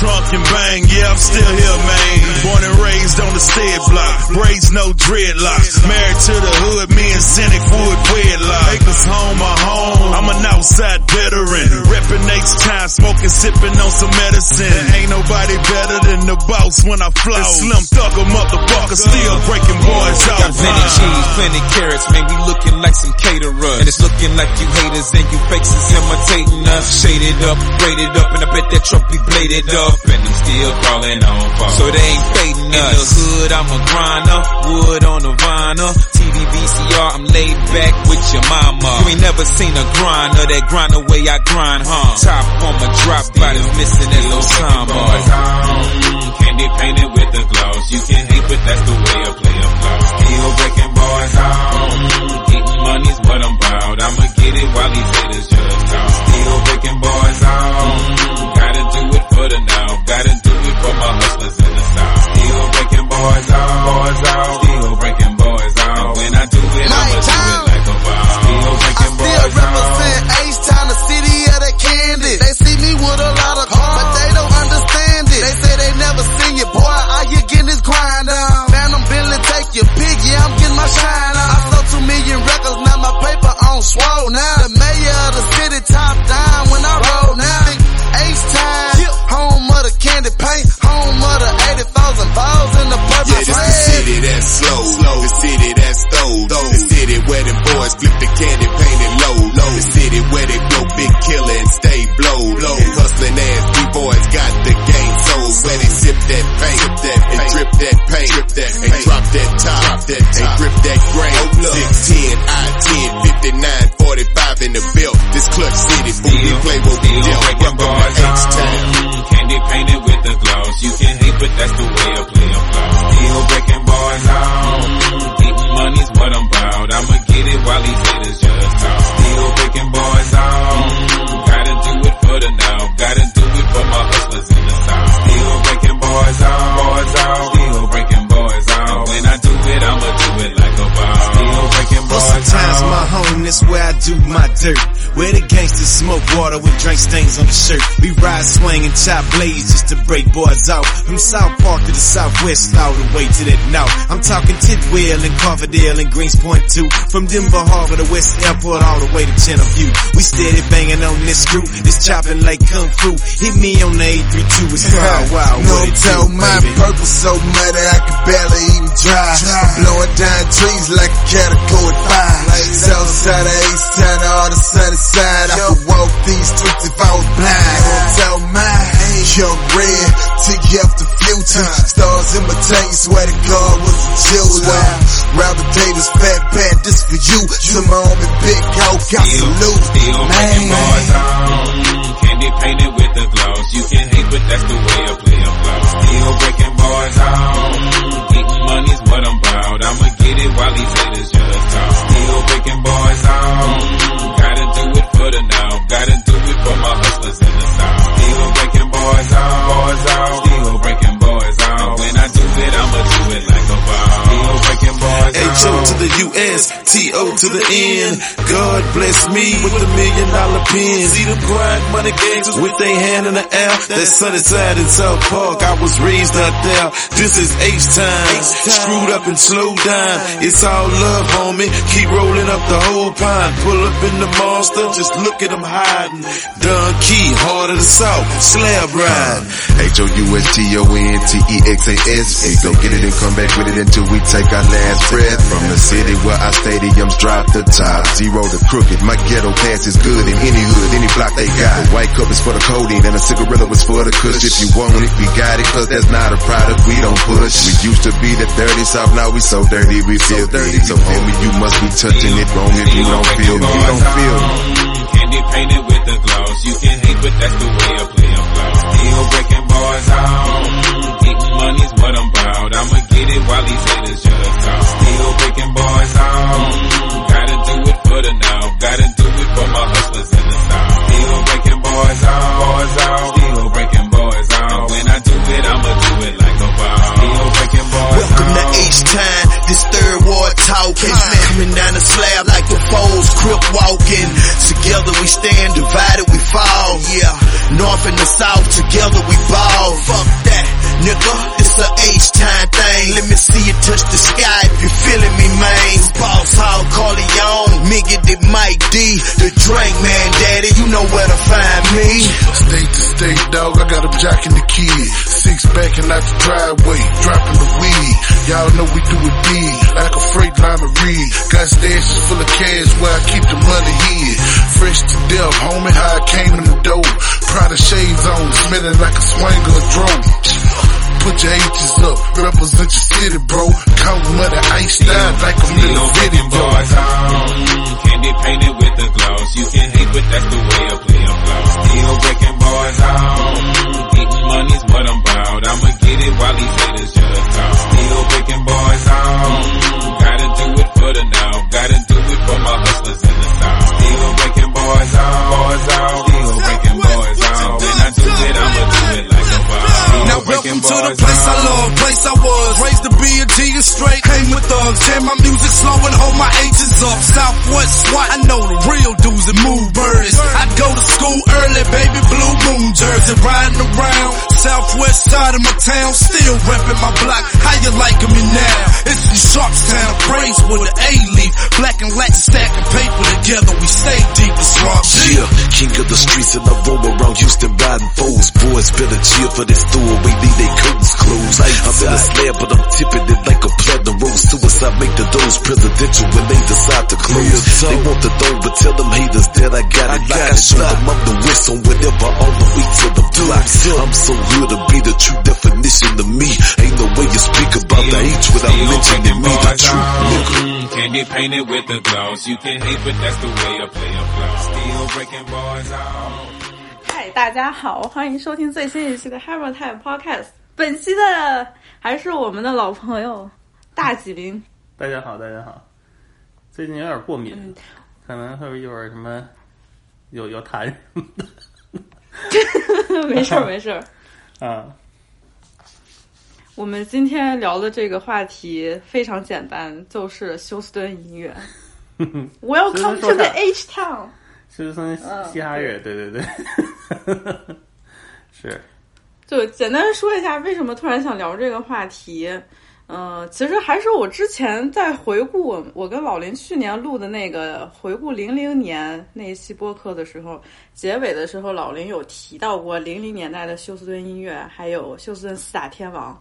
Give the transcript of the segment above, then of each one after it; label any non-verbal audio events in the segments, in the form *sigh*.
trunk and bang. Yeah, I'm still here, man. The stead block. Braids, no dreadlocks. Married to the hood, me and Cynic Wood wedlock. Acres home, my home. I'm an outside veteran. Reppin' H time, smoking, sipping on some medicine. Ain't nobody better than the boss when I flow. Slim Thugger, motherfucker, still breaking boys out. Got plenty cheese, plenty carrots, man, we looking like some caterers. And it's looking like you haters and you fakes is imitating us. Shaded up, braided up, and I bet that truck be bladed up. And I'm still crawling on fall. So they ain't fading us. Hood, I'm a grinder, wood on the vinyl. TV VCR, I'm laid back with your mama. You ain't never seen a grinder, that grind the way I grind, huh? Top on my drop, bodies missing that little summer. Mm, candy painted with the gloss. You can hate, but that's the way I play a flow. Still breaking boys out. Getting money's what I'm about. I'ma get it while these haters just talk. Still breaking boys out. Gotta do it for the now. Gotta do it for my hustlers boys out. Boys out. Still breaking boys out. When I do it, I'ma do it like a boss. Still breaking Still boys out. represent H-Town, the city of the candy. They see me with a lot of cars, but they don't understand it. They say they never seen you, boy. Out here getting this grind on. Phantom Billy, take your pick, yeah, I'm getting my shine on. I sold two million records, now my paper on swole now. Yeah, this the city that's slow. The city that's stole. The city where them boys flip the candy painted low. The city where they blow big killer and stay blow. And hustling ass B-boys got the game sold. Where they sip that paint, and drip that paint, and drop that top, and grip that grain. 610, I-10, 59, 45 in the belt. This clutch city, boom, we play what we dealt. breaking Welcome boys. H-Town. Candy painted with the gloss. You can hate, but that's the way I play a flow. Still breaking boys out. That's where I do my dirt. Where the gangsters smoke water with drink stains on the shirt. We ride, swing, and chop blades just to break boys out. From South Park to the Southwest, all the way to that north. I'm talking Tidwell and Carverdale and Greenspoint too. From Denver Harbor to West Airport, all the way to Channelview. We steady banging on this screw. It's chopping like kung fu. Hit me on the 832. It's *laughs* wild, wild. No it do, tell my baby. purple so muddy I can barely even drive. I'm blowing down trees like a at five. Southside of East Town to all the sunny side. I could walk these streets if I was blind. Don't tell mine. Young red, take you up the future. Stars in my tank, swear to God was a jeweler. Robert Davis, fat pat, this for you. To my homie Big Hawk, I salute. still breaking boys Man. out. Mm, Candy painted with the gloss. You can hate, but that's the way I play a flow. Still breaking boys out. Mm, Getting money's what I'm about. I'ma get it while these haters just talk. Still breaking boys Mm, Gotta do it for the now. Gotta do it for my hustlers in the south. Still breaking boys out. Boys out. Still breaking boys out. When I do it, I'ma do it like a boss. Still breaking boys out. To the US, T-O to the N. God bless me with a million dollar pen. See them grind money gangsters with their hand in the air. That's Sunnyside in South Park. I was raised out there. This is H-time. Screwed up and slowed down. It's all love, homie. Keep rolling up the whole pine. Pull up in the monster. Just look at them hiding. Don Key, heart of the South. Slab ride. H-O-U-S-T-O-N-T-E-X-A-S. We go get it and come back with it until we take our last breath. From the city where our stadiums drop the top. Zero to crooked. My ghetto pass is good in any hood, any block they got. The white cup is for the codeine and a cigarette was for the kush. If you want it, we got it, cause that's not a product we don't push. We used to be the dirty south, now we so dirty, we feel dirty. So homie, you must be touching it wrong if you don't feel, you don't feel. Candy painted with the gloss. You can hate, but that's the way I play a flow. Still breaking boys out. Getting money's what I'm about. I'ma get it while these haters just talk. Still breaking boys out. Mm, Gotta do it for the now. Gotta do it for my hustlers in the south. Still breaking boys out. Boys out. Still breaking boys out. When I do it, I'ma do it like a boss. Still breaking boys Welcome to. H-Time, this third ward talk. Catch coming down the slab like the foes, crip walking. Together we stand, divided we fall. Yeah, north and the south, together we ball. Fuck that, nigga, it's a H-time. Let me see you touch the sky if you feeling me, man. Boss Hall, Corleone, nigga the Mike D, the drink man, daddy, you know where to find me. State to state, dog, I got a jock in the kid. Six back and out the driveway, dropping the weed. Y'all know we do it big, like a freight line of reed. Got stashes full of cash where I keep the money hid. Fresh to death, homie, how I came in the door. Prada shades on, smelling like a swanger of drone. Put your H's up, represent your city, bro. Count money, iced out like a Still little breaking video. boys on. Candy painted with the gloss. You can hate, but that's the way I play them flow. Still breaking boys on. Getting money's what I'm about. I'ma get it while these haters just talk. Still breaking boys on. Gotta do it for the now. Gotta do it for my hustlers in the south. Still breaking boys on. Boys on. Still breaking boys Now breaking welcome to the boys place I love, place I was. Raised to be a G and straight, came with thugs. Jam my music slow and hold my H's up. Southwest SWAT, I know the real dudes and move birds. I go to school early, baby, blue moon jersey. Riding around, southwest side of my town, still repping my block. How you liking me now? It's in Sharpstown, braids with the A-leaf. Black and Latin stacking paper together, we stay deep as rock. Yeah, king of the streets and I roam around Houston riding foes. Boys better cheer for this throwaway, leave they curtains closed. I'm in a slab, but I'm tipping it like a platinum rose. Suicide make the doors presidential when they decide to close. They want the throne, but tell them haters that I got it. Like I show them I'm the whistle whenever all the way to the block. I'm so good to be the true definition of me. Ain't no way you speak about the H without mentioning me, the truth. on. Mm, Candy painted with the gloss. You can hate, but that's the way I play a flow. Still breaking boys on. 嗨，大家好，欢迎收听最新一期的 Hammer Time Podcast。本期的还是我们的老朋友大吉林，大家好，大家好。最近有点过敏，嗯可能会一会儿什么有有痰什么 *laughs* 没事儿 *laughs* 没事儿。啊。我们今天聊的这个话题非常简单，就是休斯顿音乐。*laughs* Welcome to the H Town。休斯顿嘻哈乐，对对对，*laughs* 是就简单说一下为什么突然想聊这个话题。嗯、其实还是我之前在回顾我我跟老林去年录的那个回顾零零年那一期播客的时候，结尾的时候老林有提到过零零年代的休斯顿音乐，还有休斯顿四大天王。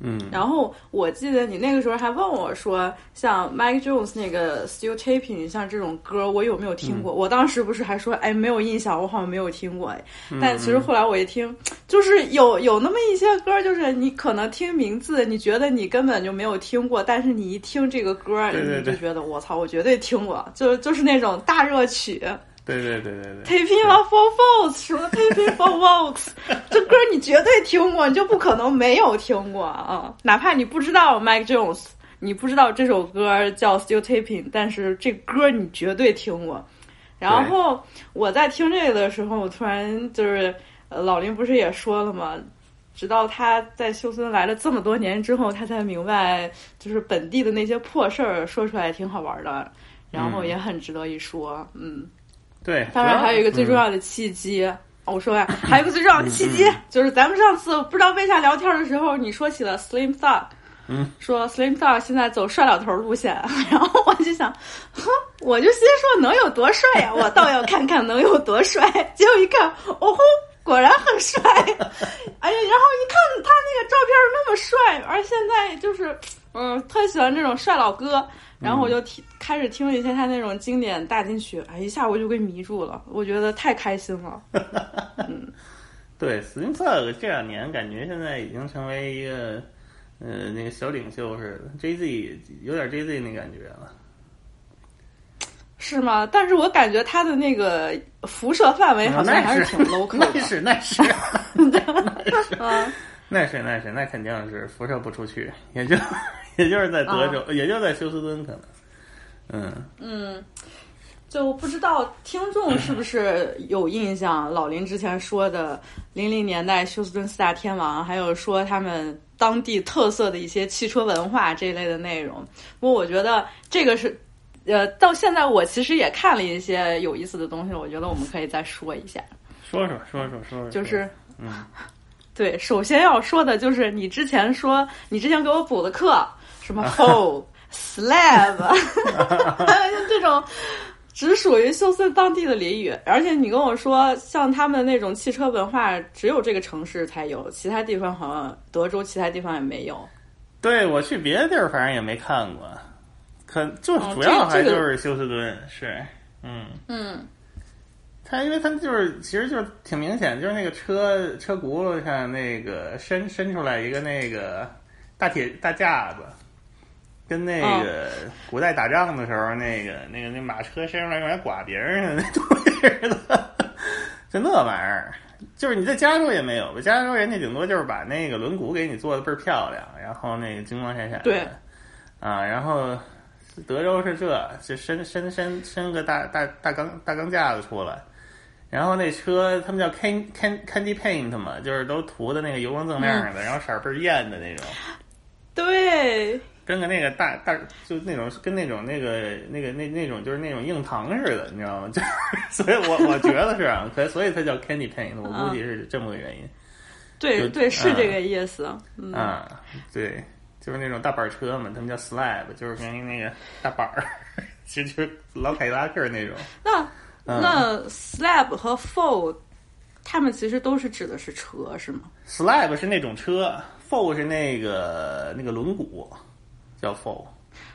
嗯，然后我记得你那个时候还问我说，像 Mike Jones 那个 Still Taping，像这种歌，我有没有听过？我当时不是还说，哎，没有印象，我好像没有听过。哎，但其实后来我一听，就是有有那么一些歌，就是你可能听名字，你觉得你根本就没有听过，但是你一听这个歌，对对对你就觉得我操，我绝对听过，就就是那种大热曲。对对对对对。Taping for Votes，什么 Taping for Votes，*laughs* 这歌你绝对听过，你就不可能没有听过啊！哪怕你不知道 Mike Jones，你不知道这首歌叫 Still Taping，但是这歌你绝对听过。然后我在听这个的时候，我突然就是，呃，老林不是也说了吗？直到他在休斯顿来了这么多年之后，他才明白，就是本地的那些破事儿说出来挺好玩的，然后也很值得一说，嗯。对，当然还有一个最重要的契机。哦我说呀，还有一个最重要的契机，*laughs* 就是咱们上次不知道为啥聊天的时候，你说起了 Slim Thug，嗯，说 Slim Thug 现在走帅老头路线，*laughs* 然后我就想，哼，我就心说能有多帅呀、我倒要看看能有多帅。*laughs* 结果一看，哦吼，果然很帅。哎呀，然后一看他那个照片那么帅，而现在就是，嗯，特喜欢这种帅老哥。然后我就听开始听了一些他那种经典大金曲，哎，一下我就给迷住了，我觉得太开心了。*laughs* *laughs* 对 i m Thug 这两年感觉现在已经成为一个呃那个小领袖似的，J Z 有点 J Z 那感觉了。是吗？但是我感觉他的那个辐射范围好像还是挺 local 的。*laughs* 那是那是那是啊，那是那是那是，那肯定是辐射不出去，也就 *laughs* 也就是在德州，也就在休斯敦可能。嗯，嗯，就不知道听众是不是有印象，老林之前说的零零年代休斯敦四大天王，还有说他们当地特色的一些汽车文化这一类的内容。不过我觉得这个是呃，到现在我其实也看了一些有意思的东西，我觉得我们可以再说一下。说说说说说说，就是嗯，对，首先要说的就是你之前说你之前给我补的课，什么 hoe *laughs* *laughs* slab，像 *laughs* 这种只属于休斯当地的俚语，而且你跟我说，像他们那种汽车文化，只有这个城市才有，其他地方好像德州其他地方也没有。对我去别的地儿，反正也没看过，可就哦主要还这个就是休斯顿是，嗯。嗯它因为它就是其实就是挺明显，就是那个车车轱辘上那个伸伸出来一个那个大铁大架子，跟那个古代打仗的时候那个那个那马车伸出来用来剐别人的那东西似的，就那玩意儿。就是你在加州也没有，加州人家顶多就是把那个轮毂给你做的倍儿漂亮，然后那个金光闪闪的。对啊，然后德州是这，就伸伸伸伸个大大大钢大钢架子出来，然后那车他们叫 can can candy paint 嘛，就是都涂的那个油光锃亮的，然后色儿倍儿艳的那种，对，跟个那个大大就那种跟那种那个那个那那种就是那种硬糖似的，你知道吗？*laughs* 就所以我我觉得是啊，可所以它叫 candy paint，我估计是这么个原因。就对对，是嗯这个意思。嗯，啊，对，就是那种大板车嘛，他们叫 slab，就是跟那个大板儿，*laughs* 其实就是老凯迪拉克那种。那嗯那 slab 和 fold，他们其实都是指的是车，是吗？slab 是那种车，fold 是那个那个轮毂，叫 fold。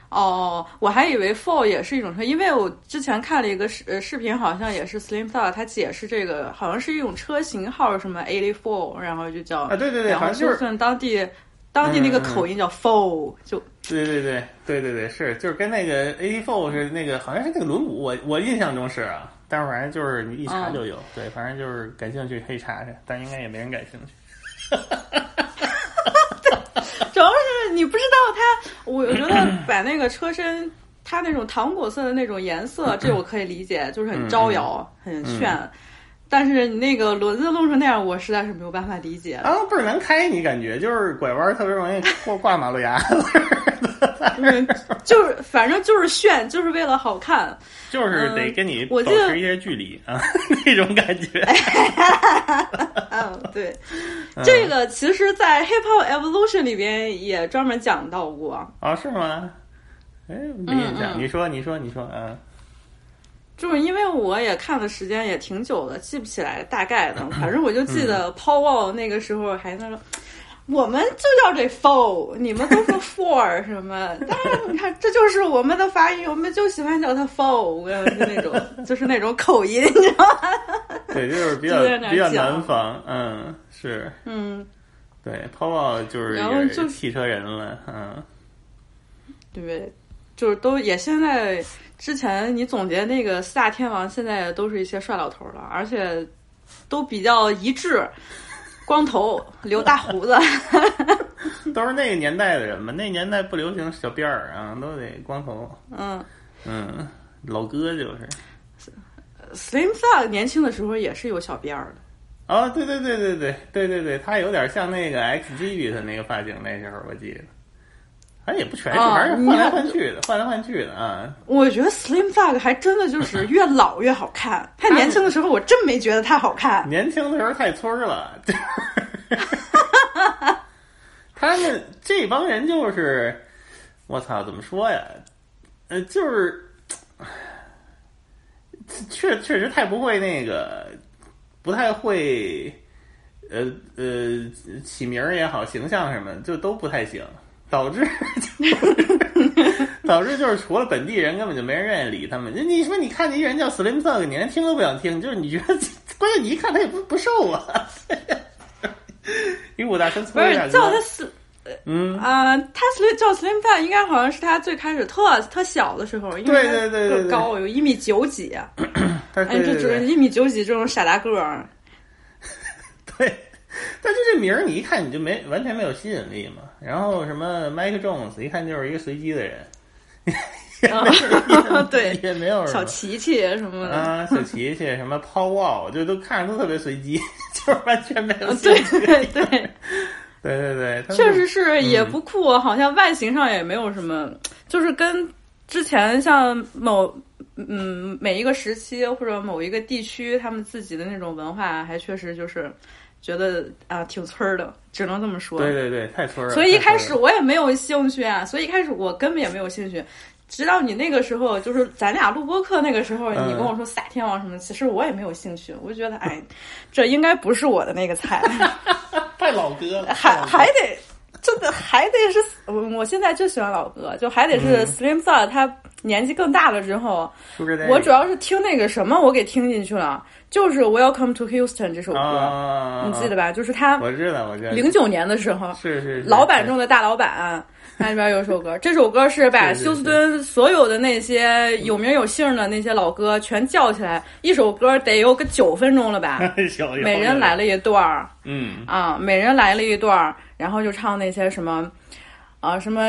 哦，我还以为 fold 也是一种车，因为我之前看了一个视呃视频，好像也是 Slim Thug，他解释这个好像是一种车型号，什么 eighty four，然后就叫啊对对对好像就是算当地当地那个口音叫 fold，、就对对对对对对，是就是跟那个 AT fold 是那个好像是那个轮毂，我我印象中是啊，但是反正就是你一查就有，对，反正就是感兴趣可以查查，但应该也没人感兴趣。*laughs* 主要是你不知道它，我觉得 *clears throat* 把那个车身。它那种糖果色的那种颜色，这我可以理解，就是很招摇、很炫。但是你那个轮子弄成那样，我实在是没有办法理解。啊，倍儿难开，你感觉就是拐弯特别容易过挂马路牙子，嗯，就是反正就是炫，就是为了好看。就是得跟你保持一些距离啊，*laughs* 那种感觉。*laughs* 嗯，对，这个其实，在 Hip Hop Evolution 里边也专门讲到过，啊，是吗？哎，没印象。你说，你说，你说，嗯，就是因为我也看的时间也挺久的，记不起来大概的，*clears throat* 反正我就记得 Wall 那个时候还在说。我们就叫这 four，你们都说 *laughs* four 什么？但是你看，这就是我们的发音，我们就喜欢叫它 four，就那种，就是那种口音，你知道吗？*laughs* 对，就是比较比较南方，嗯，是，嗯，对，Paul 就是然后就汽车人了，嗯，对，就是都也现在之前你总结那个四大天王，现在都是一些帅老头了，而且都比较一致，光头，留大胡子。*laughs* 都是那个年代的人嘛，那年代不流行小辫儿啊，都得光头，嗯嗯，老哥就是。，Slim Thug 年轻的时候也是有小辫儿的。哦，对对对对对对对对，他有点像那个 X G B 的那个发型，那时候我记得，反正也不全是，哦反正是换来换去的，换来换去的啊。我觉得 Slim Thug 还真的就是 *laughs* 越老越好看。他年轻的时候，我真没觉得他好看。年轻的时候太村儿了，*laughs* 他们这帮人就是，我操，怎么说呀？呃，就是，确确实太不会那个，不太会，呃呃，起名儿也好，形象什么就都不太行，导致 *laughs* 导致就是除了本地人，根本就没人愿意理他们。你你说你看见一人叫 Slim Thug，你连听都不想听，就是你觉得，关键你一看他也不不瘦啊，一五大三粗不是叫他哥，S 嗯，啊、他 Slim 叫 Slim Thug 应该好像是他最开始特特小的时候，因为对他对对高，有一米九几。*clears throat* 他哎，对对对这这一米九几这种傻大个儿，*laughs* 对，但就这名儿你一看你就没完全没有吸引力嘛。然后什么 Mike Jones 一看就是一个随机的人，啊 *laughs* 对，也没有什么小琪琪什么的，啊，小琪琪什么 Paul Wall，就都看着都特别随机，*laughs* 就是完全没有兴对。对 *laughs* 对，对对对，确实是也不酷，好像外形上也没有什么，就是跟之前像某嗯每一个时期或者某一个地区，他们自己的那种文化，还确实就是觉得啊挺村儿的，只能这么说。对对对，太村儿了。所以一开始我也没有兴趣啊，所以一开始我根本也没有兴趣。直到你那个时候，就是咱俩录播课那个时候，嗯你跟我说撒天王什么，其实我也没有兴趣。我就觉得，哎，这应该不是我的那个菜，*laughs* 太老歌了，还还得真的还得是，我我现在就喜欢老歌，就还得是 Slim Thug 他年纪更大了之后我主要是听那个什么，我给听进去了，就是《Welcome to Houston》这首歌，啊，你记得吧？就是他我知道，我知道。零九年的时候，是是是老板中的大老板，那里边有首歌，这首歌是把休斯敦所有的那些有名有姓的那些老歌全叫起来，一首歌得有个九分钟了吧？*laughs* 每人来了一段儿嗯，啊，每人来了一段儿，然后就唱那些什么啊什么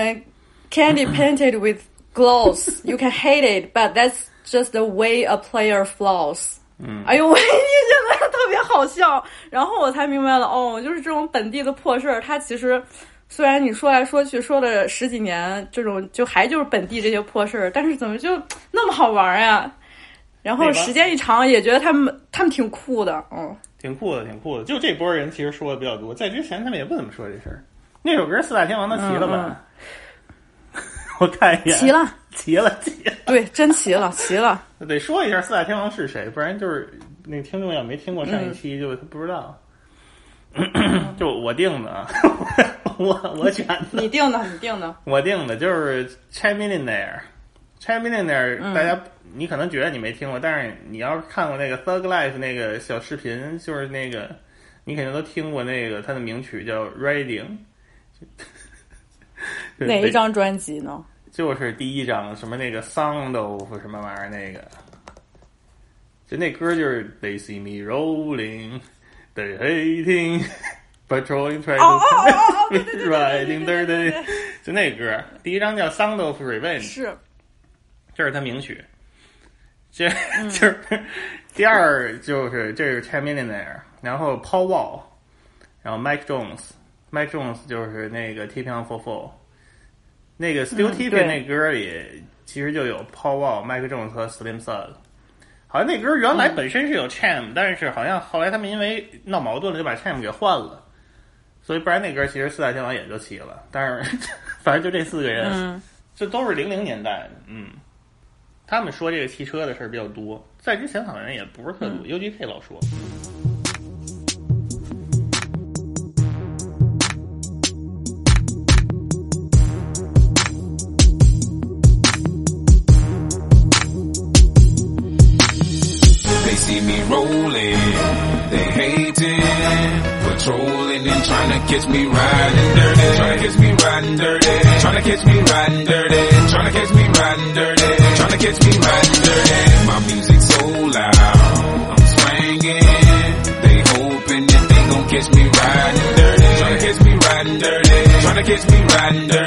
Candy painted with gloss，you can hate it, but that's just the way a player flows。嗯哎呦喂，你真的特别好笑。然后我才明白了，哦，就是这种本地的破事儿，它其实虽然你说来说去说了十几年，这种就还就是本地这些破事儿，但是怎么就那么好玩儿呀？然后时间一长，也觉得他们他们挺酷的，嗯。挺酷的，挺酷的。就这波人其实说的比较多，在之前他们也不怎么说这事儿。*laughs* 那首歌四大天王都齐了吧？*laughs* 我看一眼，齐了，齐了，齐了。*laughs* 对，真齐了，齐了。得说一下四大天王是谁，不然就是那听众要没听过上一期就不知道。*clears throat* 就我定的啊，我我选的，你定的，你定的。我定的就是 Chai Millionaire。Chai Millionaire，、大家你可能觉得你没听过，但是你要是看过那个 Thug Life 那个小视频，就是那个你肯定都听过那个他的名曲叫 Riding。就哪一张专辑呢？就是第一张什么那个 Sound of 什么玩意儿那个，就那歌就是 They see me rolling, they hating, patrolling, trying 哦哦 to 哦哦对对对对对 riding 对 their 对 day，就那歌，第一张叫 Sound of Revenge，是，这是他名曲，这就是第二就是这是 Chai Millionaire，然后 Paul Wall，然后 Mike Jones，Mike Jones 就是那个 T P on Four Four。那个 Still Tipping 那歌里其实就有 Paul Wall、Mike Jones 和 Slim Thug。好像那歌原来本身是有 Cham，、但是好像后来他们因为闹矛盾了，就把 Cham 给换了。所以不然那歌其实四大天王也就齐了。但是反正就这四个人，嗯这都是零零年代的，嗯。他们说这个汽车的事儿比较多，在之前好像也不是特多、u G K 老说。Catch me riding dirty, trying to catch me riding dirty, trying to catch me riding dirty, trying to catch me riding dirty, trying to catch me riding dirty. My music so loud, I'm swinging. They hoping that they gon' catch me riding dirty, trying to catch me riding dirty, trying to catch me riding dirty,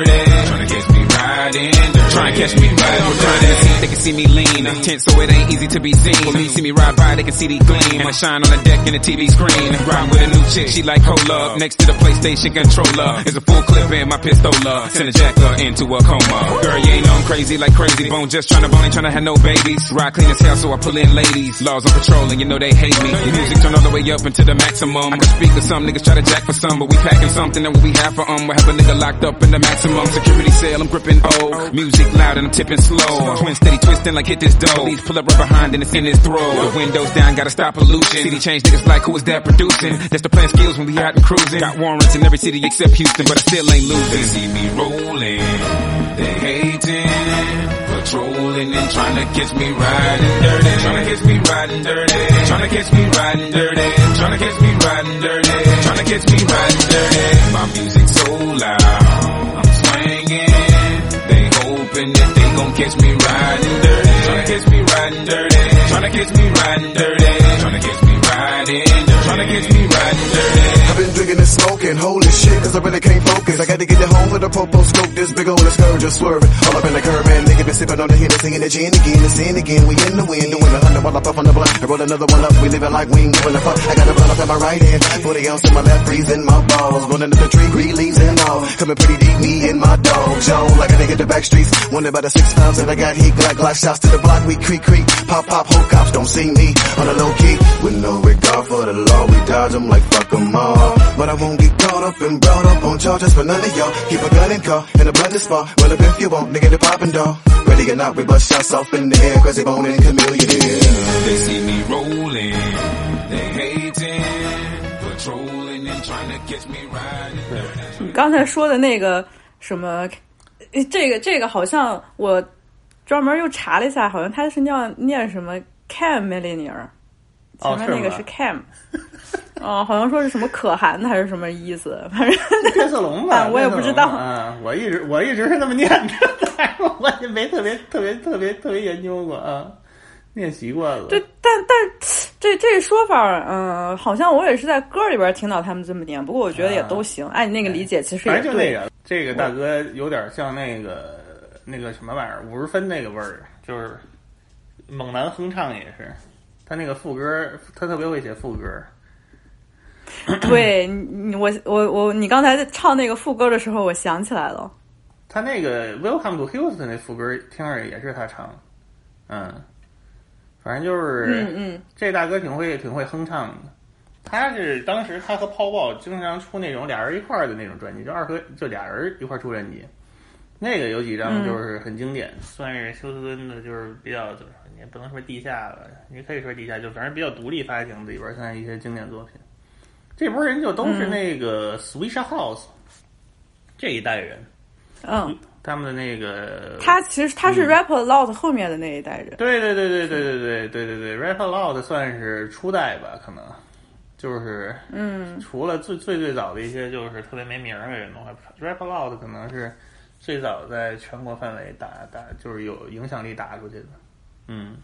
see me lean, tense so it ain't easy to be seen. When me see me ride by, they can see the gleam. I shine on the deck in the TV screen. Ride with a new chick, she like cola. Next to the PlayStation controller is a full clip in my pistola. Send a jacker into a coma. Girl, you ain't on crazy like crazy bone. Just tryna bone, ain't tryna have no babies. Ride clean as hell, so I pull in ladies. Laws on patrol, and you know they hate me. Music turn all the way up into the maximum. I can speak to some niggas try to jack for some, but we packing something that we have for um. We have a nigga locked up in the maximum security cell. I'm gripping O. Music loud and I'm tipping slow. Twin steady twisting like hit this dough. Police pull up right behind and it's in his throat. The windows down, gotta stop pollution. City change niggas like who is that producing? That's the plan skills when we out and cruising. Got warrants in every city except Houston, but I still ain't losing. They see me rolling, they hating, patrolling and trying to catch me riding dirty. Trying to catch me riding dirty. Trying to catch me riding dirty. Trying to catch me riding dirty. Trying to catch me riding dirty. My music so loud, I'm swinging. They hoping that gon' catch me riding dirty. Tryna catch me riding dirty. Tryna catch me been smoking, holy shit, cause I really can't focus. I gotta get at home with a popo scope this big old skirt just swerving. All up in the curb, man. Nigga been sipping on the Hennessy and the gin again. The sin again. We in the wind. Doing a hundred while I puff on the blunt. I roll another one up. We living like we ain't a fuck. I got a blunt up in my right hand. 40 ounce in my left. Freezing my balls. Running up the tree. Green leaves and all. Coming pretty deep. Me and my dog. Joe. Like a nigga the back streets. Wonder about the six pounds that I got heat. Glock, glock shots to the block. We creak, creak. Pop, pop. Whole cops don't see me. On the low key. With no regard for the law. We dodge them like fuck them all. But I won't get caught up and brought up on charges for none of y'all. Keep a gun in car, and the blood is far. Well, if if you want, nigga, the poppin' dog. Ready or not, we bust shots off in the air, crazy bone and chameleon. They see me rolling, they hating, patrolling and trying to catch me riding. 你刚才说的那个什么，呃这个这个好像我专门又查了一下，好像它是叫念什么 Cam Millionaire，哦前面那个是是吗 Cam， 哦，好像说是什么可汗的还是什么意思，反正变 *laughs* 色龙吧，啊我也不知道变色龙啊，我一直我一直是那么念的，*laughs* 但是我也没特别特别特别特别研究过啊，念习惯了。这但但这这说法，嗯、好像我也是在歌里边听到他们这么念，不过我觉得也都行，按你那个理解，其实也对。反正就那个，这个大哥有点像那个那个什么玩意儿，五十分那个味儿，就是猛男哼唱也是，他那个副歌，他特别会写副歌。*clears throat* 对你我我我你刚才在唱那个副歌的时候，我想起来了。他那个 Welcome to Houston 那副歌听着也是他唱，嗯，反正就是，嗯嗯，这大哥挺会挺会哼唱的。他是当时他和泡泡经常出那种俩人一块儿的那种专辑，就二合就俩人一块儿出专辑。那个有几张就是很经典，算是休斯敦的，就是比较怎么说，你也不能说地下吧，你可以说地下，就反正比较独立发行的里边算是一些经典作品。这波人就都是那个 Swisha House、这一代人，嗯，他们的那个他其实他是 Rap a Lot 后面的那一代人。对对对对对对对对对对，Rap a Lot 算是初代吧，可能就是嗯除了最最最早的一些就是特别没名儿的人的话，Rap a Lot 可能是最早在全国范围打打就是有影响力打出去的，嗯，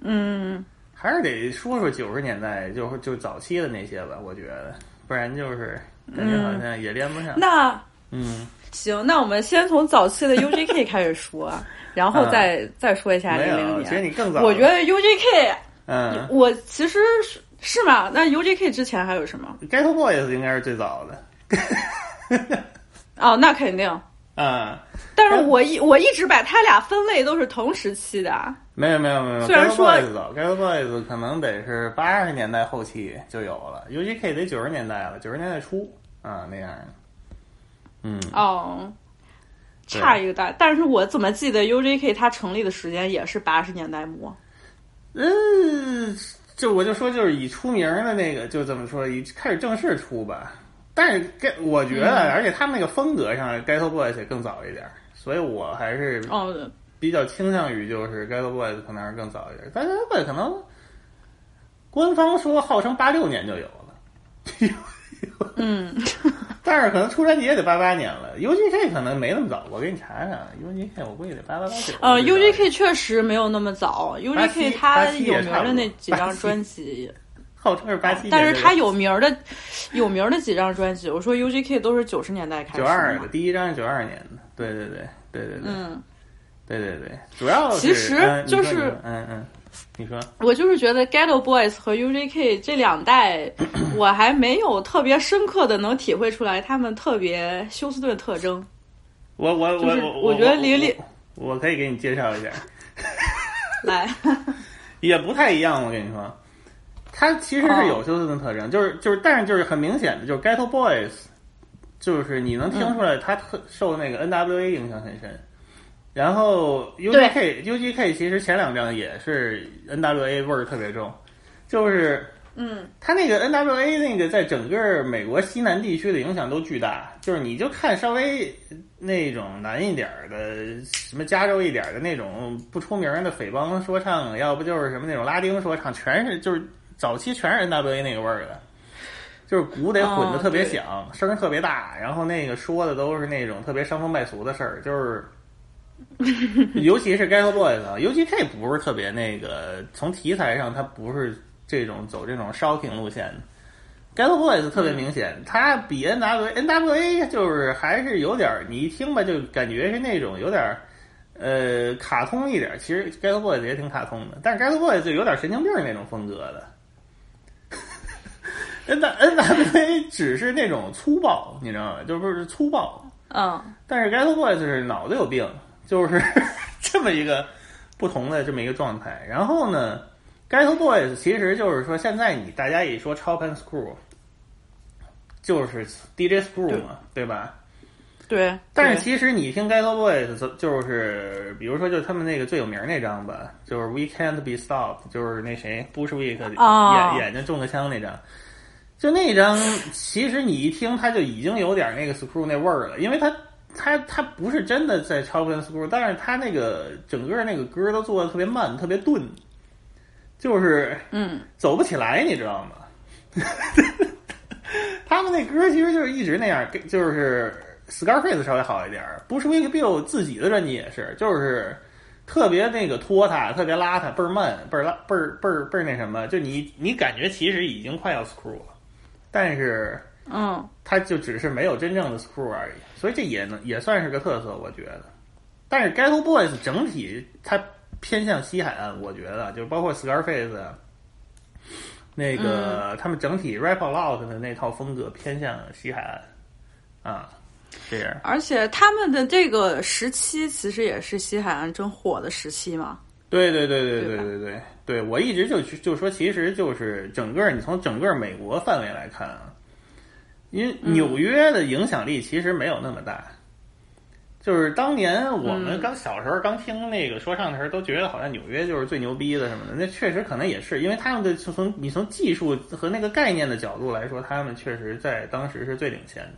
嗯，还是得说说九十年代就就早期的那些吧，我觉得，不然就是感觉好像也连不上，那嗯，行，那我们先从早期的 UGK 开始说，然后再、再说一下没零零年，其实年。你更早，我觉得 UGK，嗯我其实是是吗？那 UGK 之前还有什么？，Ghetto Boys 应该是最早的，*laughs* 哦，那肯定。啊。但是我一我一直把他俩分类都是同时期的。没有没有没有，虽然说 Boys 早，Ghetto Boys 可能得是八十年代后期就有了，UGK 得九十年代了，九十年代初啊那样的。嗯，哦，对差一个代。但是我怎么记得 UGK 它成立的时间也是八十年代末？嗯，就我就说就是以出名的那个，就怎么说，以开始正式出吧。但是该我觉得，嗯而且他们那个风格上，Ghetto Boys 也更早一点，所以我还是哦，比较倾向于就是 Ghetto Boys 可能是更早一点，但 Ghetto Boys 可能官方说号称八六年就有了，嗯，*laughs* 但是可能出专辑也得八八年了，UGK 可能没那么早，我给你查查，UGK 我估计得八八八九。呃，UGK 确实没有那么早，UGK 它有名的那几张专辑，*laughs* 号称是八七，但是它有名儿的有名儿的几张专辑，我说 UGK 都是九十年代开始的九二的第一张是九二年的，对对对对对对，嗯，对对对，主要其实就是嗯嗯，你说。我就是觉得 Ghetto Boys 和 UGK 这两代，*clears throat* 我还没有特别深刻的能体会出来他们特别休斯顿特征。我我我我我觉得李李我我可以给你介绍一下，*laughs* 来，*laughs* 也不太一样，我跟你说，它其实是有休斯顿特征，就是就是，但是就是很明显的，就是 Ghetto Boys，就是你能听出来，他特受那个 NWA 影响很深。然后 UGK UGK 其实前两张也是 NWA 味儿特别重，就是嗯它那个 NWA 那个在整个美国西南地区的影响都巨大，就是你就看稍微那种难一点儿的，什么加州一点儿的那种不出名的匪帮说唱，要不就是什么那种拉丁说唱，全是就是早期全是 NWA 那个味儿的，就是鼓得混得特别响，声儿特别大，然后那个说的都是那种特别伤风败俗的事儿，就是。*laughs* 尤其是 Ghetto Boys 啊尤其这不是特别那个，从题材上它不是这种走这种 shocking 路线的，Get Boys 特别明显，它比 N W N W A 就是还是有点儿，你一听吧就感觉是那种有点儿呃卡通一点儿。其实 Get Boys 也挺卡通的，但是 Get Boys 就有点神经病那种风格的。N *laughs* N W A 只是那种粗暴，你知道吗？就不是粗暴，嗯但是 Get Boys 是脑子有病，就是 *laughs* 这么一个不同的这么一个状态。然后呢，Geto Boys 其实就是说，现在你大家一说 Chop and Screw，就是 DJ Screw 嘛，对吧？对，但是其实你听 Geto Boys，就就是比如说就他们那个最有名那张吧，就是 We Can't Be Stopped，就是那谁 Bushwick 眼、哦眼睛中个枪那张。就那张，其实你一听，它就已经有点那个 screw 那味儿了，因为它它它不是真的在超跟 School，但是他那个整个那个歌都做的特别慢，特别钝，就是嗯走不起来，你知道吗？*laughs* 他们那歌其实就是一直那样，就是 Scarface 稍微好一点，Bushwick Bill 自己的专辑也是，就是特别那个拖沓，特别邋遢，倍儿慢，倍儿拉，倍儿倍儿倍儿那什么，就你你感觉其实已经快要 screw 了，但是嗯他就只是没有真正的 screw 而已，所以这也能也算是个特色，我觉得。但是 Ghetto Boys 整体它偏向西海岸，我觉得就是包括 Scarface 啊那个、他们整体 rap a lot 的那套风格偏向西海岸啊，这样。而且他们的这个时期其实也是西海岸正火的时期嘛。对对对对对对对对，我一直就就说，其实就是整个你从整个美国范围来看啊，因为纽约的影响力其实没有那么大。就是当年我们刚小时候刚听那个说唱的时候，都觉得好像纽约就是最牛逼的什么的。那确实可能也是，因为他们的从你从技术和那个概念的角度来说，他们确实在当时是最领先的。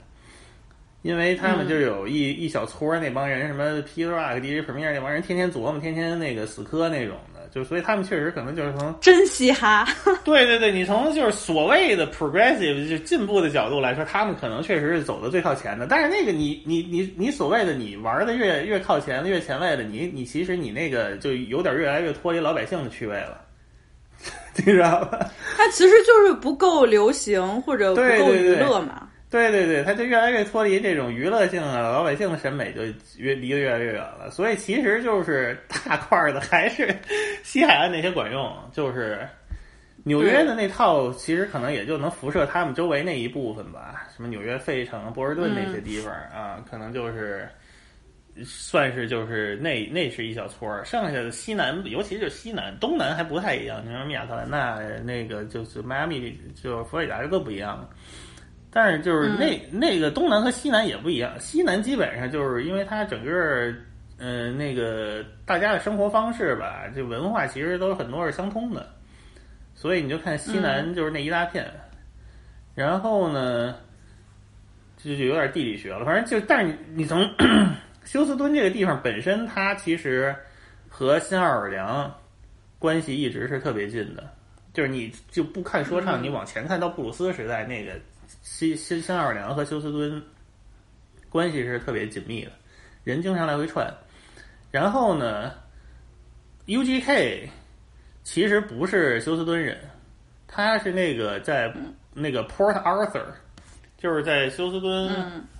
因为他们就有一、一小撮那帮人，什么 P Rock、DJ Premier 那帮人，天天琢磨，天天那个死磕那种的，就所以他们确实可能就是从 *laughs* 真嘻哈，对对对，你从就是所谓的 progressive 就进步的角度来说，他们可能确实是走的最靠前的。但是那个你你你你所谓的你玩的越越靠前的越前卫的，你你其实你那个就有点越来越脱离老百姓的趣味了，*laughs* 你知道吧？它其实就是不够流行或者不够娱乐嘛。对对对，他就越来越脱离这种娱乐性啊，老百姓的审美就越离得越来越远了。所以其实就是大块儿的还是西海岸那些管用，就是纽约的那套，其实可能也就能辐射他们周围那一部分吧，什么纽约费城、波士顿那些地方、啊，可能就是算是就是那那是一小撮儿，剩下的西南，尤其是西南、东南还不太一样。你说密亚特兰大那个就是迈阿密，就是佛罗里达都不一样。但是就是那、那个东南和西南也不一样，西南基本上就是因为它整个，嗯、呃，那个大家的生活方式吧，这文化其实都很多是相通的，所以你就看西南就是那一大片，然后呢，这就有点地理学了，反正就但是你从 *coughs* 休斯敦这个地方本身，它其实和新奥尔良关系一直是特别近的，就是你就不看说唱，你往前看到布鲁斯时代那个。新新新奥尔良和休斯敦关系是特别紧密的，人经常来回串。然后呢，UGK 其实不是休斯敦人，他是那个在那个 Port Arthur，就是在休斯敦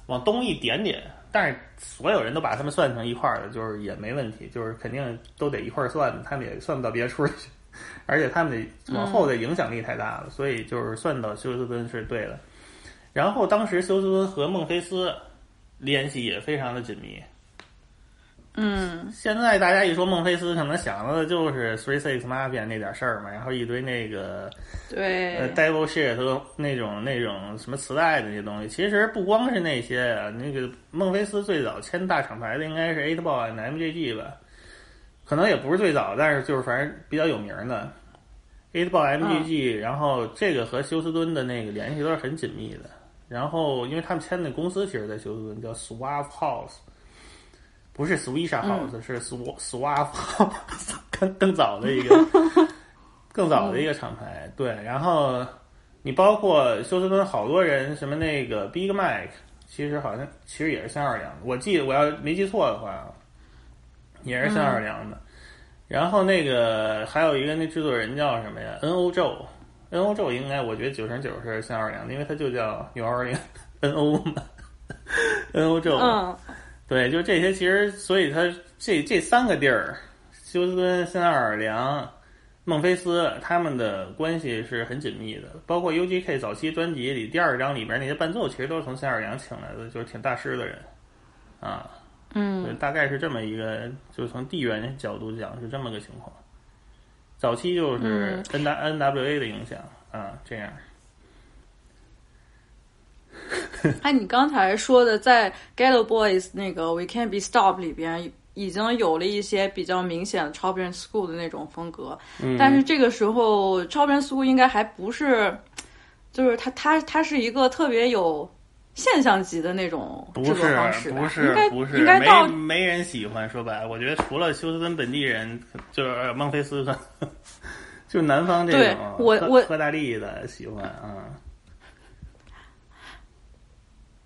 往东一点点，但是所有人都把他们算成一块儿的，就是也没问题，就是肯定都得一块儿算，他们也算不到别处去。*laughs* 而且他们的往后的影响力太大了，所以就是算到休斯敦是对的。然后当时休斯敦和孟菲斯联系也非常的紧密。嗯，现在大家一说孟菲斯，可能想到的就是 Three Six Mafia 那点事儿嘛，然后一堆那个对呃 Devil Shit 和那种那种什么磁带的那些东西。其实不光是那些啊，那个孟菲斯最早签大厂牌的应该是 Eight Ball and MJG 吧，可能也不是最早，但是就是反正比较有名的 Eight Ball MGG、然后这个和休斯敦的那个联系都是很紧密的。然后，因为他们签的公司其实，在休斯顿叫 Swave House，不是 Swisha House，、是 Sw Suave House，*laughs* 更更早的一个 *laughs* 更早的一个厂牌。对，然后你包括休斯敦好多人，什么那个 Big Mac，其实好像其实也是新奥尔良的。我记得我要没记错的话，也是新奥尔良的。然后那个还有一个那制作人叫什么呀？N.O. Joe，，N O 咒应该我觉得九成九是三二零，因为它就叫纽奥良 N O 嘛，N O 咒。嗯，对，就这些，其实所以它这这三个地儿，休斯敦、新奥尔良、孟菲斯，他们的关系是很紧密的。包括 U G K 早期专辑里第二张里边那些伴奏，其实都是从新奥尔良请来的，就是挺大师的人啊。嗯，大概是这么一个，就是从地缘角度讲是这么个情况。早期就是 N W N W A 的影响啊，这样。*laughs* 哎，你刚才说的在 Ghetto Boys 那个 We Can't Be Stopped 里边已经有了一些比较明显的 Children School 的那种风格，嗯、但是这个时候 Children School 应该还不是，就是他他他是一个特别有。现象级的那种制作方式不是，应该不是，应该到没没人喜欢。说白了，我觉得除了休斯敦本地人，就是孟菲斯，*laughs* 就南方这种，我我喝大利的喜欢啊。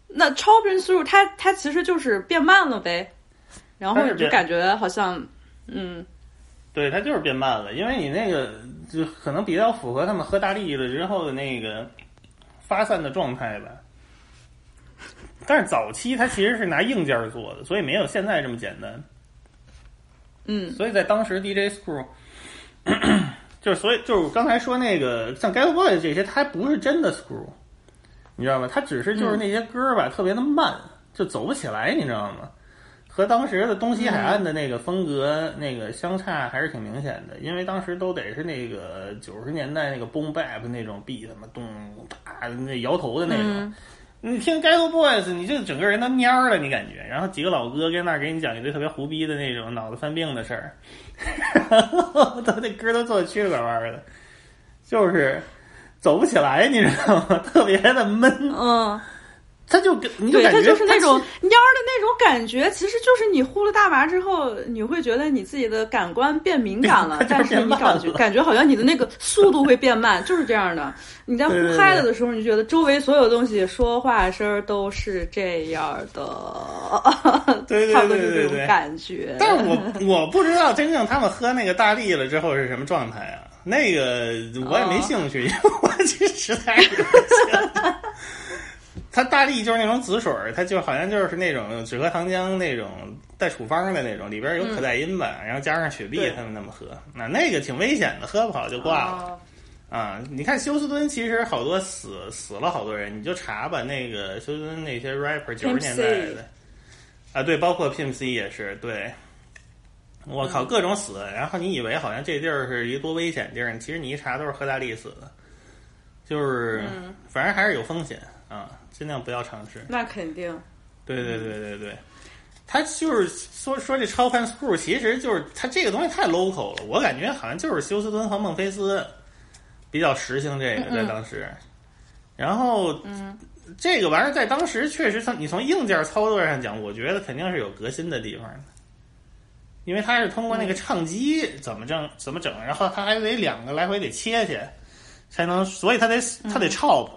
那超频速度，它它其实就是变慢了呗，然后就感觉好像，嗯，对，它就是变慢了，因为你那个就可能比较符合他们喝大力了之后的那个发散的状态吧。但是早期它其实是拿硬件做的，所以没有现在这么简单。嗯，所以在当时 DJ Screw，*clears throat* 就是所以就是刚才说那个像 Get Boy 这些，它还不是真的 Screw，你知道吗？它只是就是那些歌吧，特别的慢，就走不起来，你知道吗？和当时的东西海岸的那个风格那个相差还是挺明显的，因为当时都得是那个九十年代那个 Boom Bap 那种 beat，什么咚哒那摇头的那种。你听 Ghetto Boys，你就整个人都蔫了，你感觉，然后几个老哥跟那儿给你讲一堆特别胡逼的那种脑子犯病的事儿，*laughs* 都那歌都做的曲里拐弯的，就是走不起来，你知道吗？*laughs* 特别的闷。嗯，他就你就对，他就是那种蔫的那种感觉，其实就是你呼了大麻之后，你会觉得你自己的感官变敏感了，但是你感觉感觉好像你的那个速度会变慢，就是这样的。你在呼嗨了的时候，你觉得周围所有东西说话声都是这样的，对对 *laughs* 差不多是这种感觉。*laughs* 但是我我不知道真正他们喝那个大力了之后是什么状态啊？那个我也没兴趣，因为我其实实在是。*laughs* 它大力就是那种紫水儿，它就好像就是那种止咳糖浆那种带处方的那种，里边有可待因吧，然后加上雪碧，他们那么喝，那那个挺危险的，喝不好就挂了。啊，你看休斯敦其实好多死死了好多人，你就查吧，那个休斯敦那些 rapper 九十年代的，啊对，包括 Pimp C 也是，对，我靠，各种死，然后你以为好像这地儿是一多危险地儿，其实你一查都是喝大力死的，就是反正还是有风险啊。尽量不要尝试。那肯定。对对对对对，他就是说说这超凡 school，其实就是他这个东西太 local 了，我感觉好像就是休斯敦和孟菲斯比较实行这个在当时。然后，嗯，这个玩意儿在当时确实，从你从硬件操作上讲，我觉得肯定是有革新的地方的，因为它是通过那个唱机怎么整怎么整，然后它还得两个来回得切去，才能，所以它得它得 chop。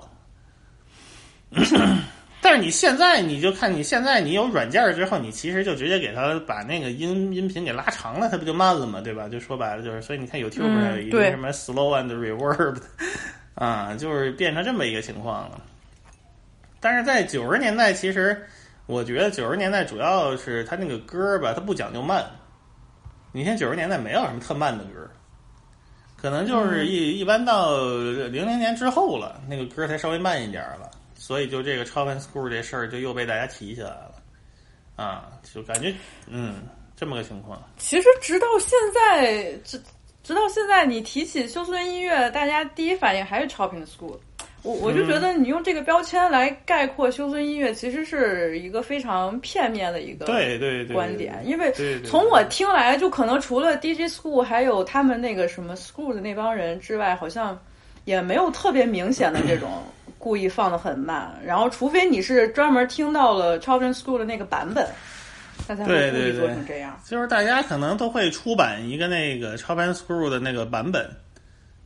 *clears throat* 但是你现在你就看你现在你有软件之后，你其实就直接给它把那个音音频给拉长了，它不就慢了嘛？对吧？就说白了就是，所以你看 YouTube 上有一个什么 slow and reverb，啊，就是变成这么一个情况了。但是在九十年代，其实我觉得九十年代主要是它那个歌吧，它不讲究慢。你看九十年代没有什么特慢的歌，可能就是一一般到零零年之后了，那个歌才稍微慢一点了。所以就这个超凡 school 这事儿就又被大家提起来了，啊，就感觉嗯这么个情况。其实直到现在，直直到现在，你提起休斯顿音乐，大家第一反应还是 chopping school。我我就觉得你用这个标签来概括休斯顿音乐，其实是一个非常片面的一个对对观点，因为从我听来，就可能除了 DJ school 还有他们那个什么 school 的那帮人之外，好像也没有特别明显的这种。故意放的很慢，然后除非你是专门听到了 Children School 的那个版本，他才会故意做成这样。就是大家可能都会出版一个那个 Children School 的那个版本，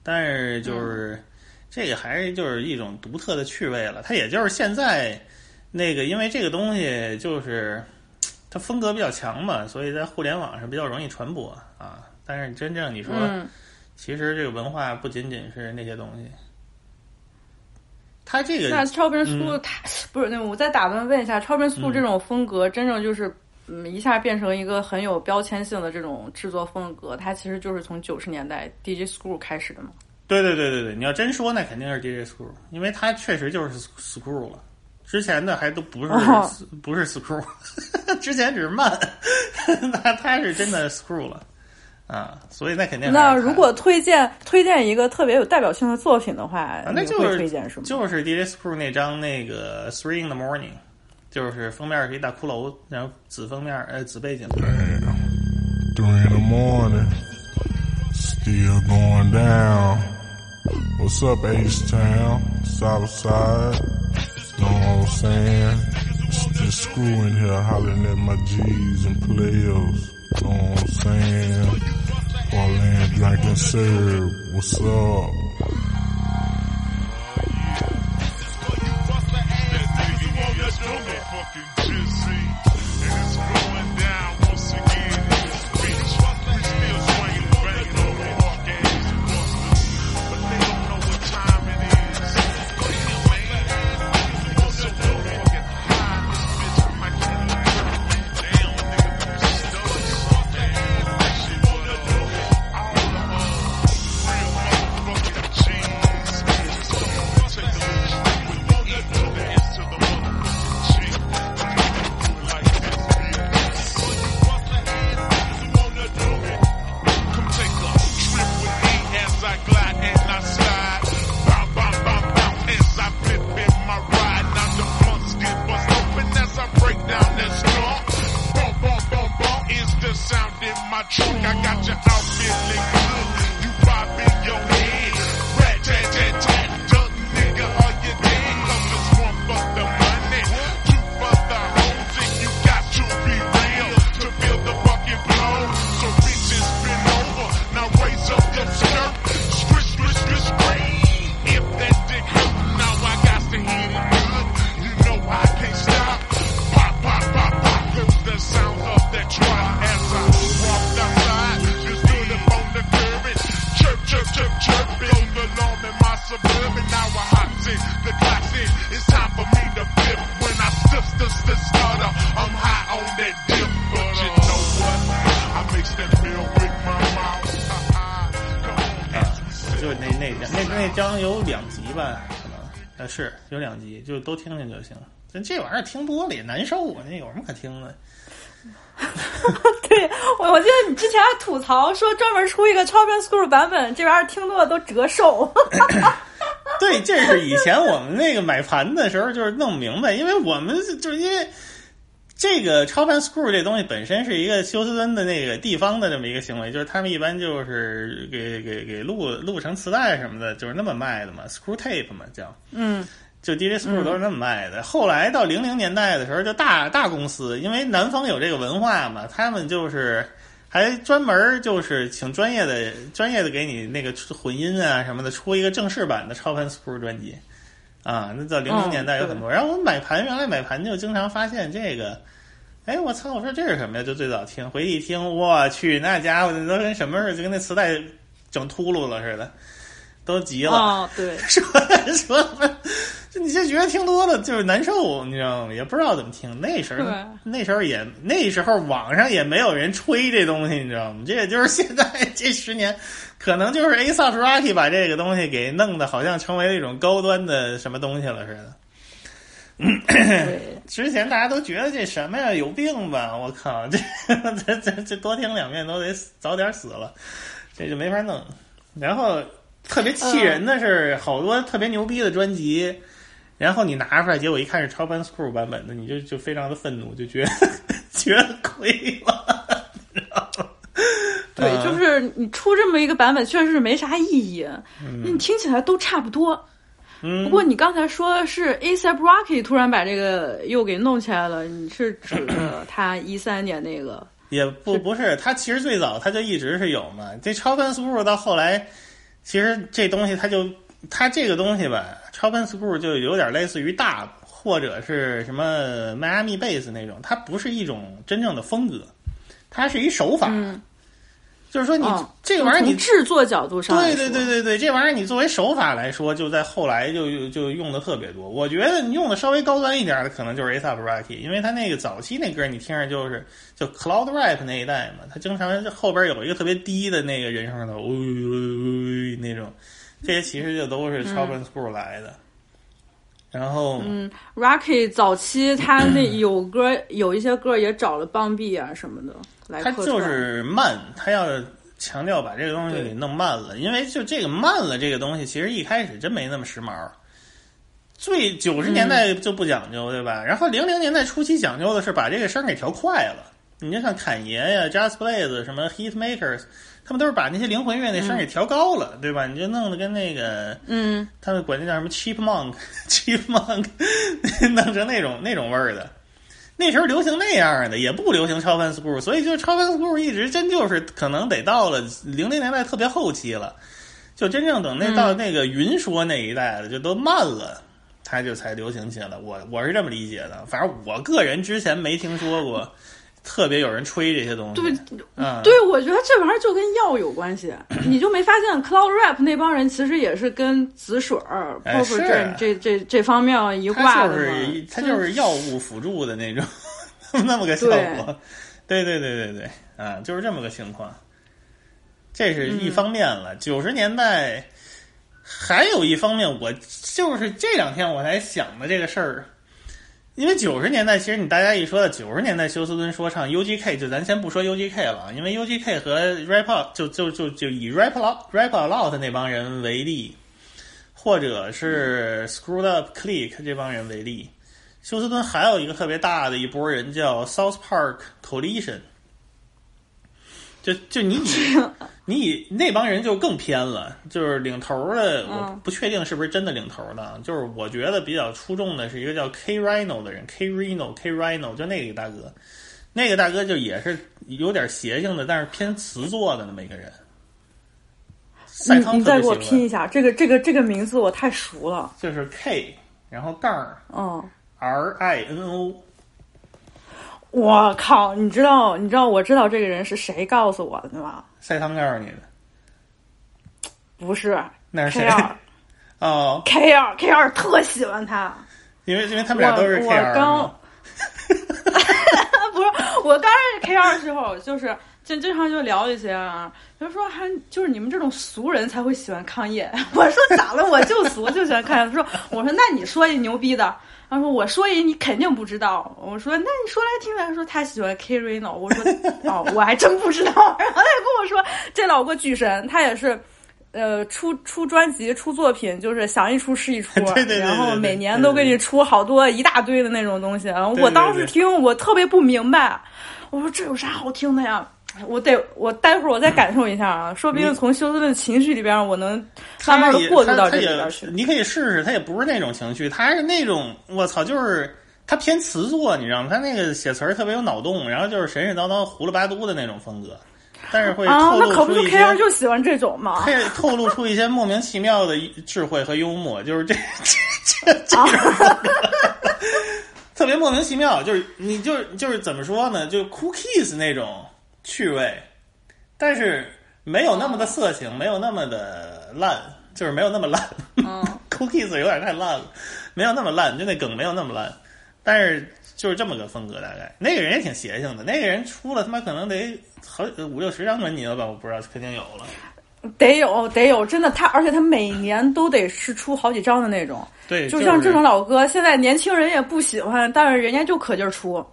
但是就是、嗯、这个还是就是一种独特的趣味了。它也就是现在那个，因为这个东西就是它风格比较强嘛，所以在互联网上比较容易传播啊。但是真正你说，嗯、其实这个文化不仅仅是那些东西。他这个那 Chopin School 嗯它不是那我再打断问一下，Chopin School 这种风格真正就是。嗯，一下变成一个很有标签性的这种制作风格，它其实就是从九十年代 DJ School 开始的嘛。对对对对对，你要真说那肯定是 DJ Screw，因为它确实就是 Screw 了，之前的还都不是、哦不是 Screw，*laughs* 之前只是慢，*laughs* 那他是真的 Screw 了啊，所以那肯定那如果推荐推荐一个特别有代表性的作品的话，啊，那就是推荐什么？就是 DJ Screw 那张那个 Three in the Morning，就是封面是一大骷髅，然后紫封面呃紫背景。Three in the morning. Still going down. What's up, H Town? Southside. Know what I'm saying? Just screwing here hollering at my G's and players. Know what I'm saying? Parlay drinking serve. What's up? Come 有两集，就都听听就行。但这玩意儿听多了也难受啊，那有什么可听的？*laughs* 对我，我记得你之前还吐槽说专门出一个 Chopin School 版本，这玩意儿听多了都折寿。*laughs* *laughs* 对，这是以前我们那个买盘的时候就是弄不明白，因为我们就是因为这个超凡 screw 这东西本身是一个休斯敦的那个地方的这么一个行为，就是他们一般就是给给给录录成磁带什么的，就是那么卖的嘛，screw tape 嘛叫。嗯，就 DJ Screw 都是那么卖的。后来到零零年代的时候，就大大公司，因为南方有这个文化嘛，他们就是还专门就是请专业的专业的给你那个混音啊什么的，出一个正式版的超凡 Screw 专辑啊。那到零零年代有很多，然后我买盘原来买盘就经常发现这个。哎，我操！我说这是什么呀？就最早听，回去一听，我去，那家伙那都跟什么似的，就跟那磁带整秃噜了似的，都急了。哦，对，说 *laughs* 说，就你就觉得听多了就是难受，你知道吗？也不知道怎么听。那时候那时候也那时候网上也没有人吹这东西，你知道吗？这也就是现在这十年，可能就是 A s o f Rocky 把这个东西给弄得好像成为了一种高端的什么东西了似的。对，*coughs* 之前大家都觉得这什么呀，有病吧？我靠，这这这这多听两遍都得死早点死了，这就没法弄。然后特别气人的是，好多特别牛逼的专辑，然后你拿出来，结果一看是超班 Screw 版本的，你就就非常的愤怒，就觉得 *laughs* 觉得亏了，*laughs* 你知道吗？对，啊就是你出这么一个版本，确实是没啥意义。你听起来都差不多。嗯不过你刚才说的是 A$AP Rocky 突然把这个又给弄起来了，你是指的他 *coughs* 一三年那个？也不不是，他其实最早他就一直是有嘛。这超凡 screw 到后来，其实这东西他就他这个东西吧，超凡 school 就有点类似于大或者是什么迈阿密贝斯那种，它不是一种真正的风格，它是一手法。嗯就是说你、嗯这个玩意儿你制作角度上对对对对对，这玩意儿你作为手法来说，就在后来就就用的特别多。我觉得你用的稍微高端一点的，可能就是 ASAP Rocky，因为他那个早期那歌你听着就是就 Cloud Rap 那一代嘛，他经常后边有一个特别低的那个人声的，呜、呜那种，这些其实就都是 Chop and Screw 来的。然后，嗯，Rocky 早期他那 *clears throat* 有歌有一些歌也找了邦比啊什么的来他就是慢，他要强调把这个东西给弄慢了，因为就这个慢了这个东西，其实一开始真没那么时髦。最九十年代就不讲究，对吧？然后零零年代初期讲究的是把这个声给调快了。你就像侃爷呀、Just Blaze 什么 Hitmakers，他们都是把那些灵魂乐那声给调高了，对吧？你就弄得跟那个，嗯，他们管那叫什么 cheap monk，cheap monk，*laughs* *laughs* 弄成那种那种味儿的。那时候流行那样的，也不流行超凡 school，所以就超凡 school 一直真就是可能得到了零零年代特别后期了，就真正等那到那个云说那一代了，就都慢了，它就才流行起来。我我是这么理解的，反正我个人之前没听说过特别有人吹这些东西。对，嗯，对，我觉得这玩意儿就跟药有关系。*clears throat* 你就没发现 Cloud Rap 那帮人其实也是跟紫水儿、哎 p o p 是 e 这这这方面一它挂的就是嘛。它就是药物辅助的那种 *laughs* 那么个效果。对对对对对，啊，就是这么个情况。这是一方面了。九十、年代还有一方面，我就是这两天我才想的这个事儿。因为九十年代，其实你大家一说到九十年代休斯敦说唱 UGK，就咱先不说 UGK 了，因为 UGK 和 Rap Out 就就就就以 Rap Out Rap Out 那帮人为例，或者是 Screwed Up Click 这帮人为例，休斯敦还有一个特别大的一波人叫 South Park Coalition，就就你以 *laughs* 你以那帮人就更偏了，就是领头的，我不确定是不是真的领头的，就是我觉得比较出众的是一个叫 K Rhino 的人，K Rhino K Rhino 就那个大哥，那个大哥就也是有点邪性的，但是偏词作的那么一个人。赛你再给我拼一下，这个这个这个名字我太熟了。就是 K，然后杠儿嗯，R I N O，我靠，你知道你知道我知道这个人是谁告诉我的吗？赛汤告诉你的，不是那是谁？二哦，K 二 *laughs* K 二特喜欢他。因为因为他们俩都是我 K 二我刚。*laughs* 不是，我刚认识 K 二的时候，就是就经常就聊一些啊，就说还就是你们这种俗人才会喜欢康业。*laughs* 我说咋了？我就俗，就喜欢康业。他说，我说那你说一牛逼的。他说：“我说一你肯定不知道。”我说：“那你说来听听。”他说：“他喜欢 K Reno。”我说：“ *laughs* 哦，我还真不知道。”然后他就跟我说：“这老个巨神，他也是，呃，出出专辑、出作品，就是想一出是一出，*laughs* 对对对对然后每年都给你出好多一大堆的那种东西。我当时听，我特别不明白，我说这有啥好听的呀？我得我待会儿我再感受一下啊，说不定从休斯顿的情绪里边，我能慢慢的他也过渡到他他也这里边去。你可以试试，他也不是那种情绪，他是那种我操，就是他偏词作，你知道吗？他那个写词儿特别有脑洞，然后就是神神叨叨、胡了八嘟的那种风格，但是会啊，透那可不就露出一 K 二些。就喜欢这种嘛？可以透露出一些莫名其妙的智慧和幽默，就是这这这 *laughs* 这啊种风格特别莫名其妙。就是你就是就是怎么说呢？就 cookies 那种趣味，但是没有那么的色情，没有那么的烂，就是没有那么烂。嗯 *laughs* cookies 有点太烂了，没有那么烂，就那梗没有那么烂，但是就是这么个风格，大概那个人也挺邪性的，那个人出了他妈可能得好五六十张专辑了吧，我不知道，肯定有了。得有得有，真的他，而且他每年都得是出好几张的那种。对，就像这种老歌，现在年轻人也不喜欢，但是人家就可劲儿出。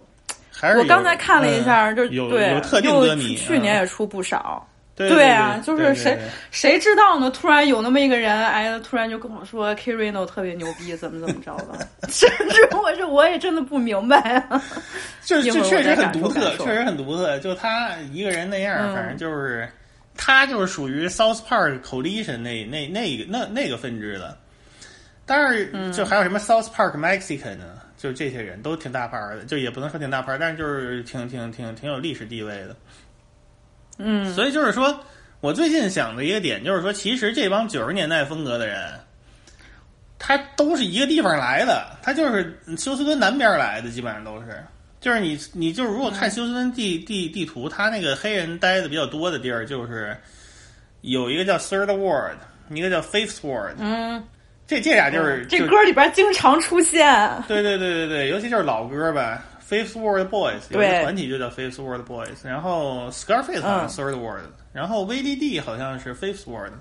还是我刚才看了一下，嗯就有对，有特定又歌迷，去年嗯也出不少。对对啊，就是对谁对谁知道呢？突然有那么一个人，哎，突然就跟我说 k r i n o 特别牛逼，怎么怎么着的，*laughs* 甚至我这我也真的不明白啊。*laughs* 就一会儿我就确实很独特，确实很独特。就他一个人那样，嗯反正就是他就是属于 South Park Coalition 那那那个那那个分支的。但是，就还有什么 South Park Mexican 呢？就这些人都挺大牌的，就也不能说挺大牌，但是就是挺挺挺挺有历史地位的。嗯，所以就是说，我最近想的一个点就是说，其实这帮九十年代风格的人，他都是一个地方来的，他就是休斯敦南边来的，基本上都是。就是你你就是如果看休斯敦地地地图，他那个黑人待的比较多的地儿，就是有一个叫 Third Ward，一个叫 Fifth Ward，嗯，这这俩就是就这歌里边经常出现。对对对对对，尤其就是老歌吧。，Fifth World Boys 有一个团体就叫 Fifth World Boys，然后 Scarface 好像嗯 Third World，、然后 VDD 好像是 Fifth World，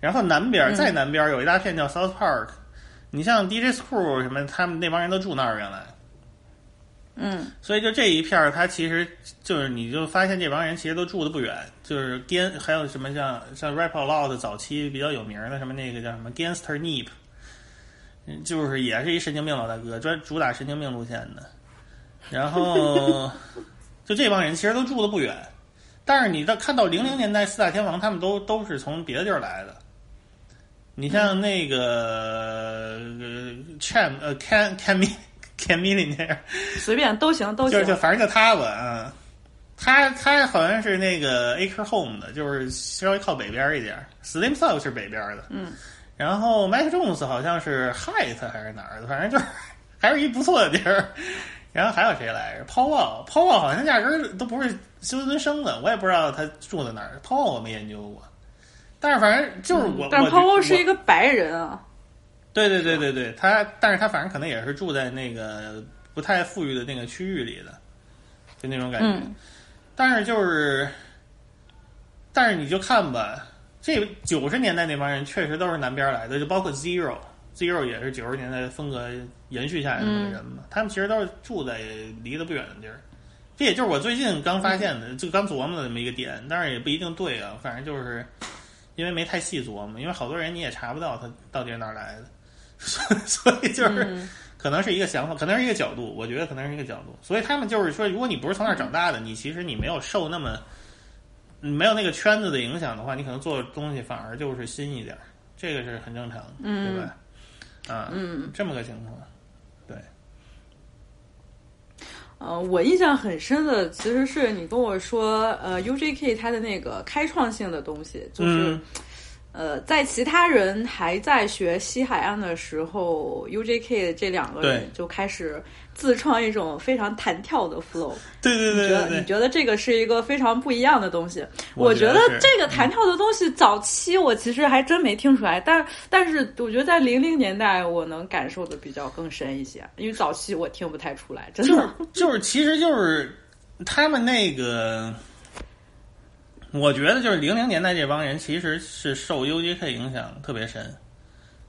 然后南边、嗯再南边有一大片叫 South Park，你像 DJ Screw 什么，他们那帮人都住那儿原来，嗯所以就这一片儿，它其实就是你就发现这帮人其实都住的不远，就是 Gan 还有什么像像 Rap a Lot 早期比较有名的什么那个叫什么 Gangster Nip，嗯就是也是一神经病老大哥，专主打神经病路线的。然后就这帮人其实都住的不远，但是你到看到零零年代四大天王，他们都都是从别的地儿来的。你像那个 Cham、呃 Cham 呃 Cam Cam Camille 那样，随便都行都行就就。反正就他吧，啊，他他好像是那个 Acre Home 的，就是稍微靠北边一点。Slim Thug 是北边的，嗯，然后 Mike Jones 好像是 Height 还是哪儿的，反正就是 *laughs* 还是一不错的地儿。然后还有谁来着 Wall 好像压根儿都不是休斯顿生的，我也不知道他住在哪儿。Paul Wall 我没研究过，但是反正就是我，嗯但是我 Paul 我是一个白人啊。对对对对对，他但是他反正可能也是住在那个不太富裕的那个区域里的，就那种感觉。嗯但是就是，但是你就看吧，这九十年代那帮人确实都是南边来的，就包括 Zero，Zero 也是九十年代风格延续下来的那个人嘛。他们其实都是住在离得不远的地儿。这也就是我最近刚发现的，就刚琢磨的这么一个点，但是也不一定对啊，反正就是因为没太细琢磨，因为好多人你也查不到他到底是哪儿来的，所 *laughs* 以所以就是。嗯可能是一个想法，可能是一个角度，我觉得可能是一个角度。所以他们就是说，如果你不是从那儿长大的，你其实你没有受那么没有那个圈子的影响的话，你可能做的东西反而就是新一点儿，这个是很正常的，嗯对吧？啊，嗯，这么个情况，对，呃，我印象很深的其实是你跟我说，呃，UJK 它的那个开创性的东西，就是、嗯呃，在其他人还在学西海岸的时候，UJK 这两个人就开始自创一种非常弹跳的 flow。对对对你觉得你觉得这个是一个非常不一样的东西？我我觉得这个弹跳的东西，早期我其实还真没听出来，但但是我觉得在零零年代我能感受的比较更深一些，因为早期我听不太出来，真就是的。就是，其实就是他们那个，我觉得就是零零年代这帮人其实是受 UGK 影响特别深。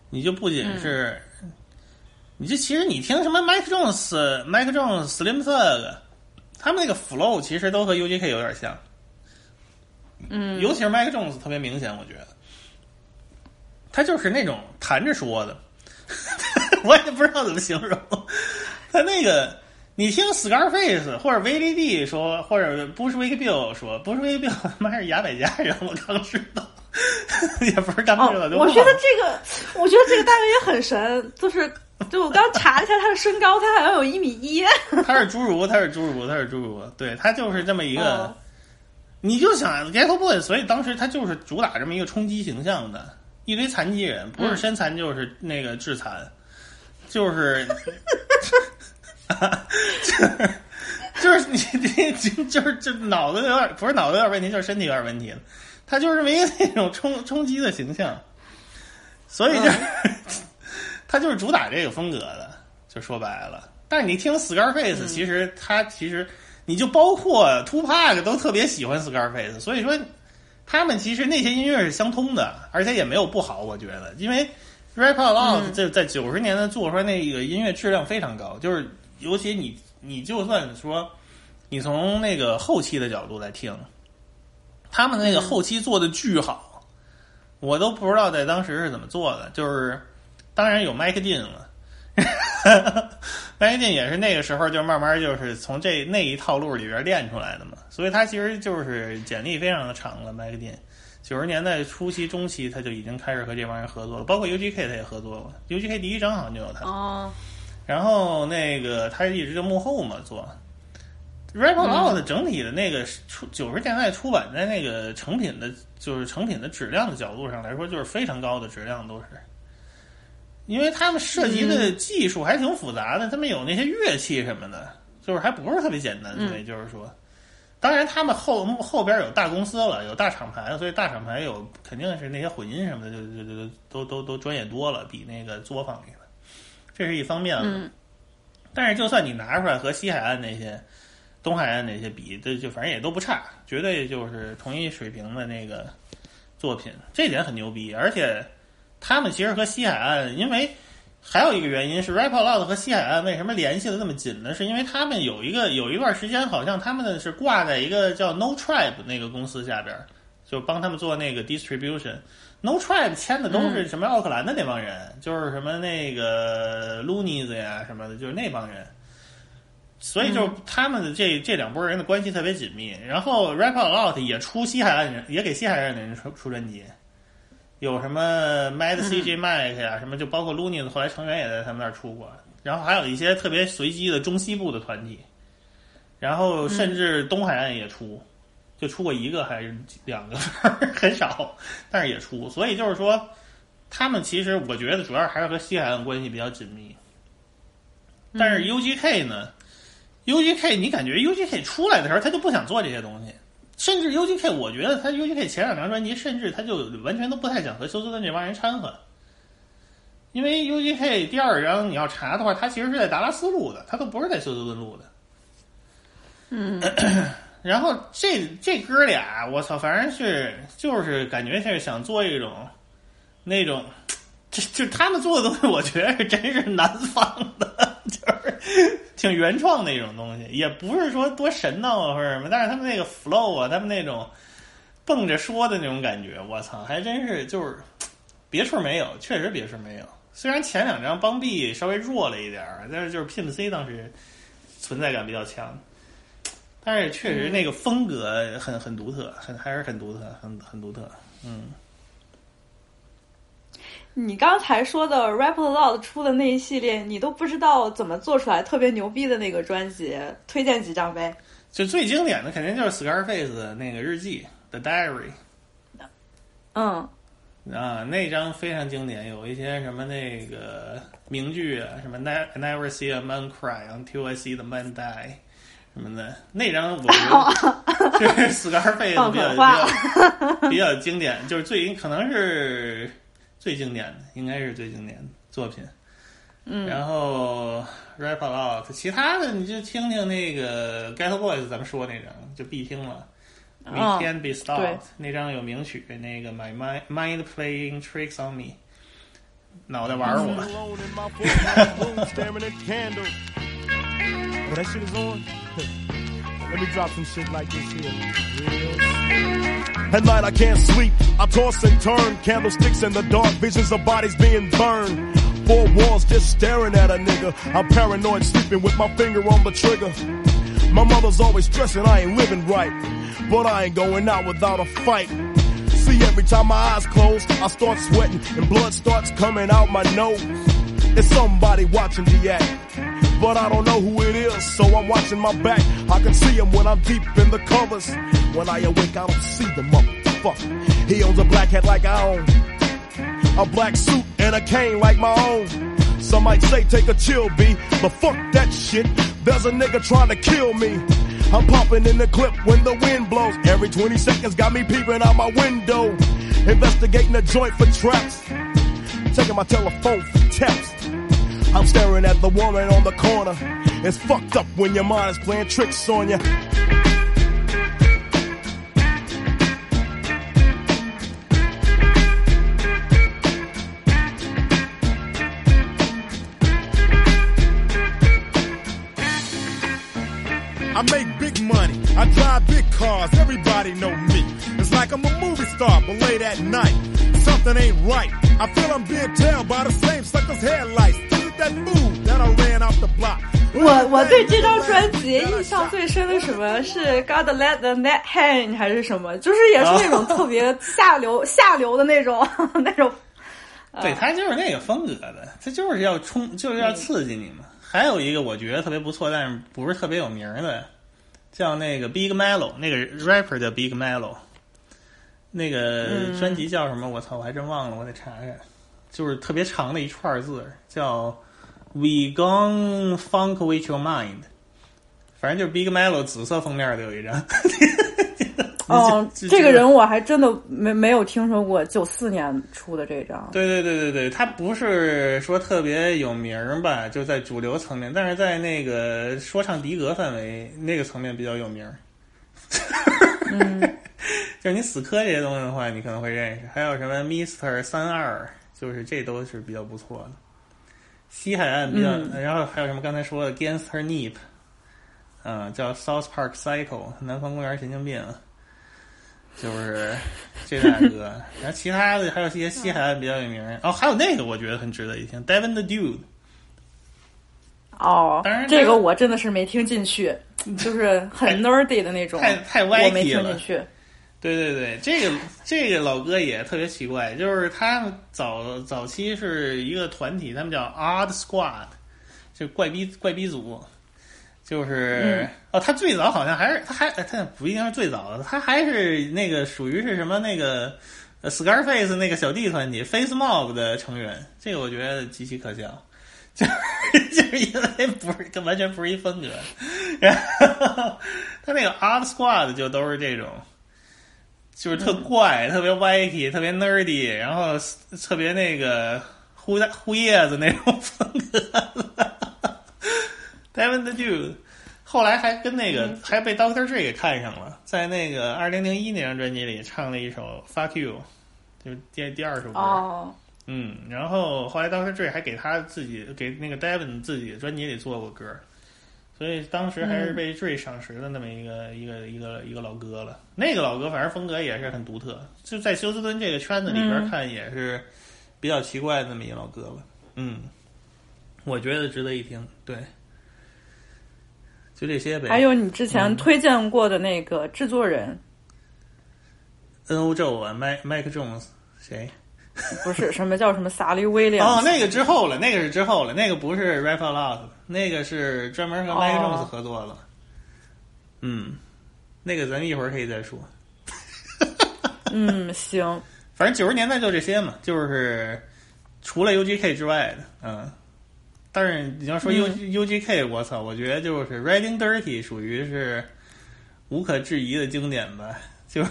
你就不仅是，你就其实你听什么 Mike Jones、Mike Jones、Slim Thug，他们那个 flow 其实都和 UGK 有点像，嗯，尤其是 Mike Jones 特别明显，我觉得。他就是那种弹着说的，*laughs* 我也不知道怎么形容。他那个，你听 Scarface 或者 VDD 说，或者不是 Wake Bill 说，不是 Wake Bill，他妈是牙买加人，我刚知道，*laughs* 也不是刚知道，我觉得这个，我觉得这个单元也很神，就是就我刚查了一下他的身高，他好像有一米一。*laughs* 他是侏儒，他是侏儒，他是侏儒，对他就是这么一个。嗯你就想 Ghetto Boy，所以当时他就是主打这么一个冲击形象的，一堆残疾人，不是身残就是那个致残，就是，就是 *laughs* 就是你 *laughs* 这就是这脑子有点不是脑子有点问题，就是身体有点问题了。他就是这么一那种冲冲击的形象，所以就是、*laughs* 他就是主打这个风格的，就说白了。但是你听 Scarface，、其实他其实你就包括 Tupac 都特别喜欢 Scarface，所以说他们其实那些音乐是相通的，而且也没有不好，我觉得，因为 Rap a Lot 这在九十年代做出来那个音乐质量非常高，就是尤其你你就算说你从那个后期的角度来听，他们那个后期做的巨好，我都不知道在当时是怎么做的，就是当然有麦克丁了。*laughs* 麦克丁也是那个时候就慢慢就是从这那一套路里边练出来的嘛，所以他其实就是简历非常的长了。麦克丁九十年代初期、中期他就已经开始和这帮人合作了，包括 UGK 他也合作过，UGK 第一张好像就有他。哦，然后那个他一直就幕后嘛做。Rap Out 整体的那个出九十年代出版在那个成品的，就是成品的质量的角度上来说，就是非常高的质量，都是。因为他们涉及的技术还挺复杂的，他们有那些乐器什么的，就是还不是特别简单，嗯所以就是说，当然他们后后边有大公司了，有大厂牌了，所以大厂牌有肯定是那些混音什么的，就就就都都都专业多了，比那个作坊里的，这是一方面了。嗯但是就算你拿出来和西海岸那些、东海岸那些比，这就反正也都不差，绝对就是同一水平的那个作品，这点很牛逼。而且他们其实和西海岸，因为还有一个原因是 Rap a Loud 和西海岸为什么联系的那么紧呢？是因为他们有一个有一段时间，好像他们的是挂在一个叫 No Tribe 那个公司下边儿，就帮他们做那个 distribution。No Tribe 签的都是什么奥克兰的那帮人，就是什么那个 Loonies 呀什么的，就是那帮人。所以就是他们的这这两拨人的关系特别紧密。然后 Rap a Lot 也出西海岸人，也给西海岸的人出出专辑，有什么 Mad CJ Mike 呀、什么就包括 Loonies 后来成员也在他们那儿出过。然后还有一些特别随机的中西部的团体，然后甚至东海岸也出。就出过一个还是两个，*laughs* 很少，但是也出。所以就是说，他们其实我觉得主要还是和西海岸关系比较紧密。但是 UGK 呢、u g k 你感觉 UGK 出来的时候，他就不想做这些东西，甚至 UGK 我觉得他 UGK 前两张专辑，甚至他就完全都不太想和休斯顿这帮人掺和。因为 UGK 第二张你要查的话，他其实是在达拉斯录的，他都不是在休斯顿录的。嗯，*clears throat* 然后这这哥俩，我操，反正是就是感觉是想做一种那种，就就他们做的东西，我觉得是真是南方的，就是 *laughs* 挺原创的一种东西，也不是说多神叨啊或者什么，但是他们那个 flow 啊，他们那种蹦着说的那种感觉，我操，还真是就是别处没有，确实别处没有。虽然前两张邦币稍微弱了一点儿，但是就是 Pimp C 当时存在感比较强。但是确实那个风格很很独特，很还是很独特，很很独特。嗯，你刚才说的 Rap a Lot 出的那一系列，你都不知道怎么做出来特别牛逼的那个专辑，推荐几张呗？就最经典的肯定就是 Scarface 的那个日记 The Diary 嗯啊，那张非常经典，有一些什么那个名句啊，什么 I never see a man cry until I see the man die 什么的，那张我 *laughs* 觉得就是 Scarface 比较比较 *laughs* 比较经典，就是最可能是最经典的，应该是最经典的作品。嗯，然后 Rap a Lot，其他的你就听听那个 Ghetto Boys，咱们说那张就必听了。We 哦 Can't Be 对。Stopped、那张有名曲，那个 My Mind Mind Playing Tricks on Me，脑袋玩我。That shit is on. *laughs* Let me drop some shit like this here. Real. At night I can't sleep. I toss and turn, candlesticks in the dark, visions of bodies being burned. Four walls just staring at a nigga. I'm paranoid, sleeping with my finger on the trigger. My mother's always stressing I ain't living right, but I ain't going out without a fight. See, every time my eyes close, I start sweating and blood starts coming out my nose. It's somebody watching the act, but I don't know who it is, so I'm watching my back. I can see him when I'm deep in the covers. When I awake, I don't see the motherfucker. He owns a black hat like I own, a black suit and a cane like my own. Some might say take a chill, B, but fuck that shit. There's a nigga trying to kill me. I'm popping in the clip when the wind blows. Every 20 seconds got me peeping out my window. Investigating the joint for traps. Taking my telephone for text. I'm staring at the woman on the corner. It's fucked up when your mind is playing tricks on you. I make big money. I drive big cars. Everybody know me. It's like I'm a movie star, but late at night, something ain't right. I feel I'm being tailed by the same sucker's headlights. 我我对这张专辑印象最深的什么 *laughs* 是 God Let the Net Hang 还是什么？就是也是那种特别下流 *laughs* 下流的那种 *laughs* 那种。对他就是那个风格的，他就是要冲，就是要刺激你嘛。还有一个我觉得特别不错，但是不是特别有名的，叫那个 Big Mellow，那个 rapper 叫 Big Mellow，那个专辑叫什么？我操，我还真忘了，我得查查。就是特别长的一串字，叫 We Gon' Funk with Your Mind，反正就是 Big Melo 紫色封面的有一张。哦，*laughs* 这这个人我还真的没没有听说过，九四年出的这张。对对对对对，他不是说特别有名儿吧，就在主流层面，但是在那个说唱迪格范围那个层面比较有名儿。嗯，*laughs* 就是你死磕这些东西的话，你可能会认识。还有什么 Mister 三二，就是这都是比较不错的。西海岸比较，嗯然后还有什么刚才说的 Gangster Nip，嗯、叫 South Park Cycle，南方公园神经病，就是这大哥。*laughs* 然后其他的还有一些西海岸比较有名儿，哦，还有那个我觉得很值得一听，Devin the Dude。哦当然，这个我真的是没听进去，就是很 nerdy 的那种，太太歪我没题了听进去。对对对，这个这个老哥也特别奇怪，就是他早早期是一个团体，他们叫 Odd Squad，就怪逼怪逼组，就是、嗯哦，他最早好像还是他还他不一定是最早的，他还是那个属于是什么那个呃 Scarface 那个小弟团体 Face Mob 的成员，这个我觉得极其可笑。就 *laughs* 是就是因为不是，这完全不是一风格。然后他那个 Odd Squad 就都是这种，就是特怪、特别歪 y、特别 nerdy，然后特别那个呼呼叶子那种风格。Devin the Dude，后来还跟那个、还被 Doctor Dre 给看上了，在那个二零零一那张专辑里唱了一首 Fuck You，就是第第二首歌。哦，嗯，然后后来当时这还给他自己给那个 Devin 自己专辑里做过歌，所以当时还是被 Dre 赏识的那么一个、一个一个一个老哥了。那个老哥反正风格也是很独特，就在休斯敦这个圈子里边嗯看也是比较奇怪的那么一个老哥了。嗯，我觉得值得一听。对，就这些呗。还有你之前嗯推荐过的那个制作人，N O 宙啊，Mike Mike Jones 谁？不是什么叫什么萨利威廉哦，那个之后了，那个是之后了，那个不是 Rap a Lot，那个是专门和 Mike 哦 Jones 合作了。嗯，那个咱们一会儿可以再说。*laughs* 嗯，行，反正九十年代就这些嘛，就是除了 UGK 之外的，嗯。但是你要说 U、嗯 UGK，我操，我觉得就是 Riding Dirty 属于是无可置疑的经典吧，就是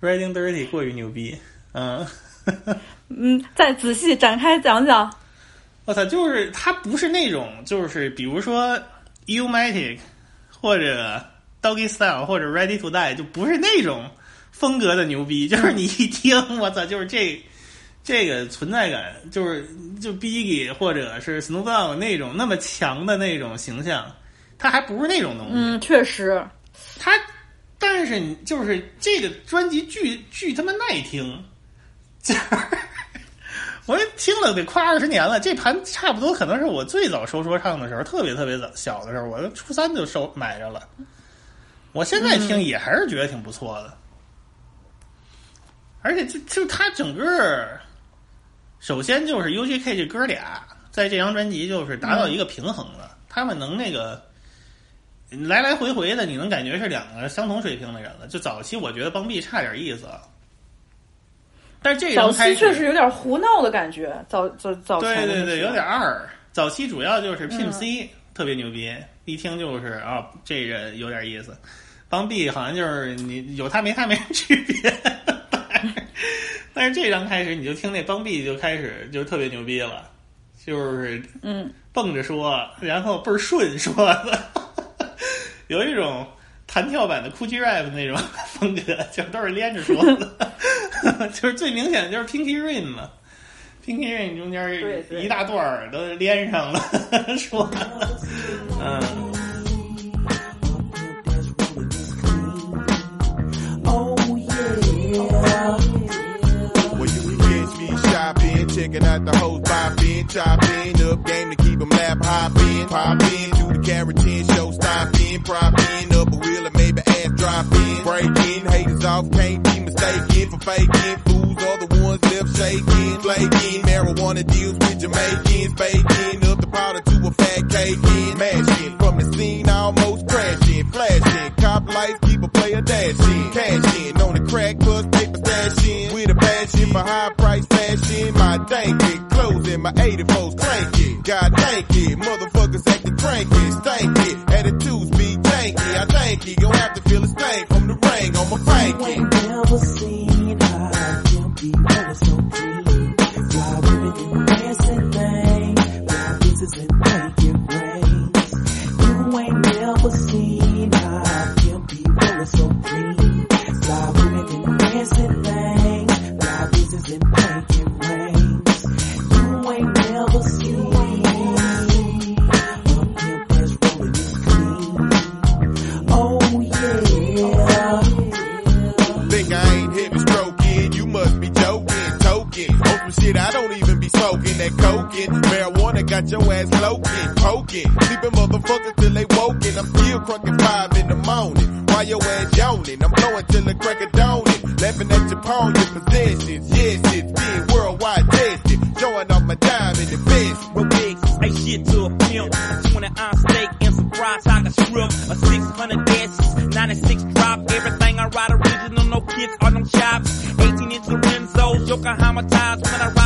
Riding Dirty 过于牛逼，嗯。*laughs* 嗯，再仔细展开讲讲。我操，就是他不是那种，就是比如说 Umatic 或者 Doggy Style 或者 Ready to Die，就不是那种风格的牛逼，就是你一听，我操，就是这这个存在感，就是就 Biggie 或者是 Snoop Dogg 那种那么强的那种形象，他还不是那种东西。嗯，确实，他，但是你就是这个专辑巨巨他妈耐听，就是我这听了得快二十年了。这盘差不多可能是我最早收说唱的时候，特别特别早小的时候，我初三就收买着了。我现在听也还是觉得挺不错的，而且就就他整个，首先就是 UGK 这哥俩在这张专辑就是达到一个平衡了，他们能那个。来来回回的，你能感觉是两个相同水平的人了。就早期我觉得邦比差点意思，但是这早张开始期确实有点胡闹的感觉，早早早对对对，有点二。早期主要就是 Pimp 嗯 C、特别牛逼，一听就是啊，这人有点意思。邦 B 好像就是你有他没他没区别，但是这张开始你就听那邦 B 就开始就特别牛逼了，就是嗯蹦着说，然后倍儿顺说的，*laughs* 有一种弹跳版的 Gucci rap 那种风格，就都是连着说的，*laughs* 就是最明显的就是 Pinky Rain 嘛，Pinky Rain 中间一大段儿都连上了 *laughs* 说的，嗯。Shopping, checking out the hoes popping, chopping up game to keep 'em lap hopping, pop in to the carotene show, stop in, prop in, up a wheel and maybe ass drop in, break in, haters off, can't be mistaken for faking, fools are the ones left shaking, flaking, marijuana deals with Jamaicans, baking up the powder to a fat cake. In, mashing from the scene, almost crashing, flashing, cop lights, keep a player dashing, cashing. On the crack, plus paper stashing, with a passion for high price fashion, my dank it, closing my 84's cranky, God thank it, motherfuckers acting cranky, stank it, He gon' have to feel the stain from the ring on my pinky. Got your ass loking, poking. Sleeping motherfuckers till they woken. I'm still crunking five in the morning. While your ass yawning, I'm blowing till the crack of dawning. Laughing at your pawn, your possessions. Yes, it's being worldwide tested. Showing off my dime in the best. Real big, say shit to a pimp. A 20 ounce steak and some fries, I can shrimp. A 600 gases, 96 drop. Everything I ride original, no kids or no chops. 18 inch Lorenzos, Yokohama ties. When I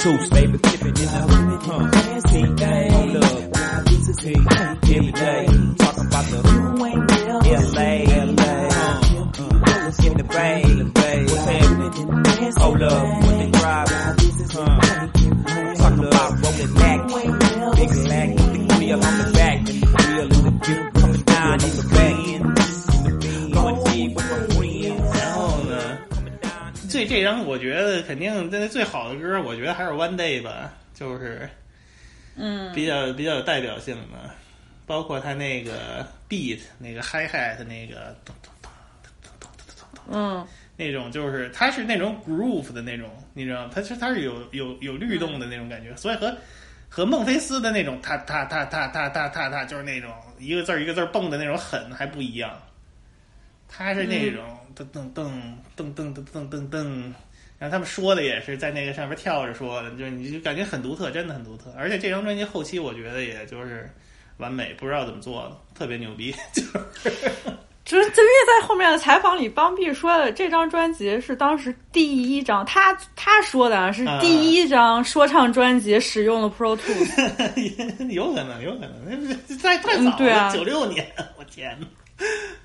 tooth. Baby 这这张我觉得肯定那最好的歌，我觉得还是 One Day 吧，就是嗯，比较比较有代表性的，包括他那个 beat 那个 hi hat 那个咚咚咚咚咚咚咚咚嗯那种，就是它是那种 groove 的那种，你知道吗？它是它是有有有律动的那种感觉，所以和和孟菲斯的那种踏踏踏踏踏踏踏踏，就是那种一个字儿一个字儿蹦的那种狠还不一样。他是那种噔噔噔噔噔噔噔噔噔，然后他们说的也是在那个上面跳着说的，就是你就感觉很独特，真的很独特。而且这张专辑后期我觉得也就是完美，不知道怎么做的，特别牛逼。*laughs* 就是就是 *laughs* 就因为在后面的采访里，邦碧说的这张专辑是当时第一张，他他说的啊是第一张说唱专辑使用的 Pro Tools，*laughs* 有可能，有可能，那太太早了，嗯对啊。九六年，我天呐，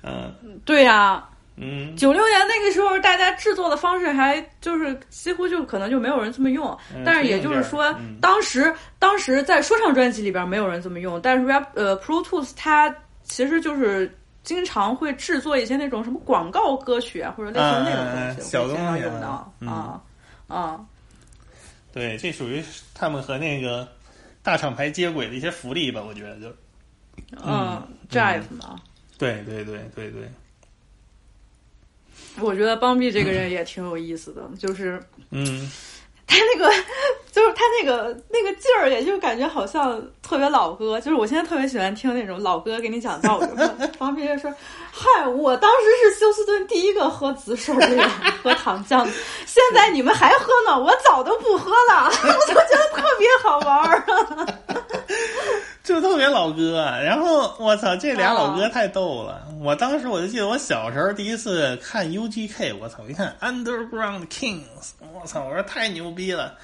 嗯。对呀、嗯，九六年那个时候，大家制作的方式还就是几乎就可能就没有人这么用，嗯但是也就是说嗯，当时当时在说唱专辑里边没有人这么用，但是 rap 呃 Pro Tools 它其实就是经常会制作一些那种什么广告歌曲啊，或者类似于那种啊东西，小东西会经常用到嗯。啊。啊，对，这属于他们和那个大厂牌接轨的一些福利吧，我觉得就，嗯 Jive 嘛。对对对对对，我觉得邦比这个人也挺有意思的，就是嗯。他那个，就是他那个那个劲儿，也就感觉好像特别老歌。就是我现在特别喜欢听那种老歌给你讲道理。*laughs* 邦比就说：“嗨，我当时是休斯顿第一个喝紫薯的人，喝糖浆的。现在你们还喝呢，我早都不喝了。*laughs* ”我就觉得特别好玩儿。*laughs* 就特别老歌，然后我操，这俩老哦哥太逗了。我当时我就记得我小时候第一次看 UGK，我操，一看 Underground Kings，我操，我说太牛逼了。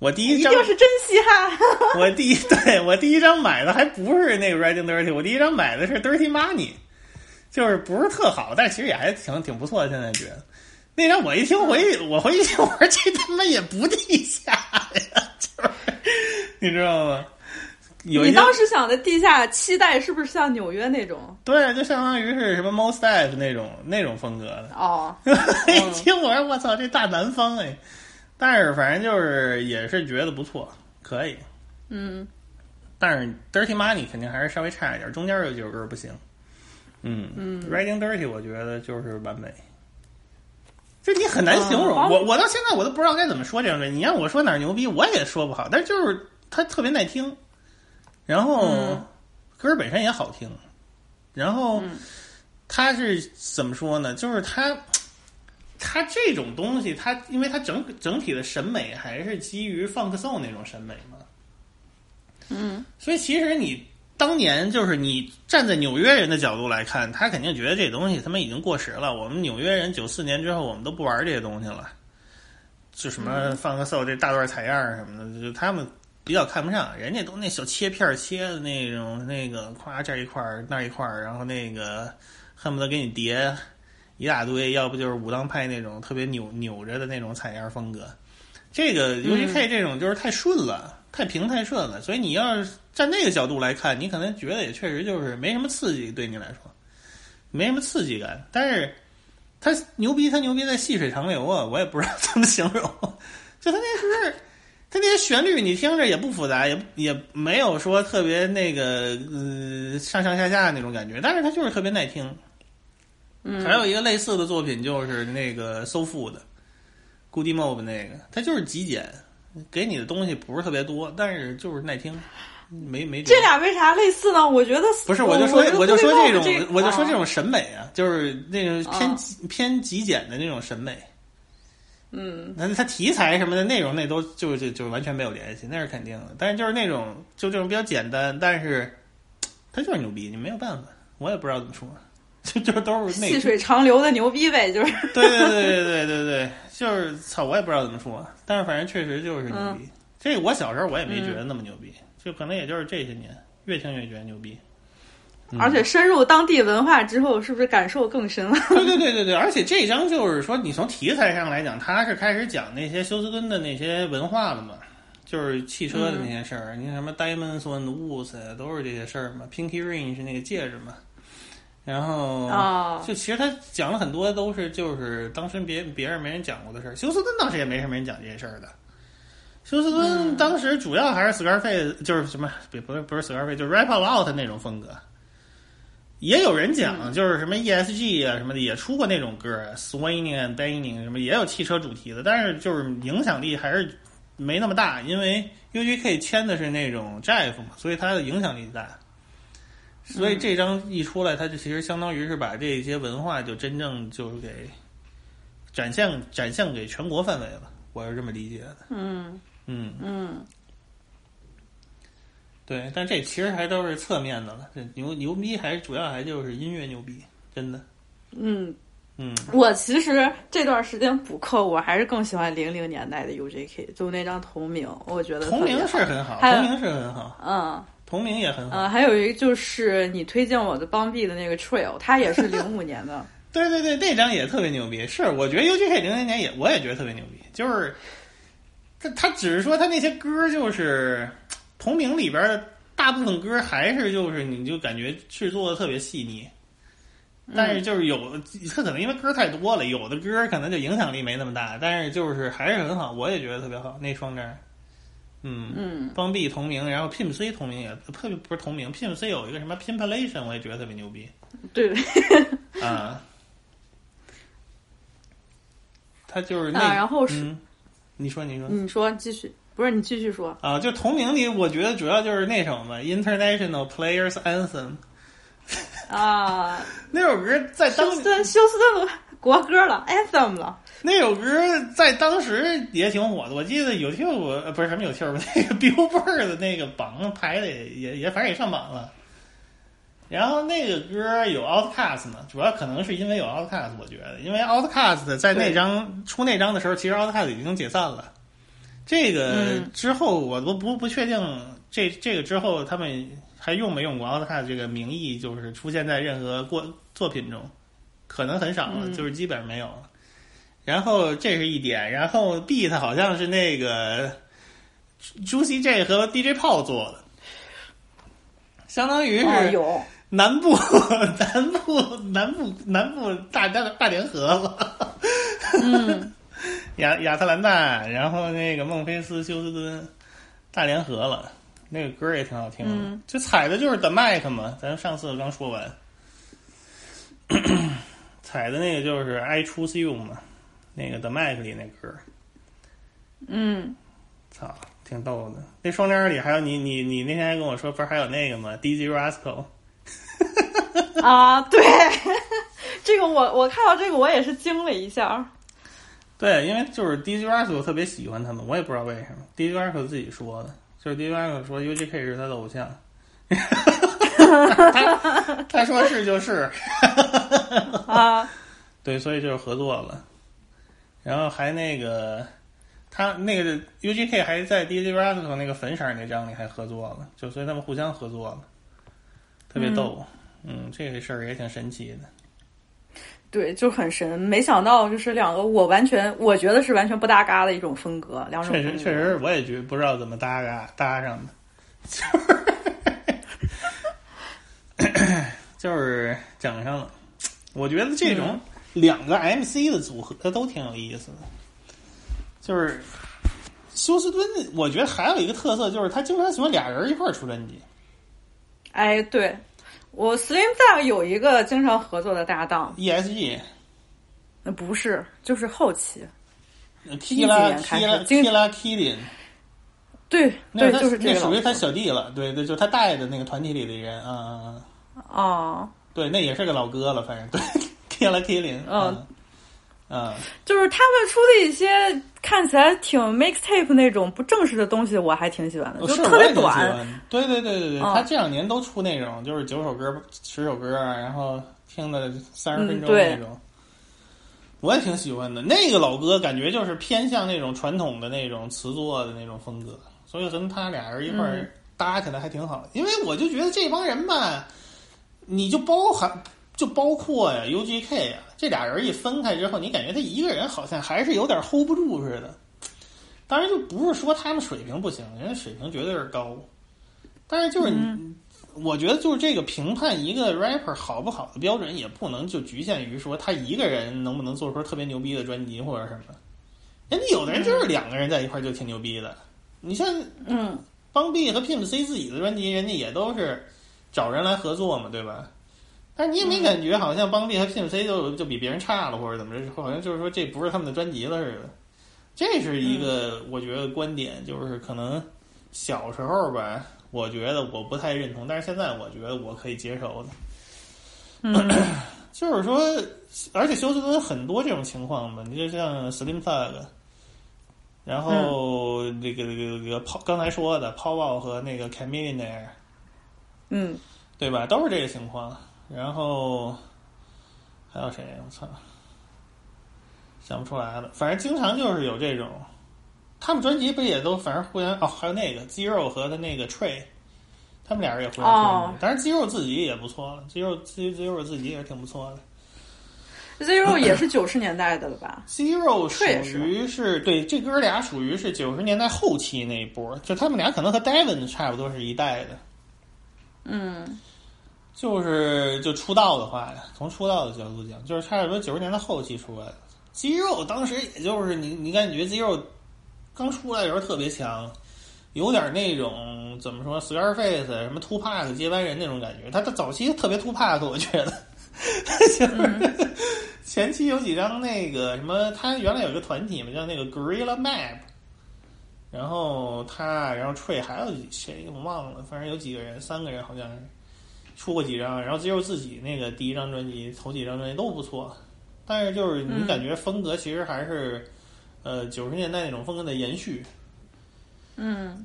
我第一张一定是真稀罕。*laughs* 我第一对我第一张买的还不是那个 Riding Dirty，我第一张买的是 Dirty Money，就是不是特好，但其实也还挺挺不错的。现在觉得那张我一听回去，我回去听，我说这他妈也不地下呀，*laughs* 就是你知道吗？有你当时想的地下期待是不是像纽约那种？对，就相当于是什么 Most Def 那种那种风格的。哦，*laughs* 一听我说我操，这大南方哎！但是反正就是也是觉得不错，可以。嗯，但是 Dirty Money 肯定还是稍微差一点，中间有几首歌不行。嗯嗯，Riding Dirty 我觉得就是完美。这你很难形容，嗯我我到现在我都不知道该怎么说这张专辑。你让我说哪儿牛逼，我也说不好。但是就是它特别耐听，然后嗯。歌本身也好听，然后他是怎么说呢？就是他，他这种东西，他因为他整整体的审美还是基于放克颂那种审美嘛，嗯，所以其实你当年就是你站在纽约人的角度来看，他肯定觉得这东西他妈已经过时了。我们纽约人九四年之后，我们都不玩这些东西了，就什么放个搜这大段采样什么的，就他们比较看不上。人家都那小切片切的那种，那个夸这一块儿那一块儿，然后那个恨不得给你叠一大堆，要不就是武当派那种特别扭扭着的那种采样风格。这个 UGK 这种就是太顺了，太平太顺了，所以你要是站那个角度来看，你可能觉得也确实就是没什么刺激，对你来说没什么刺激感。但是他牛逼，他牛逼在细水长流啊，我也不知道 *laughs* 怎么形容。就他那是他那些旋律，你听着也不复杂，也也没有说特别那个呃上上下下那种感觉，但是它就是特别耐听。嗯，还有一个类似的作品就是那个 So Food。Goody Mob 那个，它就是极简，给你的东西不是特别多，但是就是耐听，没没这俩为啥类似呢？我觉得不是，我就说我就说这种，我就说这种种审美啊，就是那种偏偏极简的那种审美。嗯，那它题材什么的内容那都就就就完全没有联系，那是肯定的。但是就是那种就这种比较简单，但是它就是牛逼，你没有办法，我也不知道怎么说，就就都是那细水长流的牛逼呗，就是。对对对对对对对。就是操，我也不知道怎么说，但是反正确实就是牛逼。嗯、这个我小时候我也没觉得那么牛逼，嗯、就可能也就是这些年越听越觉得牛逼。嗯、而且深入当地文化之后，是不是感受更深了？*laughs* 对对对对对，而且这张就是说，你从题材上来讲，他是开始讲那些休斯敦的那些文化了嘛，就是汽车的那些事儿，你看什么 Diamonds and Woods 都是这些事儿嘛，Pinky Ring 是那个戒指嘛。然后，哦、就其实他讲了很多都是就是当时别别人没人讲过的事儿。休斯敦当时也没什么人讲这些事儿的。休斯敦当时主要还是 Scarface，、嗯、就是什么不是不是 Scarface，就是 Rap Out 那种风格。也有人讲，嗯、就是什么 ESG 啊什么的也出过那种歌，Swinging and Banging 什么也有汽车主题的，但是就是影响力还是没那么大，因为 UGK 签的是那种 Jeff 嘛，所以它的影响力大。所以这张一出来，它就其实相当于是把这些文化就真正就是给展现展现给全国范围了，我是这么理解的。嗯嗯嗯，对，但这其实还都是侧面的了。这牛牛逼还是主要还就是音乐牛逼，真的。嗯嗯，我其实这段时间补课，我还是更喜欢零零年代的 UJK，就那张同名，我觉得同名是很好，同名是很好，嗯。同名也很好，呃，还有一个就是你推荐我的邦币的那个 Trail，它也是零五年的。*laughs* 对对对，那张也特别牛逼。是，我觉得 UGK 零零年也，我也觉得特别牛逼。就是他他只是说他那些歌就是同名里边的大部分歌还是就是你就感觉制作的特别细腻，但是就是有他可能因为歌太多了，有的歌可能就影响力没那么大，但是就是还是很好，我也觉得特别好那双张。嗯嗯，邦币同名，然后 Pimp C 同名也特别不是同名，Pimp C 有一个什么 Pimpalation，我也觉得特别牛逼。对，啊，*laughs* 他就是那，啊、然后是、嗯，你说你说。你说继续，不是你继续说啊，就同名里，我觉得主要就是那首嘛，International Players Anthem。啊，*laughs* 那首歌在当休斯顿休斯顿的国歌了，anthem 了。那首歌在当时也挺火的，我记得 YouTube 不是什么 YouTube，*laughs* 那个 Billboard 的那个榜排的也也反正也上榜了。然后那个歌有 Outcast 嘛，主要可能是因为有 Outcast，我觉得，因为 Outcast 在那张出那张的时候，其实 Outcast 已经解散了。这个之后我都不不确定，这这个之后他们还用没用过 Outcast 这个名义，就是出现在任何过作品中，可能很少了，嗯。就是基本上没有。了。然后这是一点，然后 beat 好像是那个 Juicy J 和 DJ 炮做的，相当于是有。南部、*laughs* 南部、南部、南部大大大联合了。嗯，亚亚特兰大，然后那个孟菲斯、休斯敦大联合了，那个歌也挺好听的。嗯就踩的就是 The Mic 嘛，咱上次刚说完，踩的那个就是 I Choose You 嘛，那个 The Mic 里那歌，嗯，操，挺逗的。那双联里还有你你你那天还跟我说，不是还有那个吗？DJ Rascal。啊，对，这个我我看到这个我也是惊了一下。对，因为就是 DJ Rascal 特别喜欢他们，我也不知道为什么。DJ Rascal 自己说的，就是 DJ Rascal 说 UGK 是他的偶像。*laughs* 他他说是就是 *laughs* 啊，*laughs* 对，所以就是合作了，然后还那个他那个 UGK 还在 DJ Rascal 那个粉色那张里还合作了，就所以他们互相合作了，特别逗。嗯，这个事儿也挺神奇的。对，就很神，没想到就是两个我完全我觉得是完全不搭嘎的一种风格，两种确实确实，我也觉不知道怎么搭嘎搭上的，就是 *coughs* 就是整上了。我觉得这种两个 MC 的组合都挺有意思的，就是休斯敦，我觉得还有一个特色就是他经常喜欢俩人一块儿出专辑。哎，对我 Slim Thug 有一个经常合作的搭档，ESG 那不是，就是后期，一几 Killa 年开始 Killa 经 Killa Killin，对对，那他就是这个那属于他小弟了，对对，就他带的那个团体里的人啊啊啊。哦，对，那也是个老哥了，反正对，*laughs* Killa Killin，嗯。嗯，就是他们出的一些看起来挺 mixtape 那种不正式的东西，我还挺喜欢的，嗯，就特别短。欢对对对对对，嗯他这两年都出那种，就是九首歌、十首歌，然后听的三十分钟那种。我也挺喜欢的，那个老哥感觉就是偏向那种传统的那种词作的那种风格，所以跟他俩人一块搭起来还挺好。因为我就觉得这帮人吧，你就包含就包括呀 UGK 呀，这俩人一分开之后，你感觉他一个人好像还是有点 hold 不住似的。当然，就不是说他们水平不行，人家水平绝对是高，但是就是你。我觉得就是这个评判一个 rapper 好不好的标准，也不能就局限于说他一个人能不能做出特别牛逼的专辑或者什么。人家有的人就是两个人在一块儿就挺牛逼的。你像嗯，邦 B 和 Pimp C 自己的专辑，人家也都是找人来合作嘛，对吧？但你也没感觉好像邦 B 和 Pimp C 就就比别人差了，或者怎么着，好像就是说这不是他们的专辑了似的。这是一个我觉得观点，就是可能小时候吧，我觉得我不太认同，但是现在我觉得我可以接受的。嗯就是说，而且休斯顿很多这种情况嘛，你就像 Slim Thug，然后这个这个这个抛刚才说的 p o w e 和那个 Chameleon，嗯，对吧？都是这个情况。然后还有谁？我操，想不出来了。反正经常就是有这种，他们专辑不也都反正互相哦，还有那个 Zero 和他那个 Trey，他们俩人也互相推哦当然 Zero 自己也不错了，Zero Zero 自己也挺不错的。Zero 也是九十年代的了吧？Zero 属于是对这哥俩属于是九十年代后期那一波，就他们俩可能和 Devin 差不多是一代的。嗯就是就出道的话呀，从出道的角度讲，就是差不多九十年代后期出来的。肌肉当时也就是你，你感觉肌肉刚出来的时候特别强，有点那种怎么说，Scarface 什么 Tupac 接班人那种感觉。他他早期特别 Tupac，我觉得，*laughs* 就是 *laughs* 前期有几张那个什么，他原来有一个团体嘛，叫那个 Gorilla Map。然后他，然后 Tree 还有谁我忘了，反正有几个人，三个人好像是出过几张，然后只有自己那个第一张专辑、头几张专辑都不错，但是就是你嗯感觉风格其实还是、呃九十年代那种风格的延续。嗯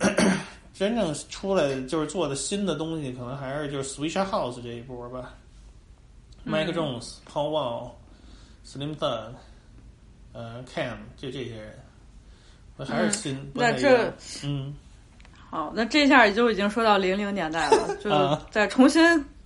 真正出来就是做的新的东西，可能还是就是 Swisha House 这一波吧。嗯 Mike Jones、Paul Wall、Slim Thug、呃 Cam 就这些人，还是新。那这嗯。好，那这下也就已经说到零零年代了，*laughs* 就啊再重新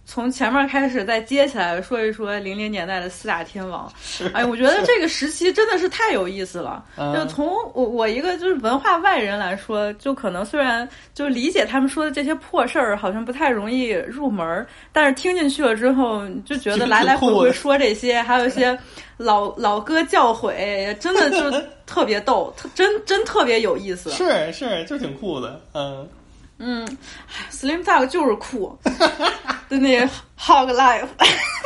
从前面开始再接起来说一说零零年代的四大天王。哎，我觉得这个时期真的是太有意思了。啊就从我我一个就是文化外人来说，就可能虽然就理解他们说的这些破事儿好像不太容易入门儿，但是听进去了之后，就觉得来来回回说这些，还有一些老老歌教诲，真的就 *laughs* 特别逗，特真真特别有意思。是是，就挺酷的，嗯。嗯，Slim Thug 就是酷，*laughs* 对那个 Hog Life，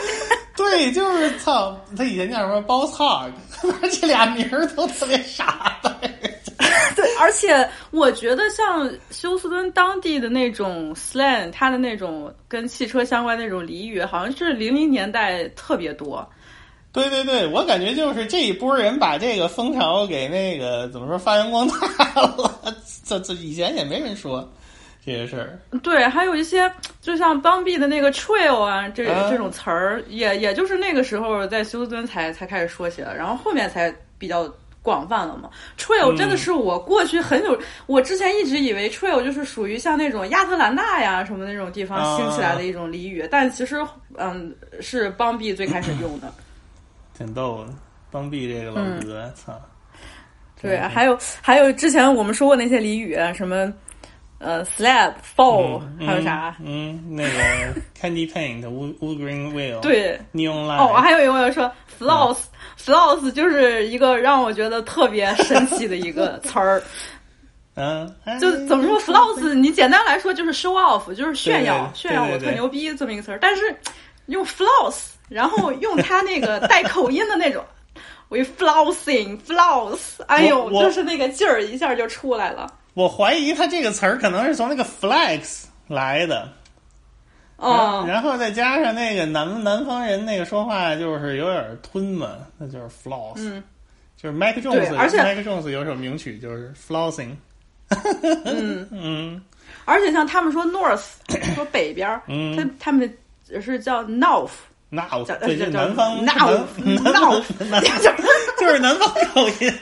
*laughs* 对，就是操，他以前叫什么 Boss Hog，*laughs* 这俩名儿都特别傻的。对，而且我觉得像休斯敦当地的那种 slang，它的那种跟汽车相关那种俚语，好像是零零年代特别多。对对对，我感觉就是这一波人把这个风潮给那个怎么说发扬光大了。这这以前也没人说，这些事儿。对，还有一些就像邦比的那个 trail 啊，这、啊这种词儿，也也就是那个时候在休斯敦才才开始说起来，然后后面才比较广泛了嘛。trail 嗯真的是我过去很久，我之前一直以为 trail 就是属于像那种亚特兰大呀什么那种地方啊兴起来的一种俚语，但其实嗯是邦比最开始用的。挺逗的。邦比这个老嗯哥，操、对，还有还有之前我们说过那些俚语，什么呃 slab fall，、嗯还有啥？嗯，那个 *laughs* Candy Paint、Wood Wood Green Wheel，对，Neon Light，哦，还有一个我要说 floss，floss *laughs* 就是一个让我觉得特别神奇的一个词儿。*laughs* 嗯，就怎么说 floss，你简单来说就是 show off，就是炫耀，炫耀我特牛逼这么一个词儿。但是用 floss，然后用他那个带口音的那种。*laughs* we flossing floss，哎呦，就是那个劲儿一下就出来了。我怀疑他这个词儿可能是从那个 flex 来的。哦，然后再加上那个南南方人那个说话就是有点吞嘛，那就是 floss，、嗯，就是 Mike 对 Jones，而且 Mike Jones 有首名曲就是 flossing，嗯。*laughs* 嗯。而且像他们说 north，说北边儿，嗯。他他们是叫 north，那我叫这就叫南方 north 南 north，南 *laughs* 就是南方口音，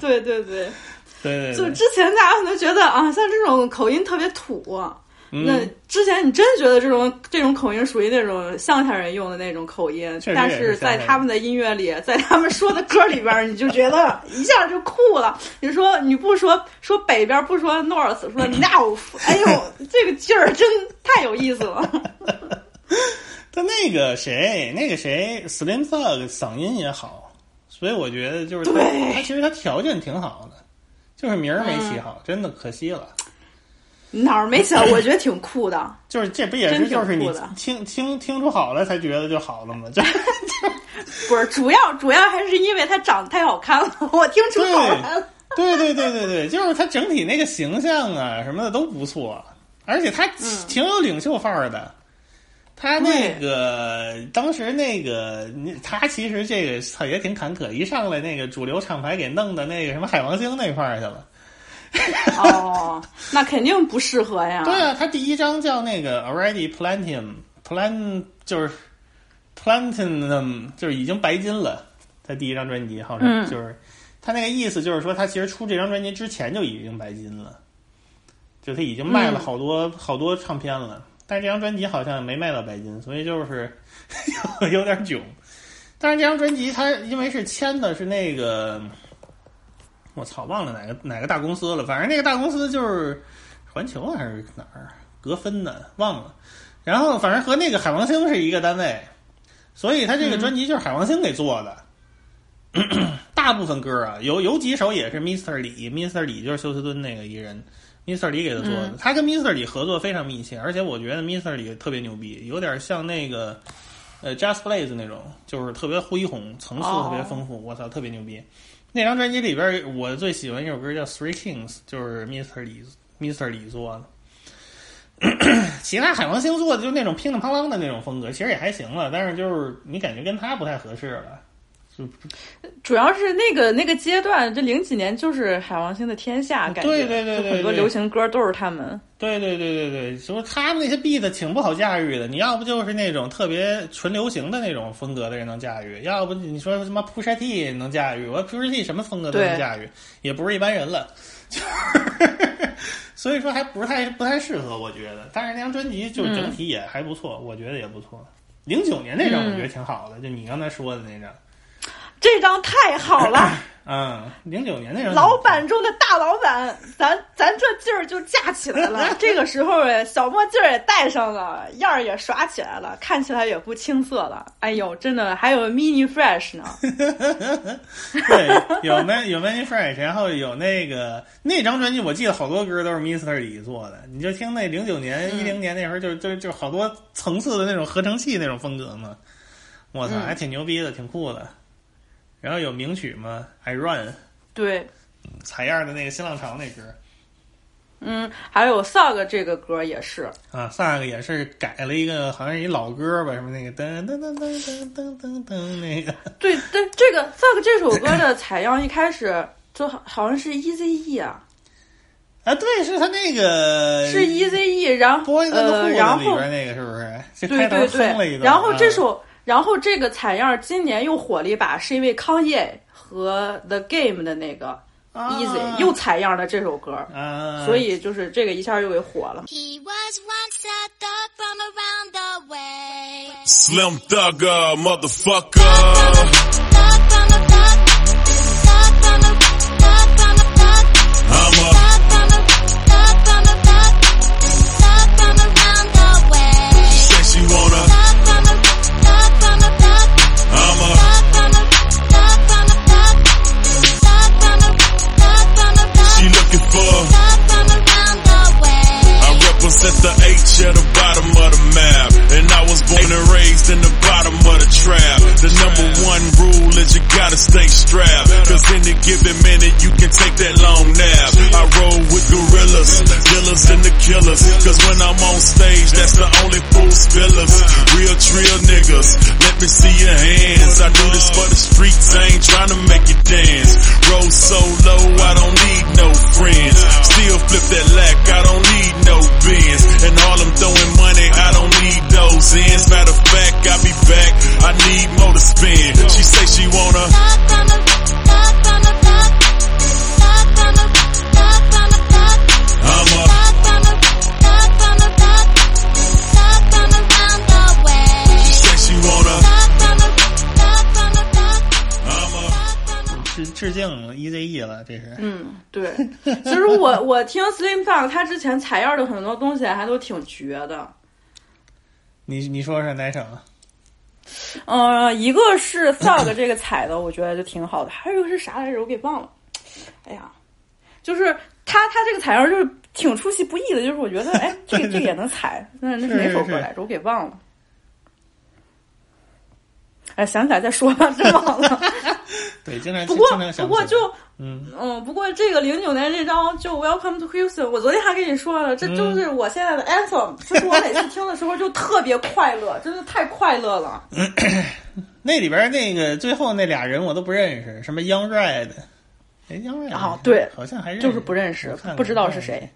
对对对。对对对，就之前大家可能觉得啊，像这种口音特别土，嗯那之前你真觉得这种这种口音属于那种乡下人用的那种口音但是是在他们的音乐里，在他们说的歌里边儿，你就觉得一下就酷了。你说你不说说北边不说 north，说 north，*laughs* 哎呦，这个劲儿真太有意思了。*laughs* 他那个谁，那个谁，Slim Thug 嗓音也好，所以我觉得就是他对他其实他条件挺好的，就是名儿没起嗯好，真的可惜了。哪儿没想，*laughs* 我觉得挺酷的。就是这不也是就是你听听听出好了才觉得就好了吗？*laughs* 就不是主要主要还是因为他长得太好看了，*laughs* 我听出好来了。对对对对对，就是他整体那个形象啊什么的都不错，而且他嗯挺有领袖范儿的。他那个当时那个，你他其实这个他也挺坎坷，一上来那个主流厂牌给弄的那个什么海王星那块儿去了。哦，那肯定不适合呀。*laughs* 对啊，他第一张叫那个 Already Platinum，Plan 就是 Platinum 就是已经白金了。他第一张专辑好像嗯就是、他那个意思，就是说他其实出这张专辑之前就已经白金了，就他已经卖了嗯好多、好多唱片了，但是这张专辑好像没卖到白金，所以就是有 *laughs* 有点囧。但是这张专辑它因为是签的是那个。我操，忘了哪个哪个大公司了，反正那个大公司就是环球还是哪儿格芬的，忘了。然后反正和那个海王星是一个单位，所以他这个专辑就是海王星给做的。*coughs* 大部分歌啊，有有几首也是 Mr. 李，Mr. 李就是休斯敦那个艺人，Mr. 李给他做的。嗯他跟 Mr. 李合作非常密切，而且我觉得 Mr. 李特别牛逼，有点像那个呃 Just Blaze 那种，就是特别恢宏，层次特别丰富。我操，特别牛逼。那张专辑里边，我最喜欢一首歌叫《Three Kings》，就是 Mr. 李 Mr. 李做的。*coughs* 其他海王星做的就那种乒铃乓啷的那种风格，其实也还行了，但是就是你感觉跟他不太合适了。就 *laughs* 主要是那个那个阶段，这零几年就是海王星的天下，感觉对对对很多流行歌都是他们。对对对对对，说他们那些 beat 挺不好驾驭的，你要不就是那种特别纯流行的那种风格的人能驾驭，要不你说什么 Pusha T 能驾驭，我 Pusha T 什么风格都能驾驭，也不是一般人了，就 *laughs* 是所以说还不是太不太适合，我觉得。但是那张专辑就是整体也还不错，我觉得也不错。零九年那张我觉得挺好的，就你刚才说的那张，这张太好了，*coughs* 嗯，零九年那张老板中的大老板，咱咱这劲儿就架起来了。*laughs* 这个时候哎，小墨镜儿也戴上了，样儿也耍起来了，看起来也不青涩了。哎呦，真的还有 mini fresh 呢。*laughs* 对，有 Man 有 mini Fresh，然后有那个那张专辑，我记得好多歌都是 Mister 李做的。你就听那零九年、一零年那时候，就就就好多层次的那种合成器那种风格嘛。我操，嗯还挺牛逼的，挺酷的。然后有名曲吗？I Run。对，采样的那个新浪潮那歌。嗯，还有 Sog 这个歌也是。啊，Sog 也是改了一个，好像一老歌吧，什么那个噔噔噔噔噔噔噔噔那个。*laughs* 对，对，这个 Sog 这首歌的采样一开始就好像是 EZE 啊。啊，对，是他那个是 EZE，然后，然后那个是不是？对对对，然后这首。然后这个采样今年又火了一把，是因为康业和 The Game 的那个 Easy 又采样了这首歌，啊，所以就是这个一下又给火了。He was once a thug from around the way. Slim Thugger, motherfucker. Thug from a thug. Thug from a in the bottom of the trap. The number one rule you gotta stay strapped. Cause any given minute you can take that long nap. I roll with gorillas, dealers and the killers. Cause when I'm on stage, that's the only fool spillers. Real trill niggas, let me see your hands. I do this for the streets, I ain't trying to make you dance. Roll so low, I don't need no friends. Still flip that lack, I don't need no bins. And all I'm throwing money, I don't need those ends. Matter of fact, I'll be back, I need more to spend. She say she wanna. order 致致敬 EZE 了，这是。嗯，对，*laughs* 就是我我听 Slim Fun 他之前采样的很多东西还都挺绝的。你你说是哪省？呃，一个是 Thug 这个踩的，我觉得就挺好的，还有一个是啥来着？我给忘了。哎呀，就是他他这个采样就是挺出其不意的，就是我觉得哎，这个这个也能踩，那那是哪首歌来着？我给忘了。哎，想起来再说吧，真忘了。*laughs* 对，经常不过不过就嗯嗯，不过这个零九年这张就 Welcome to Houston，我昨天还跟你说了，这就是我现在的 anthem，、就是我每次听的时候就特别快乐，真的太快乐了。*coughs* 那里边那个最后那俩人我都不认识，什么 Young Red，哎，Young Red 啊对好像还认识就是不认识看看不知道是谁。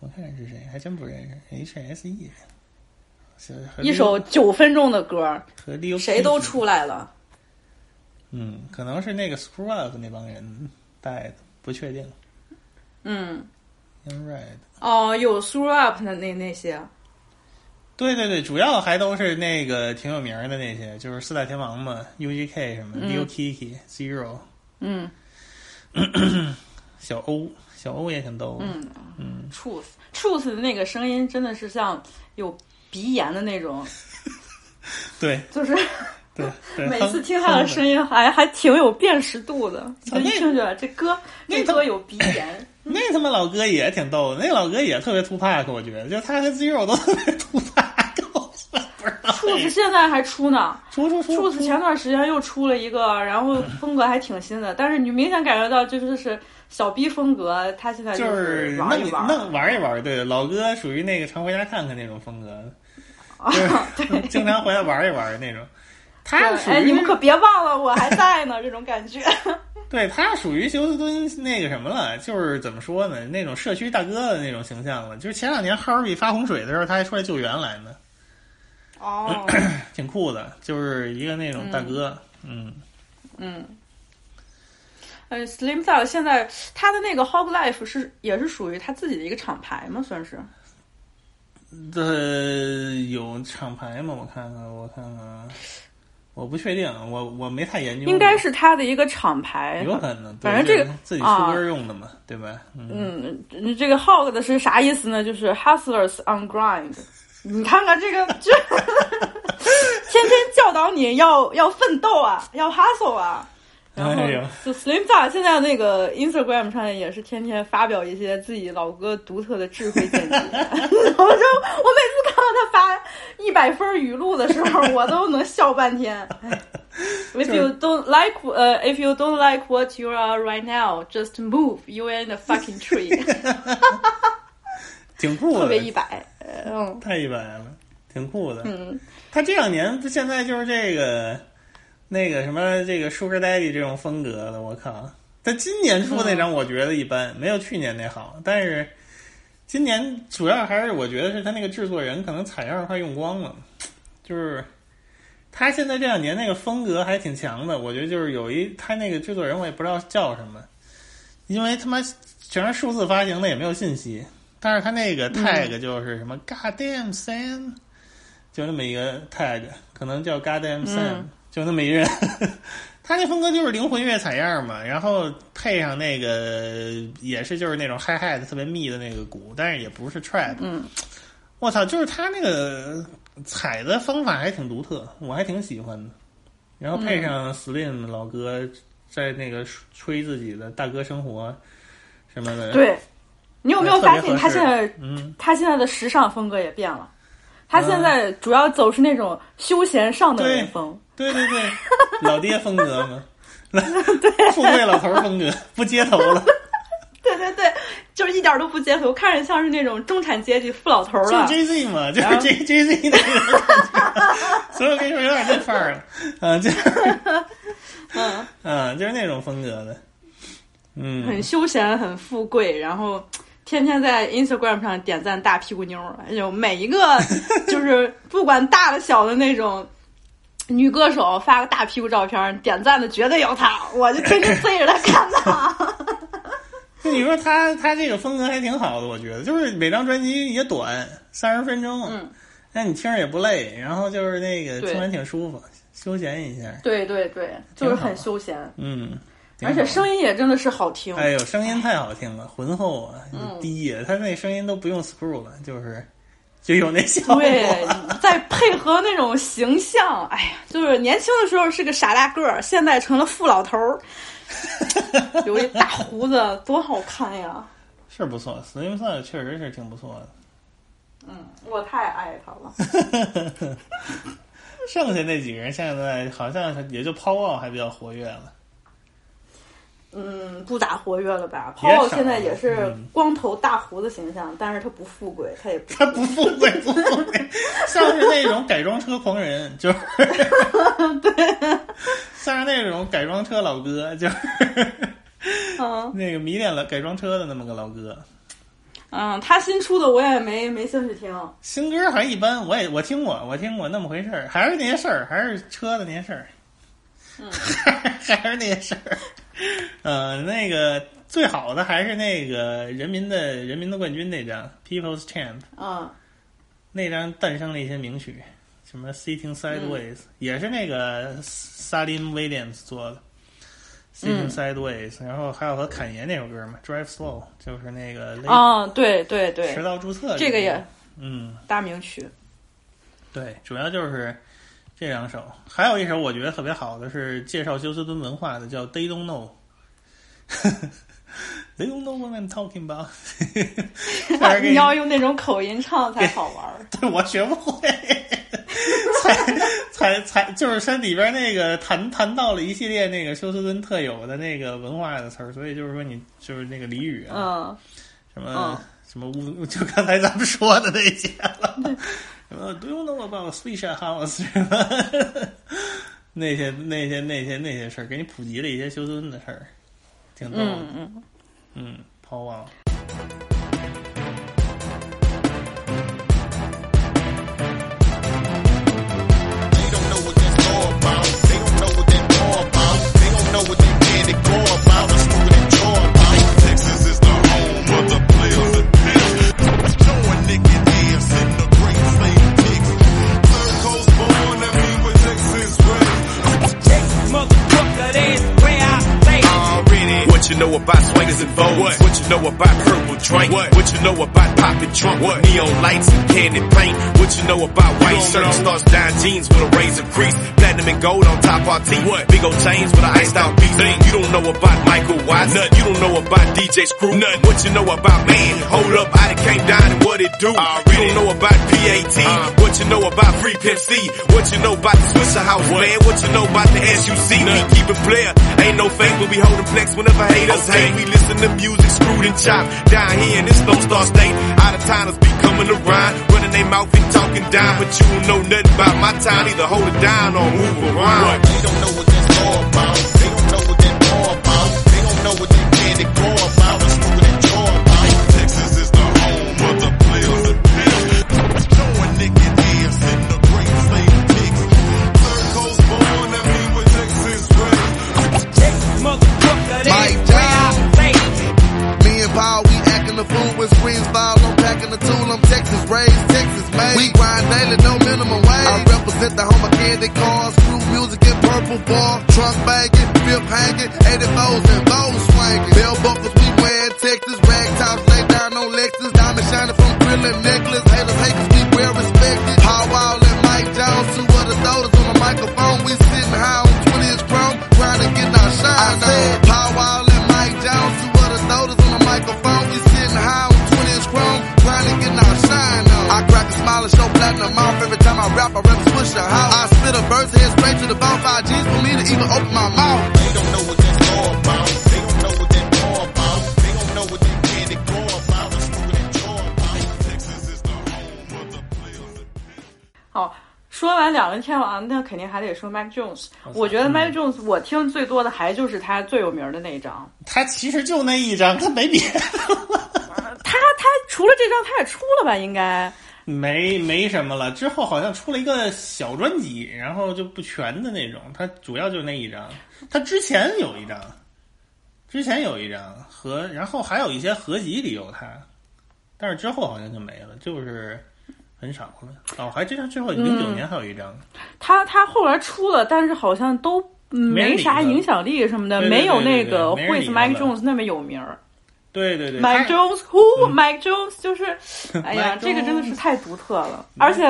我看看是谁，还真不认识。H.S.E. 是和一首九分钟的歌，谁都出来了。嗯，可能是那个 Screw Up 那帮人带的，不确定。嗯，Young Red，哦，有 Through Up 的那那些，对对对，主要还都是那个挺有名的那些，就是四大天王嘛，U.G.K 什么、嗯。Leo Kiki、Zero、嗯。小欧，小欧也挺逗的。嗯。嗯，，Truth。Truth 的那个声音真的是像有鼻炎的那种，*laughs* 对。就是对对，*laughs* 每次听他的声音还还挺有辨识度的，就一那听出来这歌那歌有鼻炎。*laughs* 那他妈老哥也挺逗的，那老哥也特别 a c 我觉得，就他和 Zero 都特别 t u p a c 我不知道。Truth 现在还出呢出出出，Truth 前段时间又出了一个，然后风格还挺新的，但是你明显感觉到就是是小逼风格，他现在就是玩一玩，弄弄玩一玩，对，老哥属于那个常回家看看那种风格，*laughs* 就是 *laughs* 经常回来玩一玩那种。*laughs* 他属于哎，你们可别忘了我还在呢，这种感觉。对他属于休斯敦那个什么了，就是怎么说呢，那种社区大哥的那种形象了。就是前两年 Harvey 发洪水的时候，他还出来救援来呢，哦，*clears throat* 挺酷的，就是一个那种大哥，嗯嗯。呃，Slim Thug 现在他的那个 Hog Life 是也是属于他自己的一个厂牌吗？算是？呃，有厂牌吗？我看看，我看看，我不确定，我我没太研究。应该是他的一个厂牌，有可能，反正这个自己出啊歌用的嘛，对吧？嗯，嗯，这个 hog 的是啥意思呢？就是 hustlers on grind。你看看这个，这 *laughs* 天天教导你要要奋斗啊，要 hustle 啊。然后就 Slim Thug 现在那个 Instagram 上也是天天发表一些自己老哥独特的智慧见解。我就我每次看到他发一百分语录的时候，我都能笑半天。哎 If you don't like, 呃、i f you don't like what you are right now, just move. You in the fucking tree. 挺酷的，特别一百，嗯，太一百了，挺酷的。嗯，他这两年他现在就是这个那个什么这个 Sugar Daddy 这种风格的，我靠，他今年出那张我觉得一般，没有去年那好。但是今年主要还是我觉得是他那个制作人可能采样快用光了，就是他现在这两年那个风格还挺强的。我觉得就是有一他那个制作人我也不知道叫什么，因为他妈全是数字发行的，也没有信息。但是他那个 tag 就是什么 God damn Sam，就那么一个 tag，可能叫 God damn Sam，、嗯就那么一人。*laughs* 他那风格就是灵魂乐采样嘛，然后配上那个也是就是那种嗨嗨的特别密的那个鼓，但是也不是 trap。嗯，我操，就是他那个采的方法还挺独特，我还挺喜欢的。然后配上 Slim 老哥在那个吹自己的大哥生活什么的，对，你有没有发现他现在嗯，他现在的时尚风格也变了？他现在主要走是那种休闲上等人风。对对对，*laughs* 老爹风格嘛，对。富贵老头风格，不接头了。对对对，就是一点都不街头，看着像是那种中产阶级富老头了。就是 J Z 嘛，就是 J J Z 那种感觉，*laughs* 所以我跟你说有点那范儿了，*laughs* 嗯，就是，嗯。嗯，就是那种风格的，嗯，很休闲，很富贵，然后天天在 Instagram 上点赞大屁股妞儿，哎呦，每一个就是不管大的小的那种女歌手发个大屁股照片，点赞的绝对有她，*laughs* 我就天天追着她看她。*laughs* 那你说她她这个风格还挺好的，我觉得，就是每张专辑也短，三十分钟，嗯，那你听着也不累，然后就是那个听完挺舒服，休闲一下，对对对，就是很休闲，嗯，而且声音也真的是好听。哎呦，声音太好听了，浑厚啊，嗯。低呀，他那声音都不用 screw 了，就是就有那效果。对，再配合那种形象，哎呀，就是年轻的时候是个傻大个儿，现在成了富老头儿，*laughs* 有一大胡子，多好看呀！是不错，Slim Thug 确实是挺不错的。嗯，我太爱他了。*laughs* 剩下那几个人现在好像也就抛奥还比较活跃了。嗯，不咋活跃了吧？也少泡泡现在也是嗯。光头大胡子形象，但是他不富贵，他也不 *laughs* 他不富贵，*laughs* 不富贵，像是那种改装车狂人，就是。*laughs* 对，像是那种改装车老哥，就是。嗯。那个迷恋了改装车的那么个老哥。嗯，他新出的我也没没兴趣听。新歌还一般，我也我听过，我听过那么回事儿，还是那些事儿，还是车的那些事儿，嗯，还是那些事儿。*laughs* 呃，那个最好的还是那个人民的人民的冠军那张 People's Champ，嗯那张诞生了一些名曲，什么 Sitting Sideways，、也是那个 Salim Williams 做的。Sitting 嗯 Sideways，、然后还有和侃爷那首歌嘛，Drive Slow，就是那个雷啊，对对对，迟到注册这个也嗯，大名曲。对，主要就是这两首，还有一首我觉得特别好的是介绍休斯敦文化的，叫 They Don't Know。*laughs* They don't know what I'm talking about *laughs* 你要用那种口音唱才好玩儿。*laughs* 对我学不会，才才才就是它里边那个谈谈到了一系列那个休斯敦特有的那个文化的词儿，所以就是说你就是那个俚语啊，嗯什么、嗯什么乌 *laughs* 就刚才咱们说的那些了，什么，那些那些那些那些事儿，给你普及了一些修真的事儿，挺多。嗯嗯。嗯，好啊。You know about swingers and vogues? What? What you know about purple drink? What? What you know about popping trunk What? with neon lights and candy paint? What you know about white shirts, stars, down jeans with a razor crease, platinum and gold on top our teeth? What? Big old chains with an iced out beat. Thing. You don't know about Michael Watts? Nothing. You don't know about DJ Screw? Nothing. What you know about man? Hold up, I done came down and what it do? Already. You don't know about PAT? Uh. What you know about Free Pimp C? What you know about the Swisher House, What? man? What you know about the SUC? We keep it player. Ain't no fake, but we holding flex whenever haters us hate. We listen to music screwed and chopped. Down here in this Lone Star State, out of towners be coming around, running their mouth and talking down. But you don't know nothing about my town, either hold it down or move around. They don't know what that's all about. They don't know what that's all about. They don't know what they can and go about. It's screwing and draw about. Texas is the home of the players and pills. Showing niggas dance in the great state niggas. Third coast born, I mean with Texas raised. Texas motherfucker, they packing the food with screens filed. I'm packing the tool. I'm Texas raised, Texas made. We grind daily, no minimum wage. I represent the home of candy cars, Crew music and purple bar, trunk banging, fifth hanging, 84s and bows swinging. Bell buckles we wear Texas, rag tops lay down on Lexus, diamond shining from grilling necklace. Haters haters. I rap. I rap push a house. I spit a verse, head straight to the bone. Five G's for me to even open my mouth. They don't know what that's all about. They don't know what that all about. They don't know what that candy go about. It's moving and jaw about. Texas is the home of the players. 好，说完两个天王，那肯定还得说 Mac Jones。我觉得 Mac Jones 我听最多的还就是他最有名的那一张。他其实就那一张，他没别的，他他除了这张，他也出了吧？应该没没什么了。之后好像出了一个小专辑，然后就不全的那种。他主要就那一张，他之前有一张，之前有一张和，然后还有一些合集里有他，但是之后好像就没了，就是很少了。哦，还这张之后零九年还有一张，他他后来出了，但是好像都没啥影响力什么的，没有那个对对对没人 With Mike Jones 那么有名儿。对对对 Mike Jones who？Mike Jones 就是，*laughs* 哎呀这个真的是太独特了，而且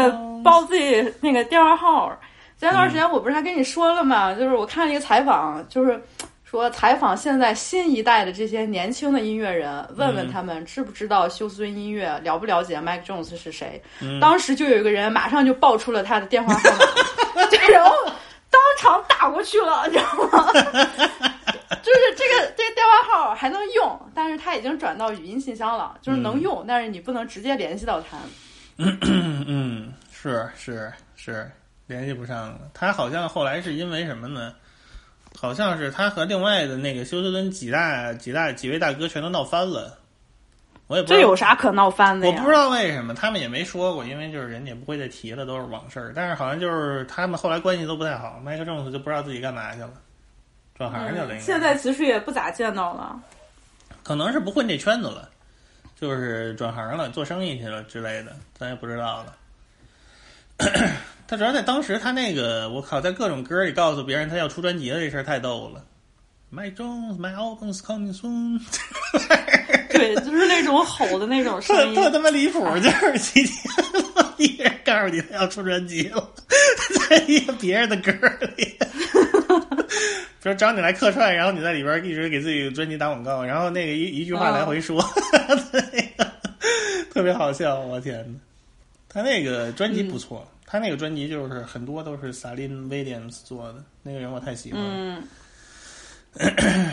报自己那个电话号。前段时间我不是还跟你说了吗？就是我看了一个采访，就是说采访现在新一代的这些年轻的音乐人，问问他们知不知道休斯顿音乐，了不了解 Mike Jones 是谁。嗯当时就有一个人马上就报出了他的电话号码，*laughs* 然后当场打过去了，你知道吗？就是这个这个电话号还能用，但是他已经转到语音信箱了，就是能用，但是你不能直接联系到他。*clears throat* 嗯，是是是，联系不上了。他好像后来是因为什么呢？好像是他和另外的那个休斯顿几大几大几位大哥全都闹翻了。我也不知道这有啥可闹翻的呀？我不知道为什么，他们也没说过，因为就是人家也不会再提了，都是往事儿。但是好像就是他们后来关系都不太好，麦克仲斯就不知道自己干嘛去了，转行去了。嗯现在其实也不咋见到了。可能是不混这圈子了，就是转行了，做生意去了之类的，咱也不知道了。*coughs* 他主要在当时，他那个我靠，在各种歌里告诉别人他要出专辑了，这事儿太逗了。My Jones, my album's coming soon。*laughs* 对，就是那种吼的那种 *laughs* 声音，特他妈离谱，就是 *laughs* 今天一人告诉你他要出专辑了，在一个别人的歌里，*laughs* 比如找你来客串，然后你在里边一直给自己专辑打广告，然后那个一一句话来回说，*laughs* *laughs* 特别好笑，我天呐，他那个专辑不错，他那个专辑就是很多都是萨琳威廉姆斯做的，那个人我太喜欢了。嗯。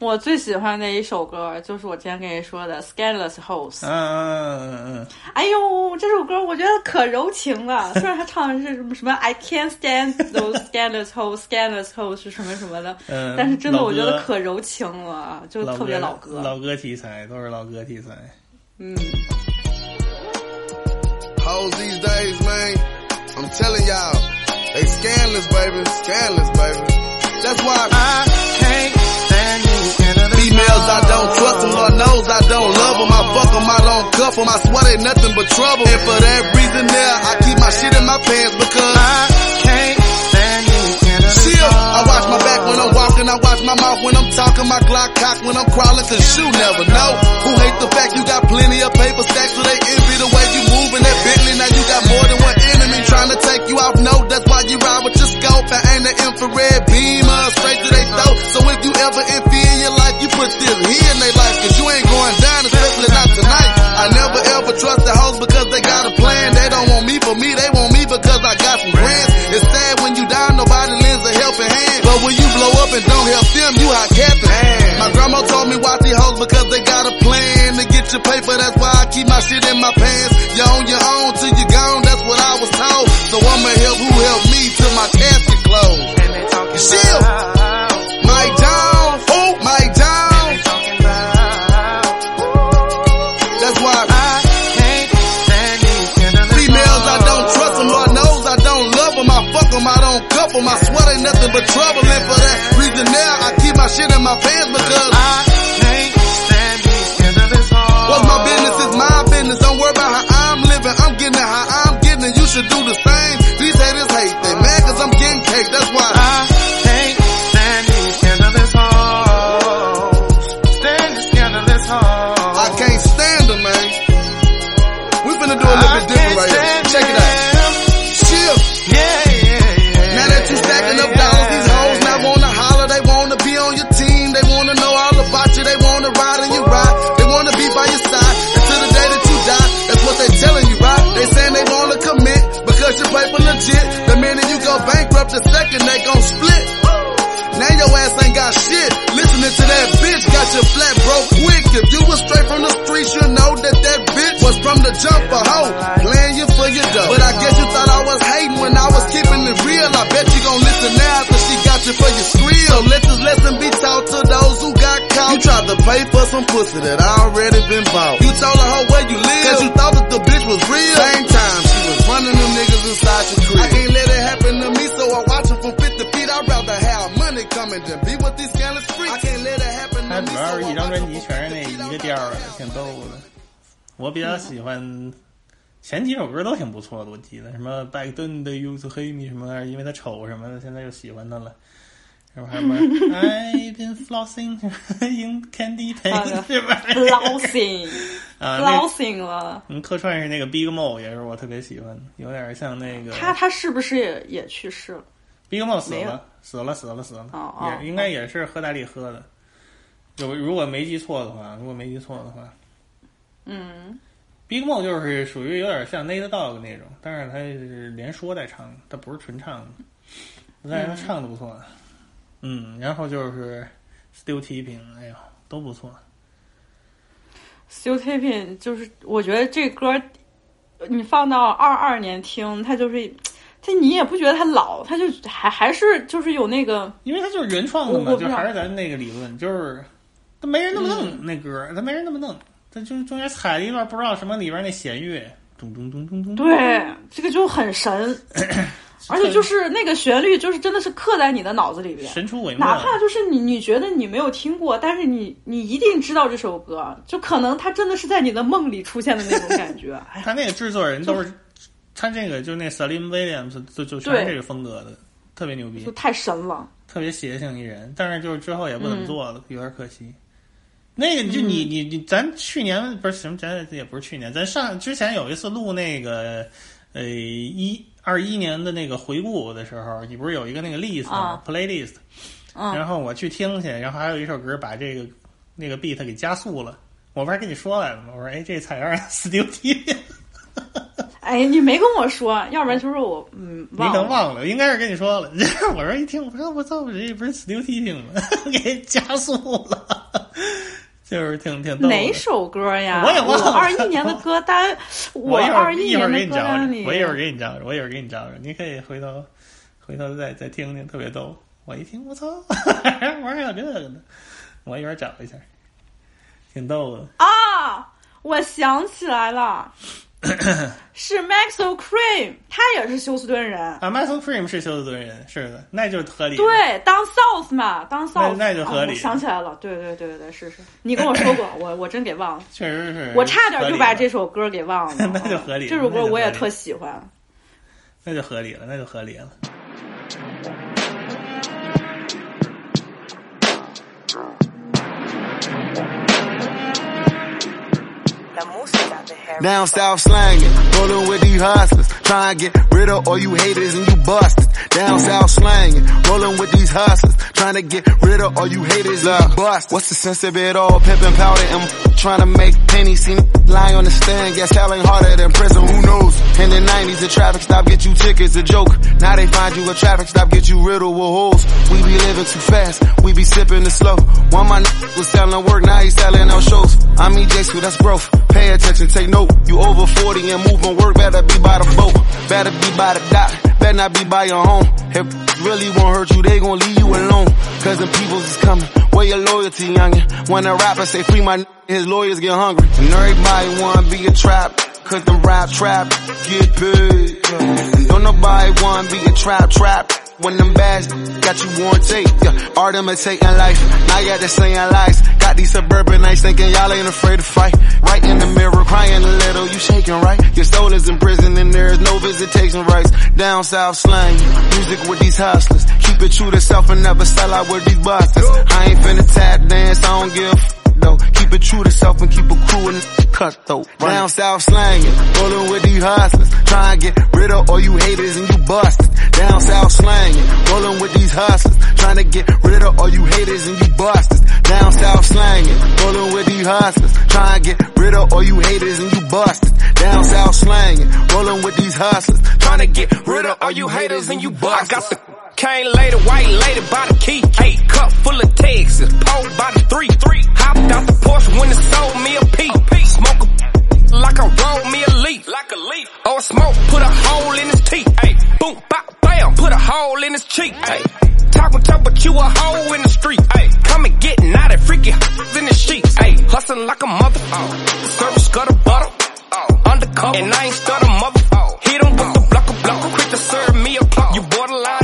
我最喜欢的一首歌就是我之前跟你说的《Scandalous House》。嗯嗯嗯嗯。哎呦，这首歌我觉得可柔情了。虽然他唱的是什么什么 “I can't stand those scandalous hoes, scandalous hoes” 是什么什么的，嗯但是真的我觉得可柔情了，就特别老歌。老歌题材都是老歌题材。嗯。Hoes these days, man, I'm telling y'all, they scandalous, baby, scandalous, baby. That's why I can't. Females I don't trust them, Lord knows I don't love them. I fuck them, I don't cuff them. I swear they nothing but trouble. And for that reason there, I keep my shit in my pants because I can't stand you. Chill, I watch my back when I'm walking, I watch my mouth when I'm talking, my Glock cock when I'm crawling, cause you never know. Who hate the fact you got plenty of paper stacks, so they envy the way you moving that Bentley. Now you got more than one enemy trying to take you off no, That's why you ride with your scope and infrared beamer straight to their throat. So if you ever empty in your life, you put this here in their life, cause you ain't going down, especially not tonight. I never ever trust the hoes because they got a plan. They don't want me for me, they want me because I got some grants. It's sad when you die, nobody lends a helping hand. But when you blow up and don't help them, you hot captain. My grandma told me watch these hoes because they got a plan to get your paper. That's why I keep my shit in my pants. You're on your own till you gone, that's what I was told. Chill. Mike who? Oh, Mike Jones. That's why I can't stand these females. I don't trust them. Lord knows I don't love them. I fuck them. I don't cuff them. I swear they nothing but trouble. And for that reason now, I keep my shit in my pants because I can't stand these hoes. What's my business is my business. Don't worry about how I'm living. I'm getting it how I'm getting it. You should do the same. Check it out. Shift. Yeah, yeah, yeah. Now that you stacking up dollars, these hoes now wanna holler, they wanna be on your team, they wanna know all about you, they wanna ride your ride, they wanna be by your side until the day that you die. That's what they telling you, right? They saying they wanna commit because you for legit. The minute you go bankrupt, the second they gon' split. Now your ass ain't got shit. Listening to that bitch got you flat broke quick. If you was straight from the streets, you know that that bitch was from the jump a hoe. after she got you for your skrill. So let this lesson be taught to those who got caught. You tried to pay for some pussy that already been bought. You told her hoe where you live. Cause you thought that the bitch was real. Same time, she was running them niggas inside your crib. I can't let it happen to me, so I watch it from 50 feet. I'd rather have money coming than be with these scandalous freaks. I can't let it happen 它 to 主 me, 要 so 是 I 一张 watch 专辑全是那一个调儿的，挺逗的。我比较喜欢 前几首歌都挺不错的，我记得什么拜登的 use 黑米什么玩意儿，因为他丑什么的，现在又喜欢他了。然后还有什么 *laughs* I've been flossing *laughs* in candy 啊 paint 是吧？flossing *laughs* 啊，flossing 了。嗯，客串是那个 Big Mo，也是我特别喜欢的，有点像那个他他是不是也也去世了？Big Mo 死了，死了，死了，死了，哦哦也应该也是喝大力喝的。有如果没记错的话，如果没记错的话嗯，，Big Mo 就是属于有点像 Nate Dogg 那种，但是他是连说带唱，他不是纯唱的，但是他唱的不错。嗯，然后就是 Still Tipping，哎呦，都不错。Still Taping 就是，我觉得这歌你放到二二年听，它就是，它你也不觉得它老，它就还还是就是有那个，因为它就是原创的嘛，就还是咱那个理论，就是他没人那么弄、嗯那歌，他没人那么弄，他就是中间踩了一段不知道什么里边那弦乐，咚咚咚咚咚。对，这个就很神，*coughs* 而且就是那个旋律，就是真的是刻在你的脑子里边，神出鬼没。哪怕就是你你觉得你没有听过，但是你你一定知道这首歌，就可能它真的是在你的梦里出现的那种感觉。*laughs* 哎，他那个制作人都是，他这个就那 Salim Williams 就就全是这个风格的，特别牛逼就，太神了。特别邪性一人。但是就是之后也不怎么做了，嗯有点可惜。那个就你你你，咱去年不是什么，咱也不是去年，咱上之前有一次录那个呃一二一年的那个回顾的时候，你不是有一个那个 list 吗、啊 playlist，、嗯然后我去听去，然后还有一首歌把这个那个 beat 给加速了。我不是跟你说来了吗？我说哎，这采样 Studio T。哎，你没跟我说，要不然就是我嗯你忘了。可能忘了，应该是跟你说了。*laughs* 我说一听，我说我操，我这不是 Studio T 听吗？*laughs* 给加速了，就是挺挺逗。哪首歌呀？我也忘了二一年的歌单，*laughs* 我一会二儿一会儿一年的给你找找歌单里，，我一会儿给你找找，我一会儿给你找找，你可以回头回头再再听听，特别逗。我一听，我操，*laughs* 玩还有这个呢，我一会儿找一下，挺逗的。啊，我想起来了，*coughs* 是 Maxwell Cream，他也是休斯顿人。啊 Maxwell Cream 是休斯顿人，是的，那就是合理。，对，当 South 嘛，当 South，那就合理想起来了，对对对对对，是是，你跟我说过，*laughs* 我我真给忘了，确实是。我差点就把这首歌给忘了。*laughs* 那就合理这首歌我也特喜欢。那就合理了，那就合理了。Down south slanging, rolling with these hustlers. Trying to get rid of all you haters and you busters. Down south slanging, rolling with these hustlers. Trying to get rid of all you haters and you busters. What's the sense of it all? Pimping powder and trying to make pennies. See me lying on the stand, guess hell ain't harder than prison. Who knows? In the 90s, the traffic stop get you tickets, a joke. Now they find you a traffic stop, get you riddled with holes. We be living too fast, we be sipping the slow. One my n- was selling work, now he selling out shows. I'm EJ, so that's growth. Pay attention, take note. You over 40 and moving work, better be by the boat. Better be by the dock, better not be by your home. If really won't hurt you, they gon' leave you alone. Cause the peoples is coming. Where your loyalty, youngin'? When a rapper say free my n- his lawyers get hungry. And everybody wanna be a trap. Cause the rap trap get paid. And don't nobody wanna be a trap trap. When them bags got you on tape, yeah. Art imitating life. Now you got to saying lies. Got these suburban nights thinking y'all ain't afraid to fight. Right in the mirror, crying a little, you shaking right. Your soul is in prison and there is no visitation rights. Down south slang, music with these hustlers. Keep it true to self and never sell out with these busters. I ain't finna tap dance, I don't give though. Keep it true to self and keep a crew and cutthroat. Down south slanging, rolling with these hustlers. Try and get rid of all you haters and you busters. Down south slanging, rolling with these hustlers. Trying to get rid of all you haters and you busters. Down south slanging, rolling with these hustlers. Try and get rid of all you haters and you busters. Down south slanging, rolling with these hustlers. Trying to get rid of all you haters and you busters. I got the cane lady, white lady by the key. Eight cup full of Texas, pole by the three. Three hopped out the Porsche when it sold me a peep. Smoke a like I rolled me a leaf. Like a leaf. A smoke, put a hole in his teeth. Hey, boom, bop, bam, put a hole in his cheek. Hey, talking tough, but you a hoe in the street. Hey, come and get naughty, freaky *laughs* in the sheets. Hey, hustling like a mother. Oh, service gutter butter. Oh, undercover. And I ain't stutter mother. Oh, hit him with the blocker blocker. Quick to serve me a clock. You borderline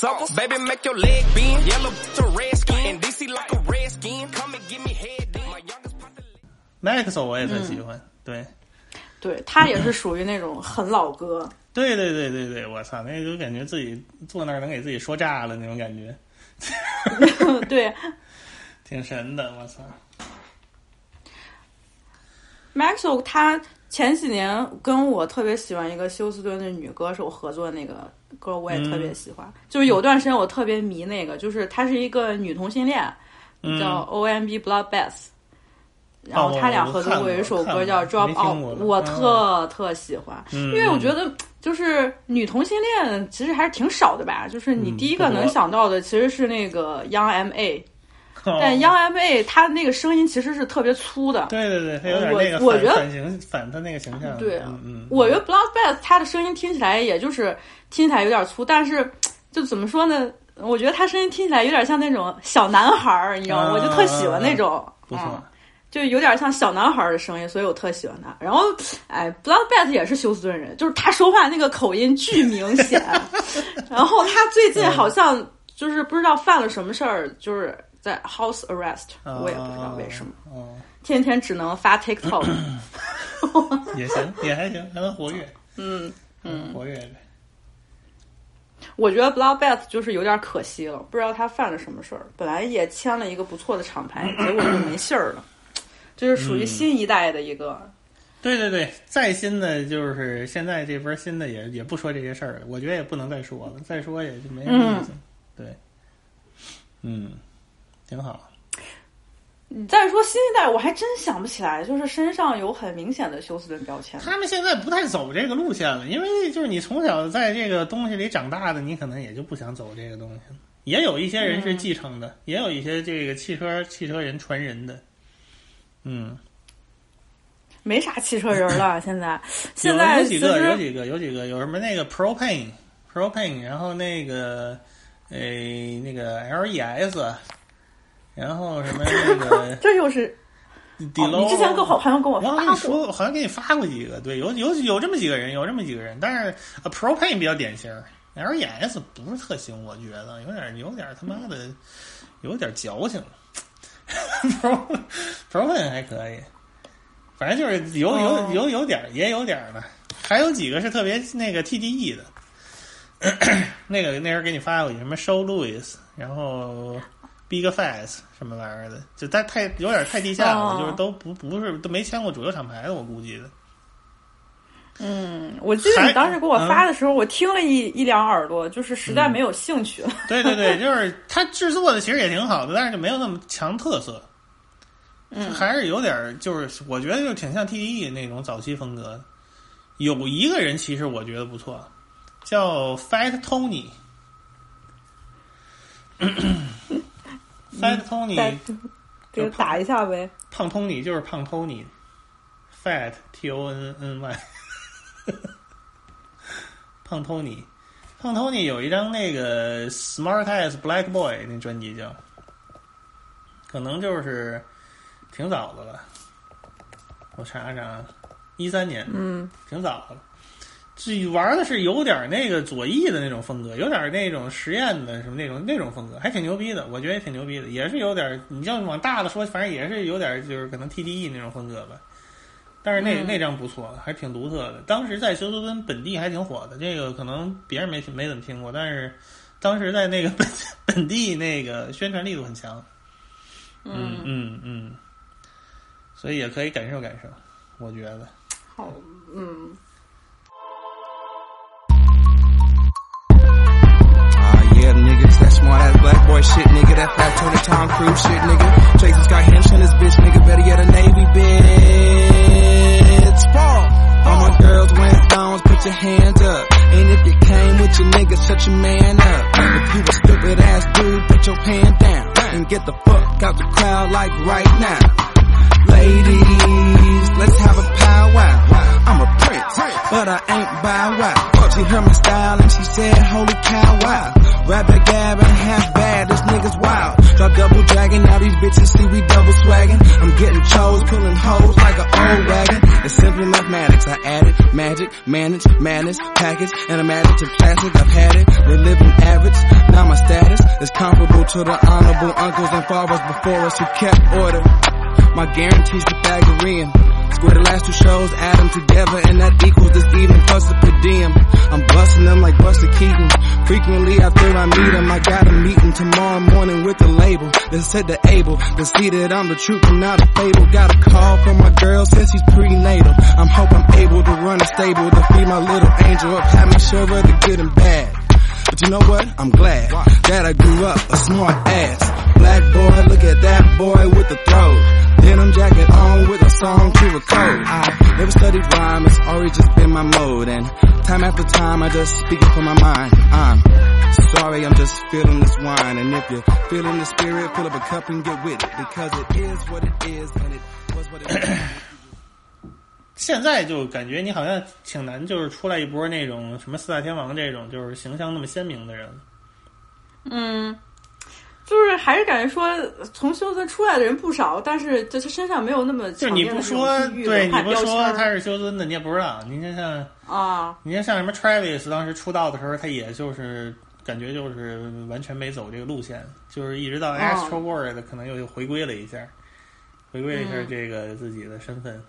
suckers. Baby, make your leg bend. Yellow to red skin. In DC like a red skin. Come and give me head. then. My youngest Maxo 我也特喜欢，对，对他也是属于那种很老歌。对对对对对，我操，那就感觉自己坐那儿能给自己说炸了那种感觉，对挺神的，我操。，Maxo 他前几年跟我特别喜欢一个休斯顿的女歌手合作那个歌，我也特别喜欢。就是有段时间我特别迷那个，就是她是一个女同性恋，嗯叫 O.M.B. Bloodbath。然后他俩合作过有一首歌叫《Drop 哦我看 Out》，我特特喜欢，嗯因为我觉得就是女同性恋其实还是挺少的吧。就是你第一个能想到的其实是那个 Young M.A，哦但 Young M.A 他那个声音其实是特别粗的。对对对，他有点那个反我我觉得反形反他那个形象，对嗯嗯，我觉得 Bloodbath 他的声音听起来也就是听起来有点粗，但是 *tsk* 就怎么说呢？我觉得他声音听起来有点像那种小男孩儿，你知道吗？啊我就特喜欢那种，不错嗯就有点像小男孩儿的声音，所以我特喜欢他。然后，哎，Bloodbath 也是休斯顿人，就是他说话那个口音巨明显。然后他最近好像就是不知道犯了什么事儿，就是在 house arrest，我也不知道为什么，哦，天天只能发 TikTok。*coughs* 也行，也还行，还能活跃，嗯嗯，活跃呗。我觉得 Bloodbath 就是有点可惜了，不知道他犯了什么事儿。本来也签了一个不错的厂牌，*coughs* 结果就没信儿了。这是属于新一代的一个，对对对，再新的就是现在这波新的也也不说这些事儿了，我觉得也不能再说了，再说也就没什么意思。对，嗯，挺好。你再说新一代，我还真想不起来，就是身上有很明显的休斯顿标签。他们现在不太走这个路线了，因为就是你从小在这个东西里长大的，你可能也就不想走这个东西了。也有一些人是继承的，也有一些这个汽车汽车人传人的。嗯，没啥汽车人了，*laughs* 现在现在有几个，有几个，有几个，有什么那个 Propane Propane，然后那个诶那个 LES，然后什么那个 *laughs* 这又是底楼哦你之前跟我好像跟我我跟你说，好像给你发过几个，对，有有有这么几个人，有这么几个人，但是、呃、Propane 比较典型，LES 不是特行，我觉得有点有点他妈的有点矫情，Pro Propane 还可以，反正就是有有哦有有点儿也有点儿的，还有几个是特别那个 TDE 的。*coughs* 那个那人给你发过去，什么 Show Louis，然后 Big Fast 什么玩意儿的，就太太有点太地下了，哦就是都不不是都没签过主流厂牌的，我估计的。嗯，我记得你当时给我发的时候，我听了一一两耳朵，就是实在没有兴趣了。对对对，*laughs* 就是他制作的其实也挺好的，但是就没有那么强特色。嗯，还是有点儿，就是我觉得就挺像 TDE 那种早期风格的。有一个人其实我觉得不错，叫 Fat Tony。*coughs* Fat Tony，再给打一下呗。胖 Tony 就是胖 Tony，Fat T O N N Y，胖 Tony，胖 Tony 有一张那个 Smart as Black Boy 那专辑叫，可能就是挺早的了。我查查，一三年，嗯，挺早的了。这玩的是有点那个左翼的那种风格，有点那种实验的什么那种那种风格，还挺牛逼的。我觉得也挺牛逼的，也是有点，你要往大的说，反正也是有点，就是可能 TDE 那种风格吧。但是那、嗯那张不错，还挺独特的。当时在休斯敦本地还挺火的，这个可能别人没没怎么听过，但是当时在那个本 *laughs* 本地那个宣传力度很强。嗯嗯嗯，所以也可以感受感受，我觉得。好，嗯。Smart ass black boy shit, nigga. That fat Tony Tom Cruise shit, nigga. Jason Scott Hench and this bitch, nigga. Better get a Navy bitch. Fall. All my girls wearing thongs, put your hands up. And if you came with your nigga, shut your man up. If you a stupid ass dude, put your hand down. And get the fuck out the crowd like right now. Ladies, let's have a powwow. I'm a prince, but I ain't bow wow. She heard my style and she said, holy cow, wow. Rapper gab and half bad, this nigga's wild. Drop double dragon, now these bitches see we double swaggin'. I'm getting chose, pulling hoes like an old wagon. It's simple mathematics, I added magic, manage, madness, package, and I'm added to classic. I've had it, they living average. Now my status is comparable to the honorable uncles and fathers before us who kept order. My guarantee's the Pythagorean. Square the last two shows, add them together, and that equals this evening plus the per diem. I'm busting them like Buster Keaton. Frequently after I meet him, I got a meeting tomorrow morning with the label. They said they're able to see that I'm the truth and not a fable. Got a call from my girl since she's prenatal. I'm hope I'm able to run a stable to feed my little angel up, have me sure of the good and bad. But you know what? I'm glad that I grew up a smart ass. Black boy, look at that boy with the throw. Denim jacket on with a song to a code. I never studied rhyme, it's always just been my mode. And time after time, I just speak it from my mind. I'm sorry, I'm just feeling this wine. And if you're feeling the spirit, fill up a cup and get with it. Because it is what it is, and it was what it is. *clears throat* 现在就感觉你好像挺难，就是出来一波那种什么四大天王这种，就是形象那么鲜明的人。嗯，就是还是感觉说，从休斯顿出来的人不少，但是就他身上没有那么就是你不说，对你不说他是是休斯顿的，你也不知道。你就像啊，你看像什么 Travis 当时出道的时候，他也就是感觉就是完全没走这个路线，就是一直到 Astro World 可能又又回归了一下，回归了一下这个自己的身份。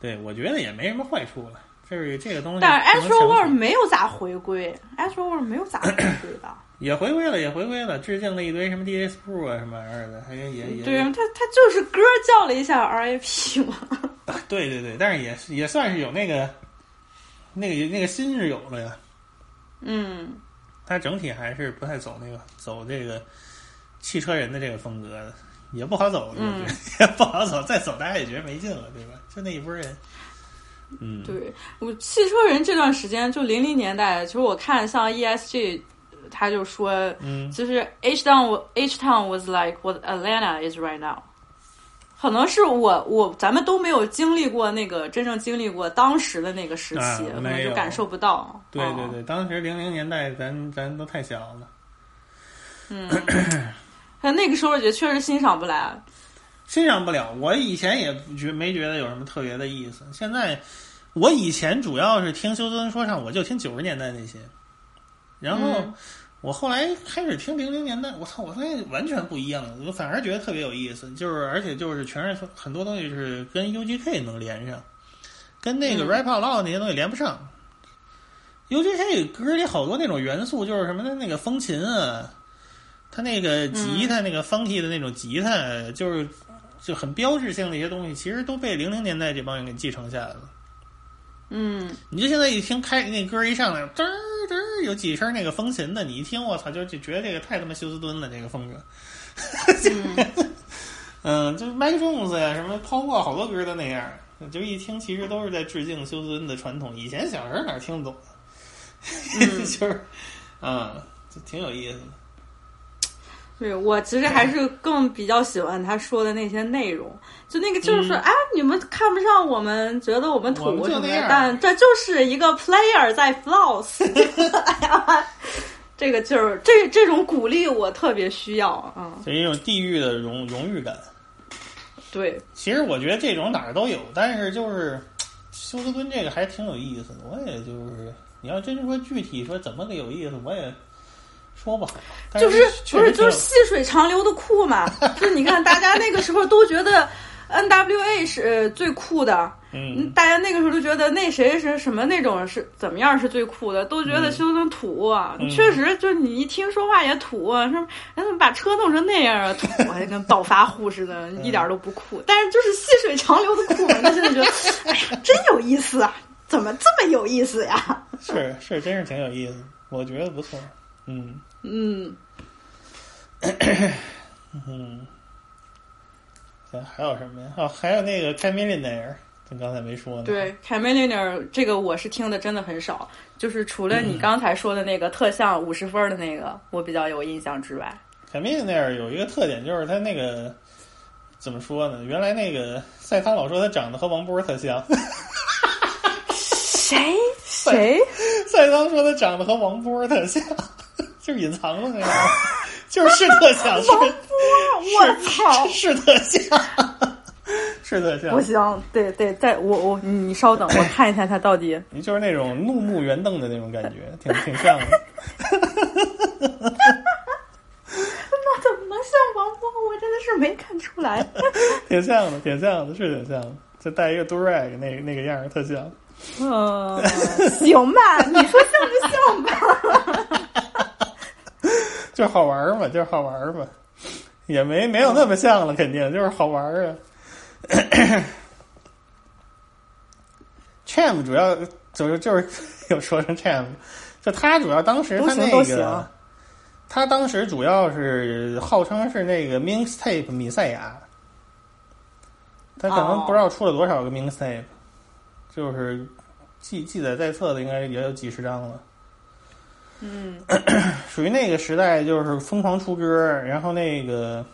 对，我觉得也没什么坏处了，就是这个东西。但是 Astro World 没有咋回归，Astro World 没有咋回归的。*clears throat* 也回归了，也回归了，致敬了一堆什么 DJ Screw 啊什么玩意儿的，还也也对他他就是歌叫了一下 RIP 嘛。*laughs* 对对对，但是也也算是有那个那个那个心是有了呀。嗯，他整体还是不太走那个走这个汽车人的这个风格的，也不好走，*laughs* 也不好走，再走大家也觉得没劲了，对吧？就那一波人。嗯，对我汽车人这段时间就零零年代，其实我看像 ESG。他就说，嗯，就是 H town H town was like what Atlanta is right now。可能是我我咱们都没有经历过那个真正经历过当时的那个时期，啊、可能就感受不到。对对对，当时零零年代咱咱都太小了。嗯，*laughs* 他那个时候也确实欣赏不来，欣赏不了。我以前也觉没觉得有什么特别的意思。现在我以前主要是听休斯顿说唱，我就听九十年代那些。然后嗯我后来开始听零零年代，我操，我发现完全不一样，我反而觉得特别有意思。就是而且就是全是很多东西是跟 UGK 能连上，跟那个嗯 rap out loud 那些东西连不上。UGK 歌里好多那种元素，就是什么的那个风琴啊，他那个吉他、那个 funky 的那种吉他，就是就很标志性的一些东西，其实都被零零年代这帮人给继承下来了。嗯，你就现在一听开那歌一上来，嘚儿嘚儿有几声那个风琴的，你一听我操，就就觉得这个太他妈休斯敦了，这个风格。嗯，*laughs* 就是 Mike Jones 呀，什么泡沫，好多歌都那样。就一听，其实都是在致敬休斯敦的传统。以前小时候哪听得懂？*laughs* 就是，嗯，就挺有意思的。对我其实还是更比较喜欢他说的那些内容，就那个就是说，哎、你们看不上我们，觉得我们土什么的，就那样但这就是一个 player 在 floss，*laughs* 哎呀，这个就是这这种鼓励我特别需要，啊，就一种地域的荣荣誉感。对，其实我觉得这种哪儿都有，但是就是休斯敦这个还挺有意思的。我也就是你要真说具体说怎么个有意思，我也说不好。但就是不是就是细水长流的酷嘛？*laughs* 就是你看大家那个时候都觉得 N.W.A 是呃最酷的，嗯，大家那个时候都觉得那谁是什么那种是怎么样是最酷的，都觉得休斯顿土啊，嗯确实就是你一听说话也土啊，说人怎么把车弄成那样啊，土啊，跟暴发户似的，一点都不酷。但是就是细水长流的酷嘛，那现在觉得，哎呀，真有意思啊，怎么这么有意思呀？是是，真是挺有意思，我觉得不错。嗯嗯，*coughs* 嗯，咱还有什么呀？哦，还有那个开 Millionaire，咱刚才没说呢。对，凯梅丽那这个我是听的真的很少，就是除了你刚才说的那个特像五十分的那个，我比较有印象之外，凯 Millionaire 有一个特点，就是他那个怎么说呢？原来那个赛康老说他长得和王波特像。谁 *laughs* 谁？赛康说他长得和王波特像，就是隐藏了那个，就是是特像。*laughs* 是王波，我操，是特像，是特像。不行，对对，再我我你你稍等，我看一下他到底。你就是那种怒目圆瞪的那种感觉，挺挺像的。*laughs* 那怎么能像王波？我真的是没看出来。挺像的，挺像的，是挺像的。就戴一个 durag 那那个样儿，特像。嗯，行吧，你说像就像吧。就好玩儿嘛，就是好玩儿嘛，也没没有那么像了，肯定就是好玩儿啊。Cham 主要就是就是又说成 Cham，就他主要当时他那个，他当时主要是号称是那个 mixtape 米赛亚，他可能哦不知道出了多少个 mixtape，、就是记记载在册的应该也有几十张了。嗯。*clears throat* 属于那个时代，就是疯狂出歌，然后那个，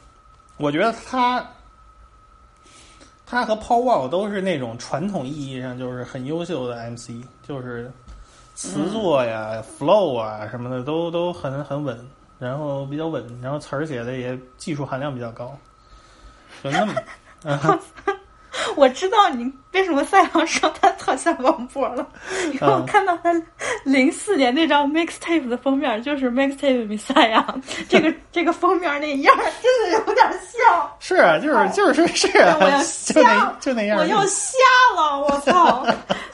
我觉得他，他和 Paul Wall 都是那种传统意义上就是很优秀的 MC，就是词作呀、flow 啊什么的都都很很稳，然后比较稳，然后词儿写的也技术含量比较高，就那么，嗯 *laughs* 我知道你为什么赛扬说他特像王波了，因为我看到他零四年那张 mixtape 的封面就是 mixtape 比赛亚，这个 *laughs* 这个封面那样真的有点像。*laughs* 是啊，就是就是是啊我要，就那瞎，就那样，我要瞎了，我操！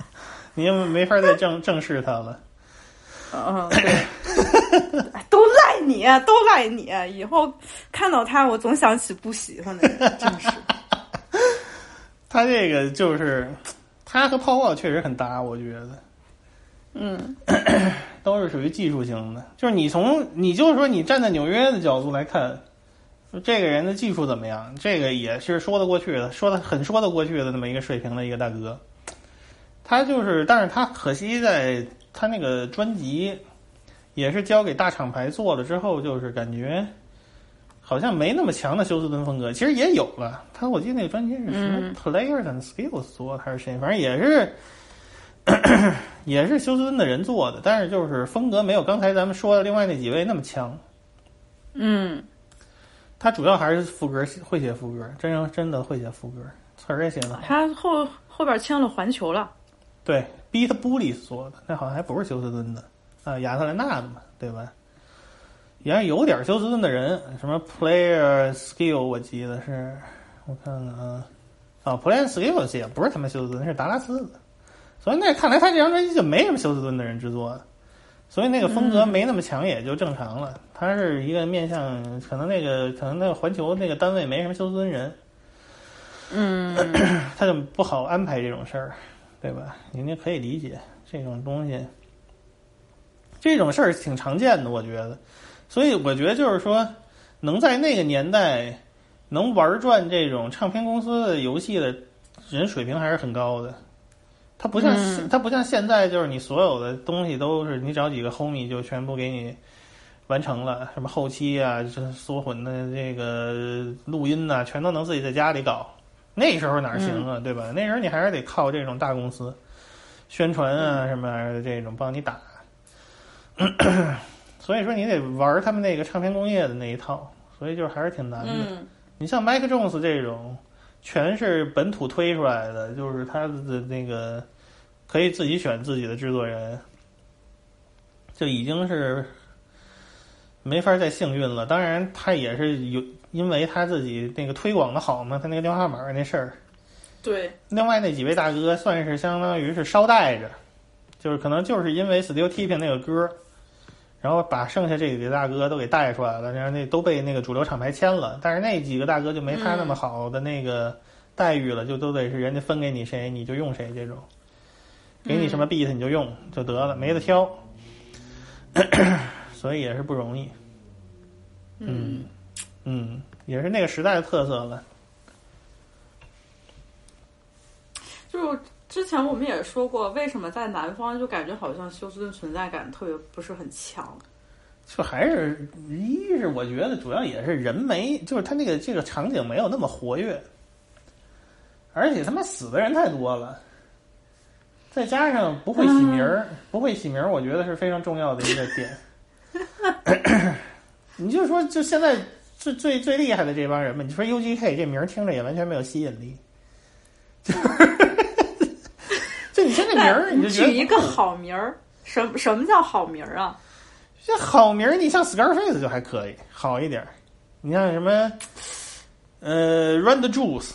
*laughs* 你也没法再正正视他了。嗯，对，都赖你，都赖你！以后看到他，我总想起不喜欢的人，真是。他这个就是，他和泡泡确实很搭，我觉得嗯 *clears throat* 都是属于技术型的。就是你从你就是说你站在纽约的角度来看，这个人的技术怎么样，这个也是说得过去的，说的很说得过去的那么一个水平的一个大哥。他就是，但是他可惜在他那个专辑也是交给大厂牌做了之后，就是感觉好像没那么强的休斯顿风格。其实也有了，他我记得那个专辑是什么嗯 Players and Skills 做的还是谁，反正也是 *coughs* 也是休斯顿的人做的，但是就是风格没有刚才咱们说的另外那几位那么强。嗯他主要还是副歌会写副歌，真正真的会写副歌，词儿也写的好。他后后边签了环球了。对，Beat Bullies 做的，那好像还不是休斯顿的啊，亚特兰大的嘛，对吧？也是有点休斯顿的人，什么 Player Skill，我记得是，我看看啊，啊，Player Skill 也不是他们休斯顿，是达拉斯的，所以那看来他这张专辑就没什么休斯顿的人制作的，所以那个风格没那么强也就正常了。他是一个面向，可能那个可能那个环球那个单位没什么休斯顿人，嗯，*clears throat* 他就不好安排这种事儿，对吧？人家可以理解这种东西，这种事儿挺常见的，我觉得。所以我觉得就是说，能在那个年代能玩转这种唱片公司的游戏的人水平还是很高的。它不像、嗯他不像现在，就是你所有的东西都是你找几个 homie 就全部给你完成了，什么后期啊、这缩混的这个录音呐、全都能自己在家里搞。那时候哪行啊，对吧？那时候你还是得靠这种大公司宣传啊什么玩意儿的这种帮你打。所以说你得玩他们那个唱片工业的那一套，所以就是还是挺难的。嗯你像 Mike Jones 这种，全是本土推出来的，就是他的那个可以自己选自己的制作人，就已经是没法再幸运了。当然，他也是有因为他自己那个推广的好嘛，他那个电话号码那事儿。对，另外那几位大哥算是相当于是捎带着，就是可能就是因为 Still Tipping 那个歌，然后把剩下这几个大哥都给带出来了，然后那都被那个主流厂牌签了，但是那几个大哥就没他那么好的那个待遇了，就都得是人家分给你谁你就用谁这种，给你什么 beat 你就用就得了，没得挑，*coughs* 所以也是不容易。嗯嗯，也是那个时代的特色了。就之前我们也说过，为什么在南方就感觉好像休斯顿存在感特别不是很强？就还是一是我觉得主要也是人没，就是他那个这个场景没有那么活跃，而且他妈死的人太多了，再加上不会起名儿，不会起名儿，我觉得是非常重要的一个点。*coughs* 你就说，就现在最最最厉害的这帮人嘛，你说 UGK 这名儿听着也完全没有吸引力，就你听这名儿，你就觉得举一个好名儿，什么什么叫好名儿啊？这好名儿，你像 Scarface 就还可以，好一点儿。你像什么，呃，Run the Juice，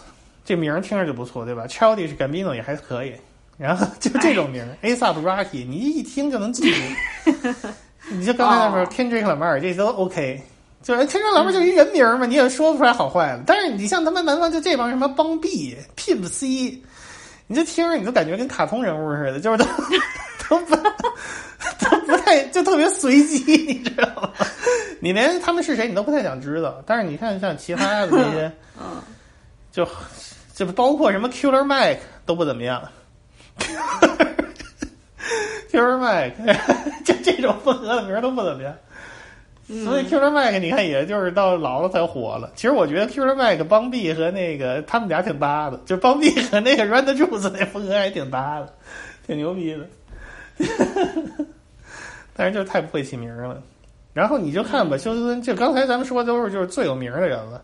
这名儿听着就不错，对吧？Childish Gambino 也还可以。然后就这种名儿，A$AP Rocky，你一听就能记住。*laughs* 你就刚才那说 Kendrick Lamar，这都 OK。就是 Kendrick Lamar 就一人名儿嘛，你也说不出来好坏了。但是你像他们南方就这帮什么邦 B、Pimp C，你就听着你就感觉跟卡通人物似的，就是都 *laughs* 都不都不太就特别随机，你知道吗？你连他们是谁你都不太想知道。但是你看像其他的那些，*laughs* 嗯，就就包括什么 Killer Mike 都不怎么样。*laughs* Killer Mike 就这种风格的名儿都不怎么样。所以 Killer Mike 你看，也就是到老了才火了。其实我觉得 Killer Mike 邦比和那个他们俩挺搭的，就邦比和那个 Run the Juice 那风格还挺搭的，挺牛逼的。*laughs* 但是就太不会起名了。然后你就看吧，休斯顿，就刚才咱们说的都是就是最有名的人了。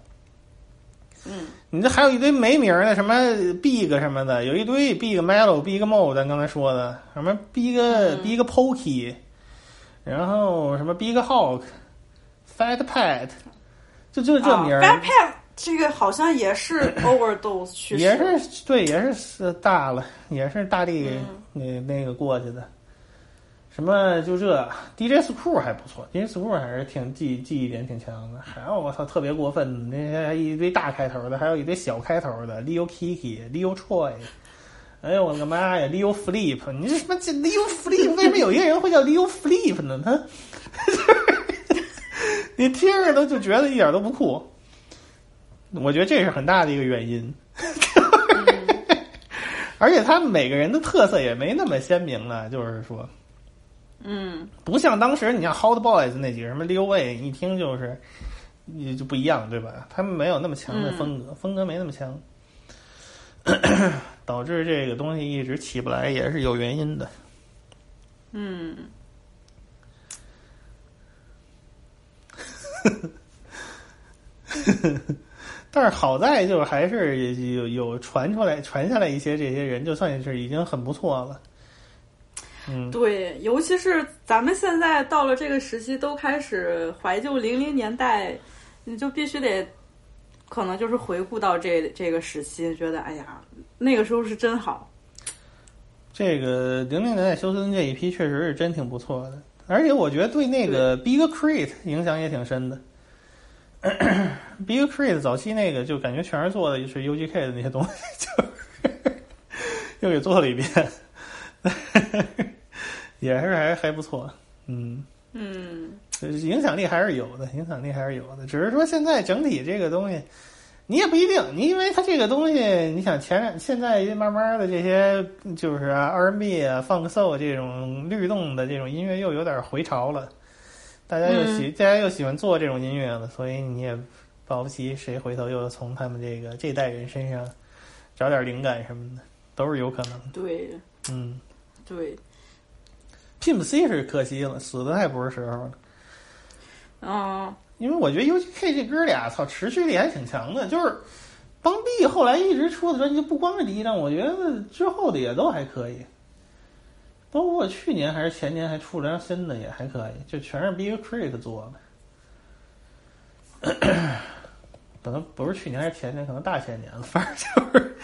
嗯，你这还有一堆没名的，什么 Big 什么的，有一堆 Big Melo、Big Mo，咱刚才说的什么 Big、Big Pokey，然后什么 Big Hawk、Fat Pat，就就这名儿。Fat Pat 这个好像也是 *coughs* overdose 去世，也是对，也是大了，也是大力那、那个过去的。什么就这 DJ Screw 还不错，DJ Screw 还是挺记记忆点挺强的。还有我操特别过分的那些一堆大开头的，还有一堆小开头的，Leo Kiki、Leo Troy。哎呦我的妈呀，Leo Flip！你这什么这 Leo Flip？为什么有一个人会叫 Leo Flip 呢？他 *laughs* 你听着都就觉得一点都不酷。我觉得这是很大的一个原因，*laughs* 而且他们每个人的特色也没那么鲜明了，就是说，嗯，不像当时你像 Hot Boys 那几个什么六位，一听就是你就不一样，对吧？他们没有那么强的风格，风格没那么强，*coughs* 导致这个东西一直起不来，也是有原因的。嗯，*laughs* 但是好在就是还是有有传出来传下来一些这些人，就算是已经很不错了。嗯，对，尤其是咱们现在到了这个时期，都开始怀旧零零年代，你就必须得，可能就是回顾到这这个时期，觉得哎呀，那个时候是真好。这个零零年代休斯顿这一批确实是真挺不错的，而且我觉得对那个 Big Creat 影响也挺深的。*clears throat* Big Creat 早期那个就感觉全是做的是 UGK 的那些东西，就是 *laughs* 又给做了一遍，*laughs* 也是还还不错，嗯，嗯，影响力还是有的，影响力还是有的，只是说现在整体这个东西。你也不一定，你因为它这个东西，你想前两现在慢慢的这些就是啊 R&B 啊、Funk Soul 这种律动的这种音乐又有点回潮了，大家又喜、大家又喜欢做这种音乐了，所以你也保不齐谁回头又从他们这个这代人身上找点灵感什么的，都是有可能的。对，嗯，对，Pimp C 是可惜了，死的太不是时候了。嗯，因为我觉得 UGK 这哥俩，操，持续力还挺强的。就是邦 B 后来一直出的专辑，不光是第一张，我觉得之后的也都还可以。包括去年还是前年还出了张新的，也还可以，就全是 Big Crit 做的。*clears throat* 可能不是去年还是前年，可能大前年了，*laughs* 反正就是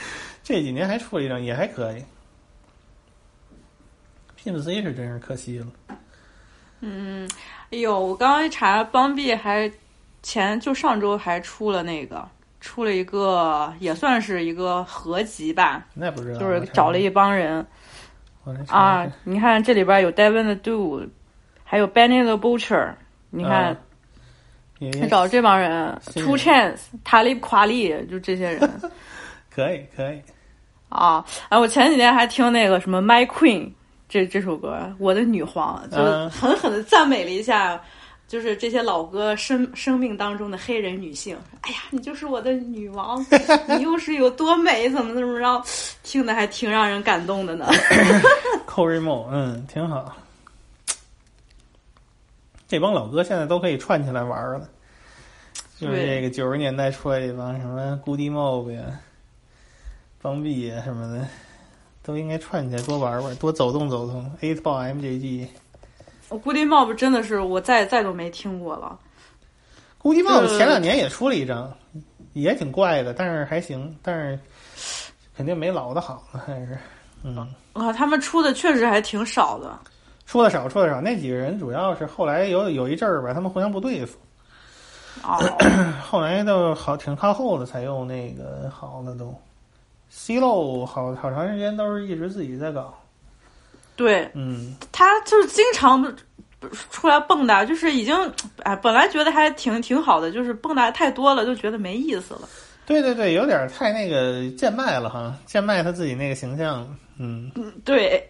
这几年还出了一张，也还可以。Pimp C 是真是可惜了，嗯，哎呦，我刚刚一查，邦币还前就上周还出了那个，出了一个也算是一个合集吧，那不知道，就是找了一帮人啊，你看这里边有 Devin the Do，还有 Benny the Butcher，你看啊他找这帮人，Two Chance、塔利夸利，就这些人 *laughs* 可以可以，啊。哎，我前几天还听那个什么 My Queen 这这首歌，我的女皇，就嗯狠狠的赞美了一下。就是这些老歌生生命当中的黑人女性，哎呀，你就是我的女王，你又是有多美，怎么怎么着，听的还挺让人感动的呢。寇瑞梦，嗯，挺好。这帮老哥现在都可以串起来玩儿了，就是这个九十年代出来这帮什么 Goody Mob 呀、邦币呀什么的，都应该串起来多玩玩，多走动走动。Eight Ball MJG，我 Goody Mob 真的是我再再都没听过了。Goody Mob 前两年也出了一张，也挺怪的，但是还行，但是肯定没老的好呢，还是嗯。啊，他们出的确实还挺少的。出的少，出的少。那几个人主要是后来有有一阵儿吧，他们互相不对付。哦，*clears throat* 后来都好挺靠后的才用那个好的都。C 漏好好长时间都是一直自己在搞。对嗯，他就是经常出来蹦跶，就是已经哎，本来觉得还挺挺好的，就是蹦跶太多了，就觉得没意思了。对对对，有点太那个贱卖了哈，贱卖他自己那个形象。嗯，嗯，对，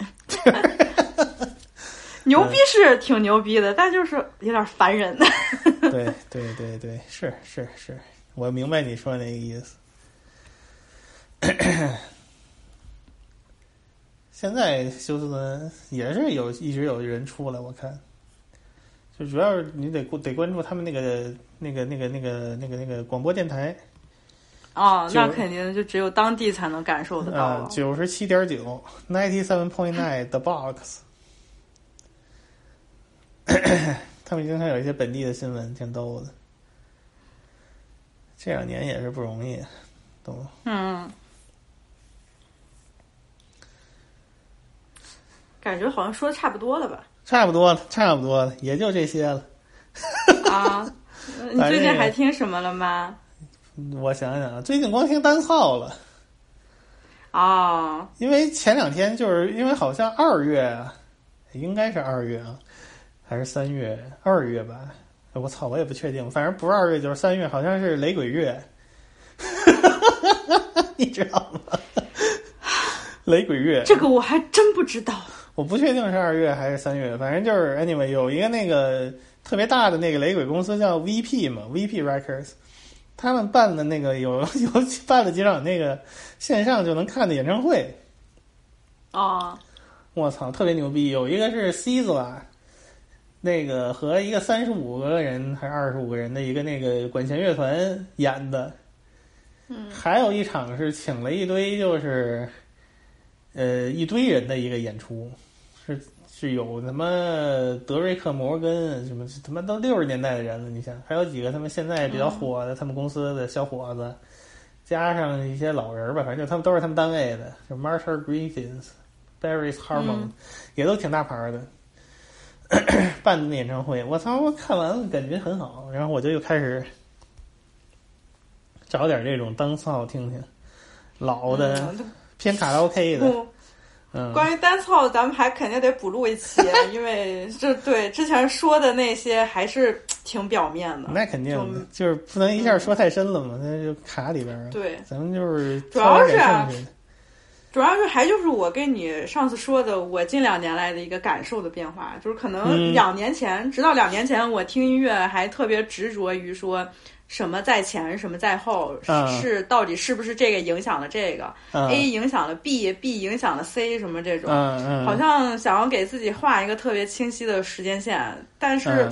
*laughs* 牛逼是挺牛逼的，但就是有点烦人。*laughs* 对对对对，是是是，我明白你说那个意思。*coughs* 现在休斯顿也是有一直有人出来，我看，就主要是你得得关注他们那个那个那个那个那个那个广播电台哦，那肯定就只有当地才能感受得到。九十七点九，ninety seven point nine the box。*coughs* 他们经常有一些本地的新闻，挺逗的。这两年也是不容易，懂吗嗯，感觉好像说的差不多了吧？差不多了，差不多了，也就这些了。啊，呃 *laughs* 你最近还听什么了吗？我想想啊，最近光听单操了，哦，因为前两天就是因为好像二月啊，应该是二月啊，还是三月？二月吧。哎我操，我也不确定，反正不是二月就是三月，好像是雷鬼月，*laughs* 你知道吗？*laughs* 雷鬼月，这个我还真不知道。我不确定是二月还是三月，反正就是 anyway 有一个那个特别大的那个雷鬼公司叫 VP 嘛，VP Records，他们办的那个有 *laughs* 有办了几场那个线上就能看的演唱会，哦，我操，特别牛逼！有一个是 c z a 那个和一个三十五个人还是二十五个人的一个那个管弦乐团演的，嗯，还有一场是请了一堆就是，呃，一堆人的一个演出，是是有他妈德瑞克·摩根什么他妈都六十年代的人了，你想，还有几个他们现在比较火的他们公司的小伙子，加上一些老人吧，反正就他们都是他们单位的，就 Marshall Griffiths、Barry Harmon，、嗯也都挺大牌的。办的那演唱会，我操！我看完了，感觉很好，然后我就又开始找点这种单操听听，老的、嗯偏卡拉 OK 的，不，嗯，关于单操，咱们还肯定得补录一期，*laughs* 因为这对之前说的那些还是挺表面的。那肯定的，就是不能一下说太深了嘛，那就卡里边了。对。咱们就是主要是主要是还就是我跟你上次说的，我近两年来的一个感受的变化，就是可能嗯。两年前，直到两年前，我听音乐还特别执着于说什么在前，什么在后，嗯是到底是不是这个影响了这个、嗯 a 影响了 B，B 影响了 C 什么这种，嗯嗯好像想要给自己画一个特别清晰的时间线，但是。嗯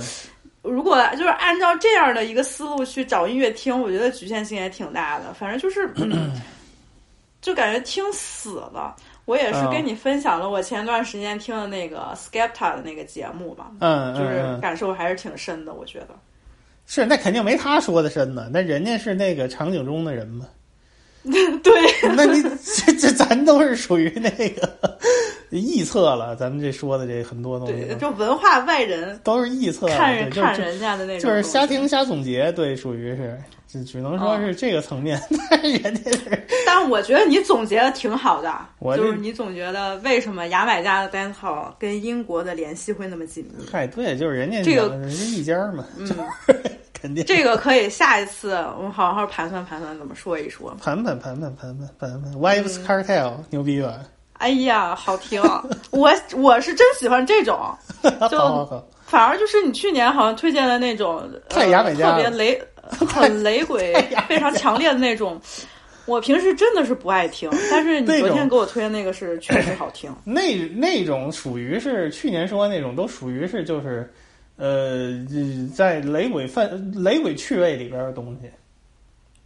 如果就是按照这样的一个思路去找音乐听，我觉得局限性也挺大的。反正就是，嗯、就感觉听死了。我也是嗯跟你分享了我前段时间听的那个 Skepta 的那个节目嘛，嗯嗯就是嗯感受还是挺深的。我觉得是那肯定没他说的深呢，那人家是那个场景中的人嘛。*laughs* 对，那你这这咱都是属于那个臆测了，咱们这说的这很多东西对，就文化外人都是臆测，看看人家的那种就是瞎听瞎总结，对，属于是只只能说是这个层面，*laughs* 但是人家是但我觉得你总结的挺好的，*laughs* 我就是你总觉得为什么牙买加的 hall 跟英国的联系会那么紧密。嗨，对，就是人家这个人家一家嘛，嗯，*laughs* 肯定这个可以下一次我们好好盘算盘算，怎么说一说。盘盘盘盘盘盘盘盘，Wives Cartel 牛逼吧？哎呀，好听！我我是真喜欢这种，好好好，反而就是你去年好像推荐的那种，太牙买加特别雷、*laughs* 很雷鬼、非常强烈的那种。我平时真的是不爱听，但是你昨天给我推的那个是确实好听。*clears throat* 那那种属于是去年说的那种，都属于是就是，呃，在雷鬼范雷鬼趣味里边的东西，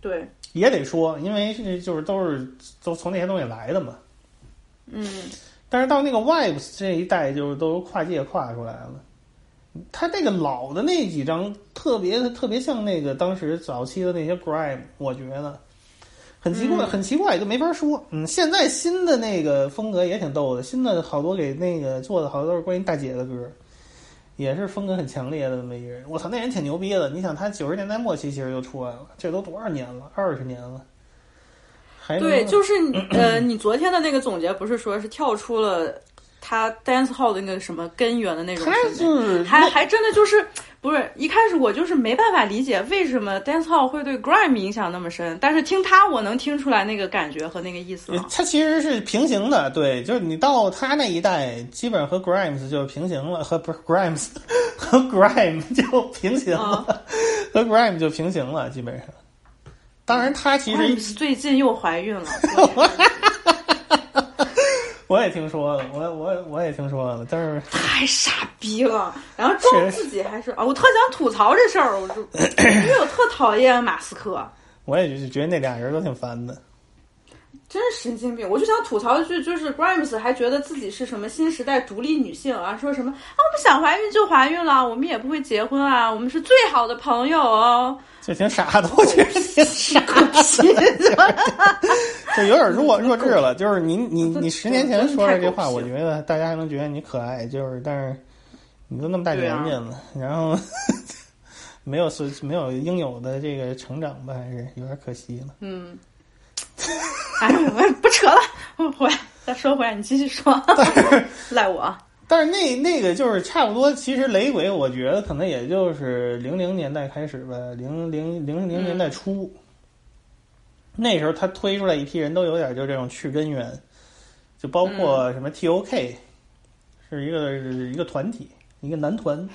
对，也得说，因为是就是都是都从那些东西来的嘛。嗯，但是到那个 Vibes 这一代，就是都跨界跨出来了。他那个老的那几张特别特别像那个当时早期的那些 Grime，我觉得很奇怪，嗯很奇怪，就没法说。嗯，现在新的那个风格也挺逗的，新的好多给那个做的好多都是关于大姐的歌，也是风格很强烈的那么一个人。我操，那人挺牛逼的。你想，他九十年代末期其实就出来了，这都多少年了？二十年了。还对，就是呃，你昨天的那个总结不是说是跳出了他 dance hall 的那个什么根源的那种还还真的就是不是一开始我就是没办法理解为什么 dance hall 会对 grime 影响那么深，但是听他我能听出来那个感觉和那个意思了。它其实是平行的，对，就是你到他那一代，基本上和 Grimes 就平行了，和不是 Grimes *laughs* 和 Grime 就平行了，*laughs* 和 Grime 就平行了，基本上。当然，他其实最近又怀孕了，*laughs* 我也听说了，我我我也听说了，但是 *laughs* 太傻逼了。然后装自己还是啊，我特想吐槽这事儿，我就 *laughs* 因为我特讨厌马斯克。我也就是觉得那俩人都挺烦的。真是神经病！我就想吐槽一句，就是 Grimes 还觉得自己是什么新时代独立女性啊，说什么啊，我们想怀孕就怀孕了，我们也不会结婚啊，我们是最好的朋友哦。就挺傻的，我觉得挺傻的，*laughs* *laughs* 就有点弱弱智了。就是你你你十年前说的这话，我觉得大家还能觉得你可爱，就是但是你都那么大年纪了，然后 *laughs* 没有是没有应有的这个成长吧，还是有点可惜了。嗯，哎，我不扯了，我回来再说回来，你继续说，赖我。但是那那个就是差不多，其实雷鬼我觉得可能也就是零零年代开始吧，零零零零年代初，那时候他推出来一批人都有点就这种去根源，就包括什么 T.O.K，、是一个一个团体，一个男团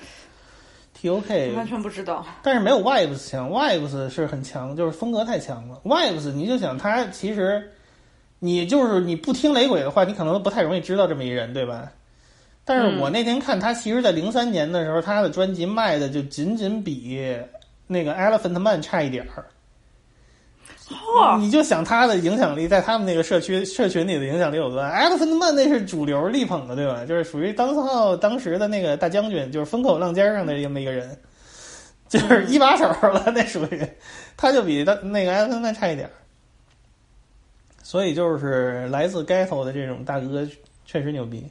T.O.K，完全不知道。但是没有 Vibes 强，Vibes 是很强，就是风格太强了。Vibes 你就想他其实，你就是你不听雷鬼的话，你可能不太容易知道这么一人，对吧？但是我那天看他，其实，在零三年的时候，他的专辑卖的就仅仅比那个 Elephant Man 差一点儿。你就想他的影响力，在他们那个社区社群里的影响力有多大？Elephant Man 那是主流力捧的，对吧？就是属于当号当时的那个大将军，就是风口浪尖上的这么一个人，就是一把手了。那属于，他就比他那个 Elephant Man 差一点儿。所以就是来自 Ghetto 的这种大哥确实牛逼。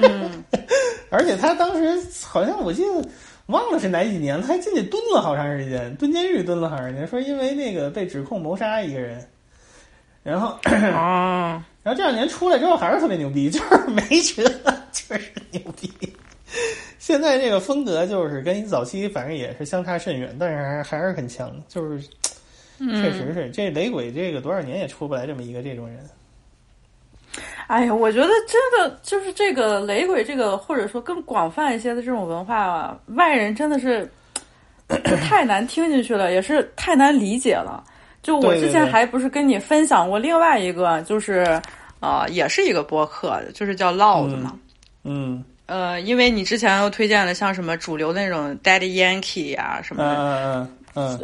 嗯，*laughs* 而且他当时好像我记得忘了是哪几年，他还进去蹲了好长时间，蹲监狱蹲了好长时间，说因为那个被指控谋杀一个人，然后啊，*clears throat* 然后这两年出来之后还是特别牛逼，*laughs* 就是没辙，确实牛逼。现在这个风格就是跟早期反正也是相差甚远，但是还还是很强，就是嗯确实是这雷鬼这个多少年也出不来这么一个这种人。哎呀，我觉得真的就是这个雷鬼这个，或者说更广泛一些的这种文化啊，外人真的是太难听进去了，也是太难理解了。就我之前还不是跟你分享过另外一个，就是啊、呃也是一个播客，就是叫 Loud 嘛。嗯呃，因为你之前又推荐了像什么主流那种 Daddy Yankee 啊什么的，嗯嗯嗯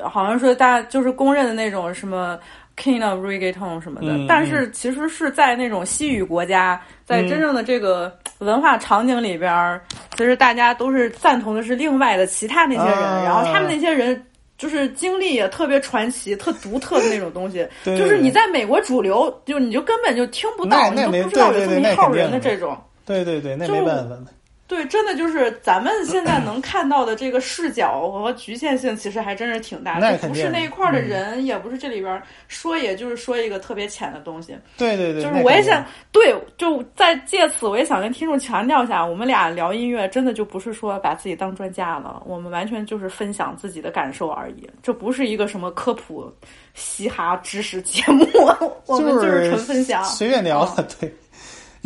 好像说大家就是公认的那种什么 King of Reggaeton 什么的，嗯但是其实是在那种西语国家，在真正的这个文化场景里边儿，其实大家都是赞同的是另外的其他那些人，啊然后他们那些人。就是经历也特别传奇、特独特的那种东西，对就是你在美国主流，就你就根本就听不到，你都不知道有这么一号人的的这种。对对对，那就没办法的。对，真的就是咱们现在能看到的这个视角和局限性，其实还真是挺大。的不是那一块儿的嗯人，也不是这里边儿说，也就是说一个特别浅的东西。对对对，就是我也想，对，就在借此，我也想跟听众强调一下，我们俩聊音乐，真的就不是说把自己当专家了，我们完全就是分享自己的感受而已，这不是一个什么科普、嘻哈知识节目，*laughs* 我们就是纯分享，随便聊了，对。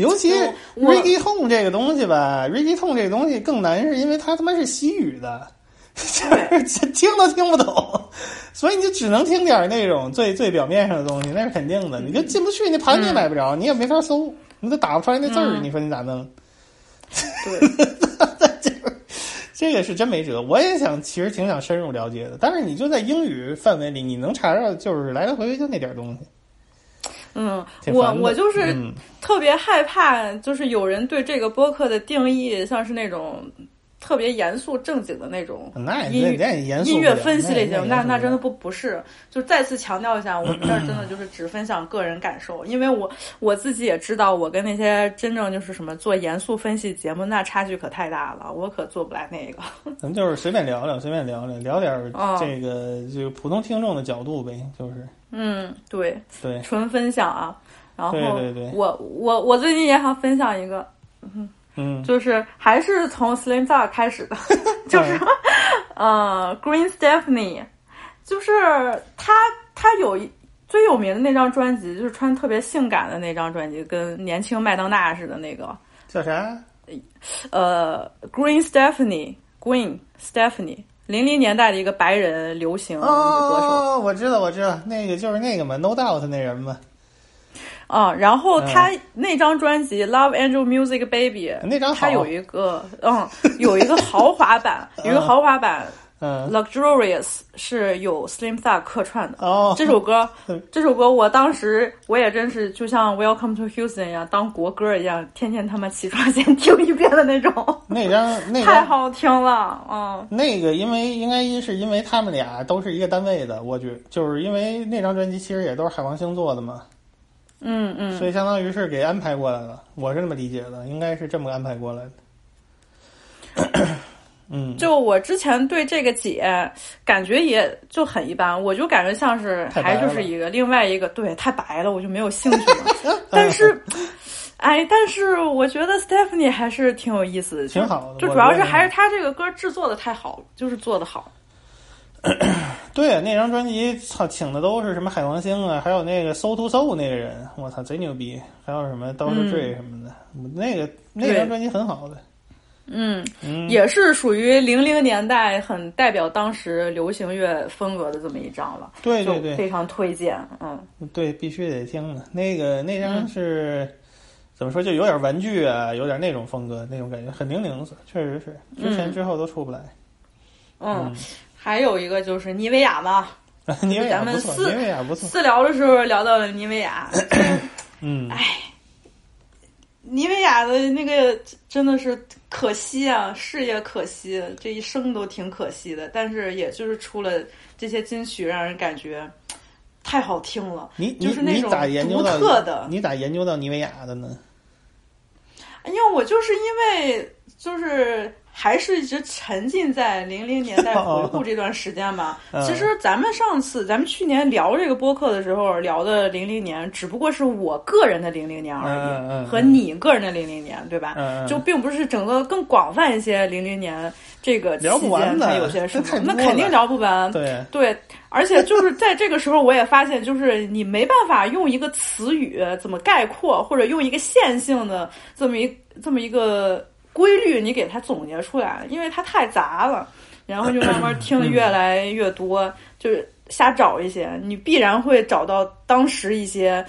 尤其就我 reggae tone 这个东西吧，reggae tone 这个东西更难，是因为它他妈是西语的，*laughs* 听都听不懂，所以你就只能听点那种最最表面上的东西，那是肯定的。你就进不去，那盘你也买不着，你也没法搜，你都打不出来那字儿，嗯你说你咋弄？对，*laughs* 这个是真没辙。我也想，其实挺想深入了解的，但是你就在英语范围里，你能查着就是来来回回就那点东西。嗯，我我就是嗯。特别害怕，就是有人对这个播客的定义像是那种特别严肃正经的那种那音那那也严肃音乐分析类节目，那那真的不不是。就再次强调一下，我们这儿真的就是只分享个人感受，因为我我自己也知道，我跟那些真正就是什么做严肃分析节目，那差距可太大了，我可做不来那个。咱们就是随便聊聊，随便聊聊，聊点这个这个普通听众的角度呗，就是。嗯，对，对。纯分享啊。然后我我我最近也想分享一个，嗯，嗯，就是还是从 Slim Thug 开始的，*laughs* 就是 *laughs* 呃 Green Stephanie，就是他他有一最有名的那张专辑，就是穿特别性感的那张专辑，跟年轻麦当娜似的那个，叫啥？呃，Green Stephanie Green Stephanie，零零年代的一个白人流行女歌手。哦，我知道，我知道，那个就是那个嘛，No Doubt 那人嘛，啊，然后他嗯那张专辑《Love Angel Music Baby》，那张他有一个嗯，有一个豪华版，*laughs* 有一个豪华版。嗯 Luxurious 是有 Slim Thug 客串的。哦，这首歌，*laughs* 这首歌我当时我也真是就像 Welcome to Houston 一样，当国歌一样，天天他妈起床先听一遍的那种，那张那张太好听了，嗯。那个，因为应该是因为他们俩都是一个单位的，我觉就是因为那张专辑其实也都是海王星做的嘛，嗯嗯，所以相当于是给安排过来了，我是这么理解的，应该是这么安排过来的。*coughs* 嗯，就我之前对这个姐感觉也就很一般，我就感觉像是还就是一个另外一个对太白了，我就没有兴趣了。*laughs* 但是，哎，但是我觉得 Stephanie 还是挺有意思的，挺好的就主要是还是她这个歌制作的太好了，就是做的好。*clears throat* 对，那张专辑操请的都是什么海王星啊，还有那个 Soul to Soul 那个人，我操贼牛逼，还有什么 c 嗯 Dre 什么的，那个那张专辑很好的。嗯，嗯也是属于零零年代很代表当时流行乐风格的这么一张了。对对对非常推荐。嗯，对，必须得听的。那个那张嗯是、怎么说，就有点玩具啊，有点那种风格，那种感觉很零零碎，确实是之前嗯之后都出不来。嗯，还有一个就是妮维雅嘛，*laughs* 妮维雅咱们不错，私妮维雅不错。私聊的时候聊到了妮维雅，嗯，哎妮维雅的那个真的是可惜啊，事业可惜，这一生都挺可惜的。但是也就是出了这些金曲，让人感觉太好听了。你你就是那种你咋研究独到特的？你咋研究到妮维雅的呢？因为我就是因为就是还是一直沉浸在零零年代回顾这段时间吧。*laughs* 嗯其实咱们上次咱们去年聊这个播客的时候聊的零零年，只不过是我个人的零零年而已，和你个人的零零年，对吧？就并不是整个更广泛一些零零年这个期间它有些什么那肯定聊不完。对对，而且就是在这个时候，我也发现，就是你没办法用一个词语怎么概括，或者用一个线性的这么一这么一个规律，你给它总结出来，因为它太杂了。然后就慢慢听的越来越多，就是瞎找一些，你必然会找到当时一些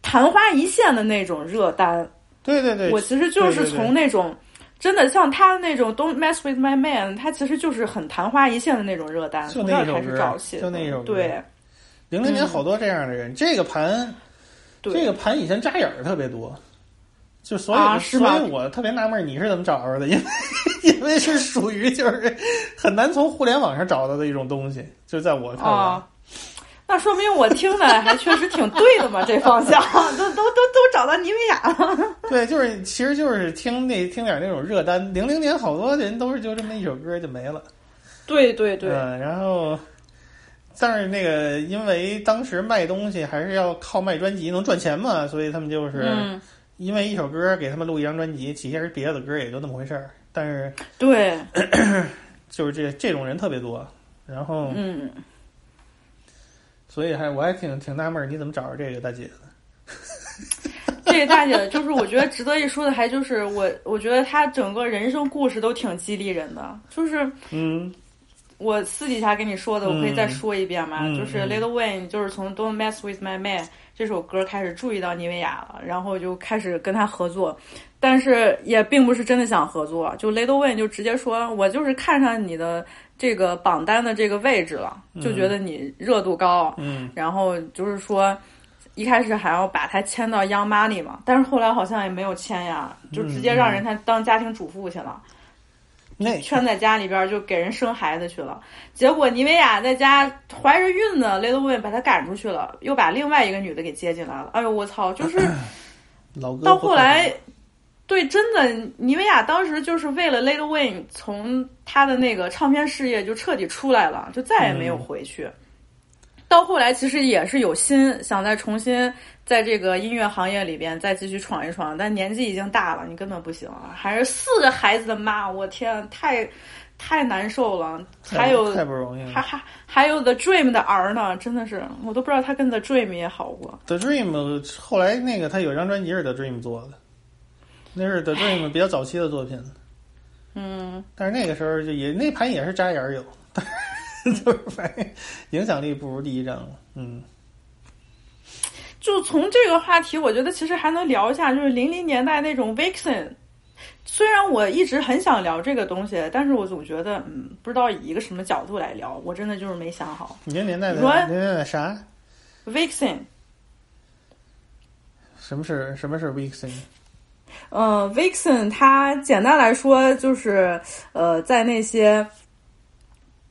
昙花一现的那种热单。对对对，我其实就是从那种。真的像他的那种 "Don't mess with my man"，他其实就是很昙花一现的那种热单，那儿开始找起。就那一首歌对，嗯零零年好多这样的人，这个盘，这个盘以前扎眼儿特别多。就所以、啊是吗所以我特别纳闷你是怎么找着的，因为因为是属于就是很难从互联网上找到的一种东西，就在我看来。啊，那说明我听的还确实挺对的嘛，这方向 *laughs* 都都都都找到妮维雅了。*laughs* 对，就是其实就是听那听点那种热单，零零年好多人都是就这么一首歌就没了。对对对，嗯，然后，但是那个因为当时卖东西还是要靠卖专辑能赚钱嘛，所以他们就是嗯因为一首歌给他们录一张专辑，其实别的歌也就那么回事儿。但是对，就是这这种人特别多，然后嗯，所以还我还挺挺纳闷儿，你怎么找着这个大姐的？*laughs* 这个大姐就是我觉得值得一说的，还就是我我觉得她整个人生故事都挺激励人的，就是嗯。我私底下跟你说的，我可以再说一遍吗，嗯就是嗯。Little Wayne 就是从 Don't Mess with My Man 这首歌开始注意到妮维雅了，然后就开始跟他合作，但是也并不是真的想合作，就 Little Wayne 就直接说，我就是看上你的这个榜单的这个位置了，就觉得你热度高，嗯然后就是说。一开始还要把他签到 Young Money 嘛，但是后来好像也没有签呀，就直接让人家当家庭主妇去了。那圈在家里边儿就给人生孩子去了，结果妮维雅在家怀着孕呢，Little Wayne 把她赶出去了，又把另外一个女的给接进来了。哎呦我操！就是 *clears throat* 到后来，对，真的，妮维雅当时就是为了 Little Wayne 从她的那个唱片事业就彻底出来了，就再也没有回去。到后来其实也是有心想再重新在这个音乐行业里边再继续闯一闯，但年纪已经大了，你根本不行了。还是四个孩子的妈，我天，太太难受了。还有太不容易了还还还有 The Dream 的儿呢，真的是我都不知道他跟 The Dream 也好过。The Dream 后来那个他有一张专辑是 The Dream 做的，那是 The Dream 比较早期的作品，嗯，但是那个时候就也那盘也是扎眼儿有，*laughs* 就是反正影响力不如第一张了。嗯，就从这个话题，我觉得其实还能聊一下，就是零零年代那种 Vixen。虽然我一直很想聊这个东西，但是我总觉得，嗯，不知道以一个什么角度来聊，我真的就是没想好。你这年代的你说年代的啥？Vixen，什么是什么是 Vixen？呃，Vixen 它简单来说就是呃，在那些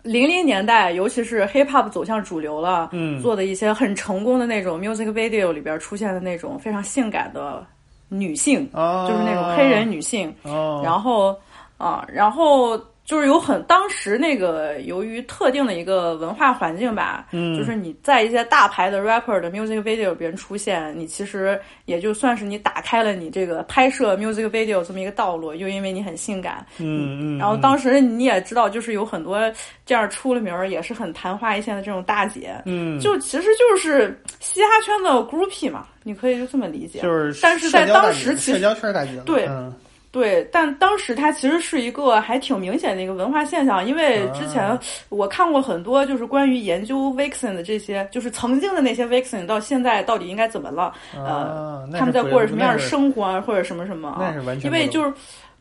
零零年代，尤其是 hip hop 走向主流了，嗯。做的一些很成功的那种 music video 里边出现的那种非常性感的女性，哦。就是那种黑人女性，哦，然后啊，然后就是有很当时那个由于特定的一个文化环境吧，嗯。就是你在一些大牌的 rapper 的 music video 里边出现，你其实也就算是你打开了你这个拍摄 music video 这么一个道路，又因为你很性感，嗯嗯，然后当时你也知道，就是有很多这样出了名儿，也是很昙花一现的这种大姐，嗯。就其实就是嘻哈圈的 groupie 嘛，你可以就这么理解。就是。但是在当时其实社交圈大姐，对嗯对，但当时它其实是一个还挺明显的一个文化现象，因为之前啊我看过很多就是关于研究 Vixen 的这些，就是曾经的那些 Vixen 到现在到底应该怎么了，啊呃，那他们在过着什么样的生活啊，或者什么什么因为就是。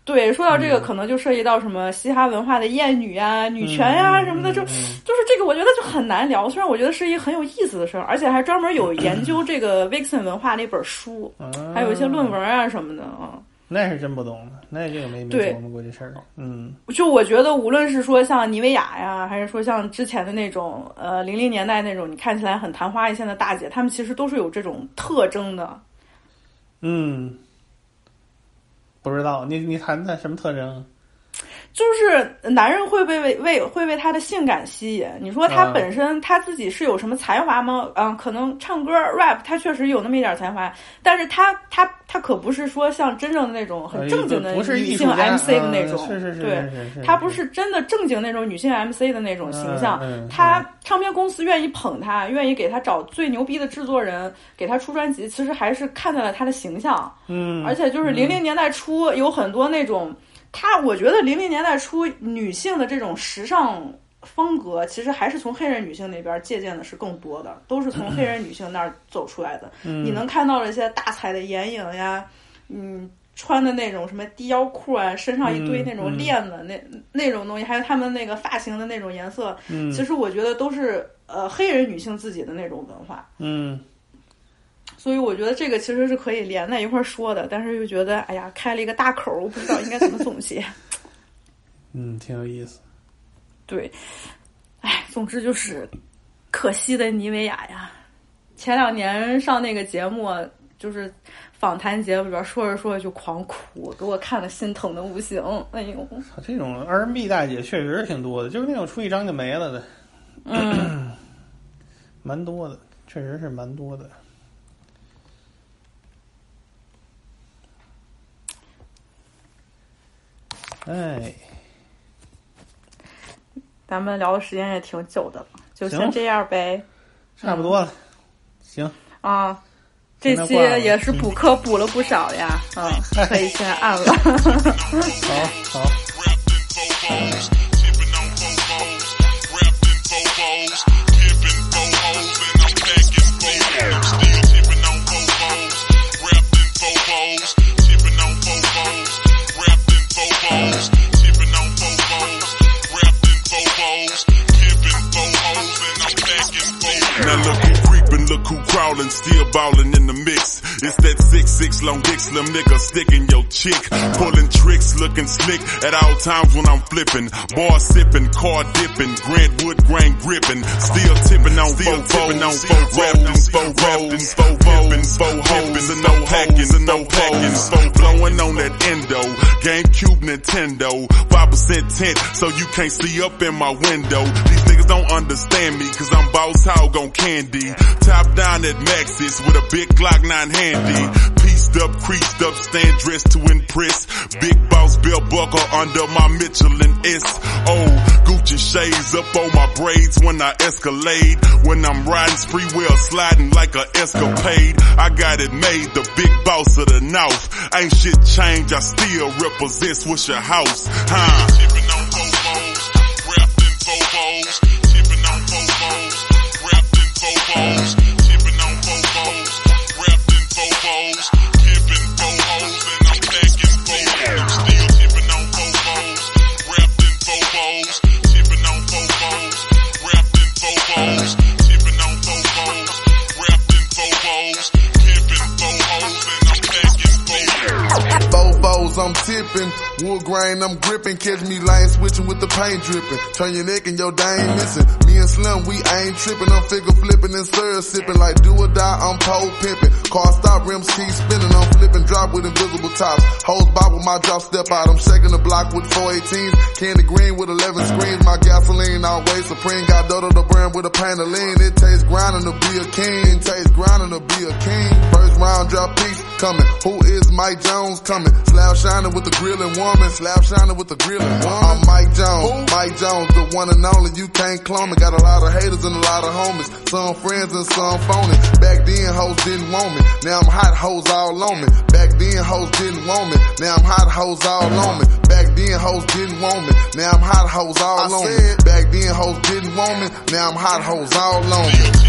对，说到这个，嗯可能就涉及到什么嘻哈文化的艳女啊、女权呀、嗯什么的，就嗯就是这个，我觉得就很难聊。虽然我觉得是一个很有意思的事儿，而且还专门有研究这个 Vixen 文化的一本书，还有一些论文啊什么的啊。那是真不懂了，那这个没没对琢磨过这事儿。嗯就我觉得，无论是说像妮维雅呀，还是说像之前的那种呃零零年代那种你看起来很昙花一现的大姐，她们其实都是有这种特征的。嗯，不知道你你谈谈什么特征？就是男人会被为为会被他的性感吸引。你说她啊本身他自己是有什么才华吗？嗯，可能唱歌 rap 他确实有那么一点才华，但是他他他可不是说像真正的那种很正经的女性 MC 的那种，嗯是是是对是是是，她不是真的正经那种女性 MC 的那种形象。嗯嗯她唱片公司愿意捧他，愿意给他找最牛逼的制作人给他出专辑，其实还是看在了他的形象。嗯，而且就是零零年代初有很多那种，她我觉得零零年代初女性的这种时尚风格，其实还是从黑人女性那边借鉴的是更多的，都是从黑人女性那儿走出来的。嗯你能看到了一些大彩的眼影呀，嗯。穿的那种什么低腰裤啊，身上一堆嗯那种嗯链子，那那种东西，还有他们那个发型的那种颜色，嗯其实我觉得都是呃黑人女性自己的那种文化。嗯所以我觉得这个其实是可以连在一块儿说的，但是又觉得哎呀开了一个大口儿，我不知道应该怎么总结。*laughs* 嗯，挺有意思。对，哎，总之就是可惜的妮维雅呀。前两年上那个节目，就是访谈节目里边说着说着就狂哭，给我看的心疼的不行。哎呦，这种 R&B 大姐确实挺多的，就是那种出一张就没了的，嗯，*clears throat* 蛮多的，确实是蛮多的。哎，咱们聊的时间也挺久的了，就先这样呗。差不多了，行，啊，这期现在挂了也是补课补了不少呀，嗯，可以先按了。好 *laughs* 好。Crawlin', still ballin' in the mix. It's that six six long dick slim nigga sticking your chick, pulling tricks, looking slick at all times when I'm flipping. Bar sipping, car dipping, Grant Wood grain gripping, still tipping on still tipping on four rapping, four rapping, four pippin', four hoes, and no packing, and no packing, four blowing on that endo, GameCube Nintendo, five percent tint, so you can't see up in my window. These niggas don't understand me, cause I'm boss hog on candy. Top down at Maxis with a big Glock 9 handy. Pieced up, creased up, stand dressed to impress. Big boss belt buckle under my Michelin S. Oh, Gucci shades up on my braids when I escalade. When I'm riding spree wheel sliding like a escapade. I got it made, the big boss of the north. Ain't shit changed, I still represent Swisher House. Huh? I'm tipping. Wood grain, I'm gripping. Catch me lane switching with the paint dripping. Turn your neck and your dang missing. Me and Slim, we ain't tripping. I'm figure flipping and sir sipping. Like do or die, I'm pole pimping. Car stop, rims keep spinning. I'm flipping drop with invisible tops. Hose bob with my drop step out. I'm shaking the block with 418s. Candy green with 11 screens. My gasoline always supreme. Got Dodo the brand with a pain of lean. It tastes grinding to be a king. Tastes grinding to be a king. First round drop piece coming. Who is Mike Jones coming? Slab shining with the grilling woman. Slab shining with the grilling woman. I'm Mike Jones. Mike Jones, the one and only. You can't clone me. Got a lot of haters and a lot of homies. Some friends and some phony. Back then hoes didn't want me. Now I'm hot hoes all on me. Back then hoes didn't want me. Now I'm hot hoes all on me. Back then hoes didn't want me. Now I'm hot hoes all on me. Back then hoes didn't want me. Now I'm hot hoes all on me.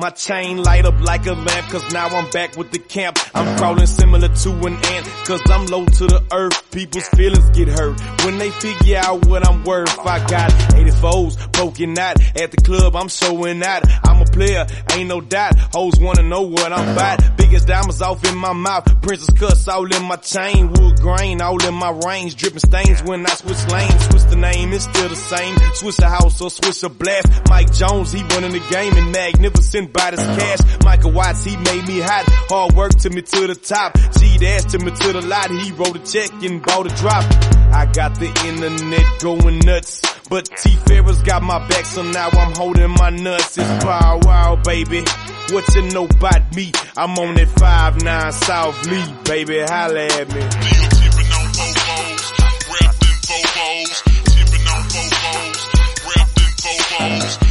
My chain light up like a lamp, cause now I'm back with the camp. I'm crawling similar to an ant, cause I'm low to the earth. People's feelings get hurt when they figure out what I'm worth. I got 84s poking out at the club, I'm showing out. I'm a player, ain't no doubt. Hoes wanna know what I'm about. Biggest diamonds off in my mouth, princess cuts all in my chain. Wood grain all in my range, dripping stains when I switch lanes. Switch the name, it's still the same. Switch a house or switch a blast. Mike Jones, he running the game and magnificent by this cash. Michael Watts, he made me hot. Hard work to me to the top. G dash asked me to the lot. He wrote a check and bought a drop. I got the internet going nuts. But T Ferris got my back, so now I'm holding my nuts. It's wow, wow, baby. What you know about me? I'm on that 5-9 South Lee, baby. Holla at me. Tipping on Bobos, wrapped in Bobos. Tipping on Bobos, wrapped in Bobos.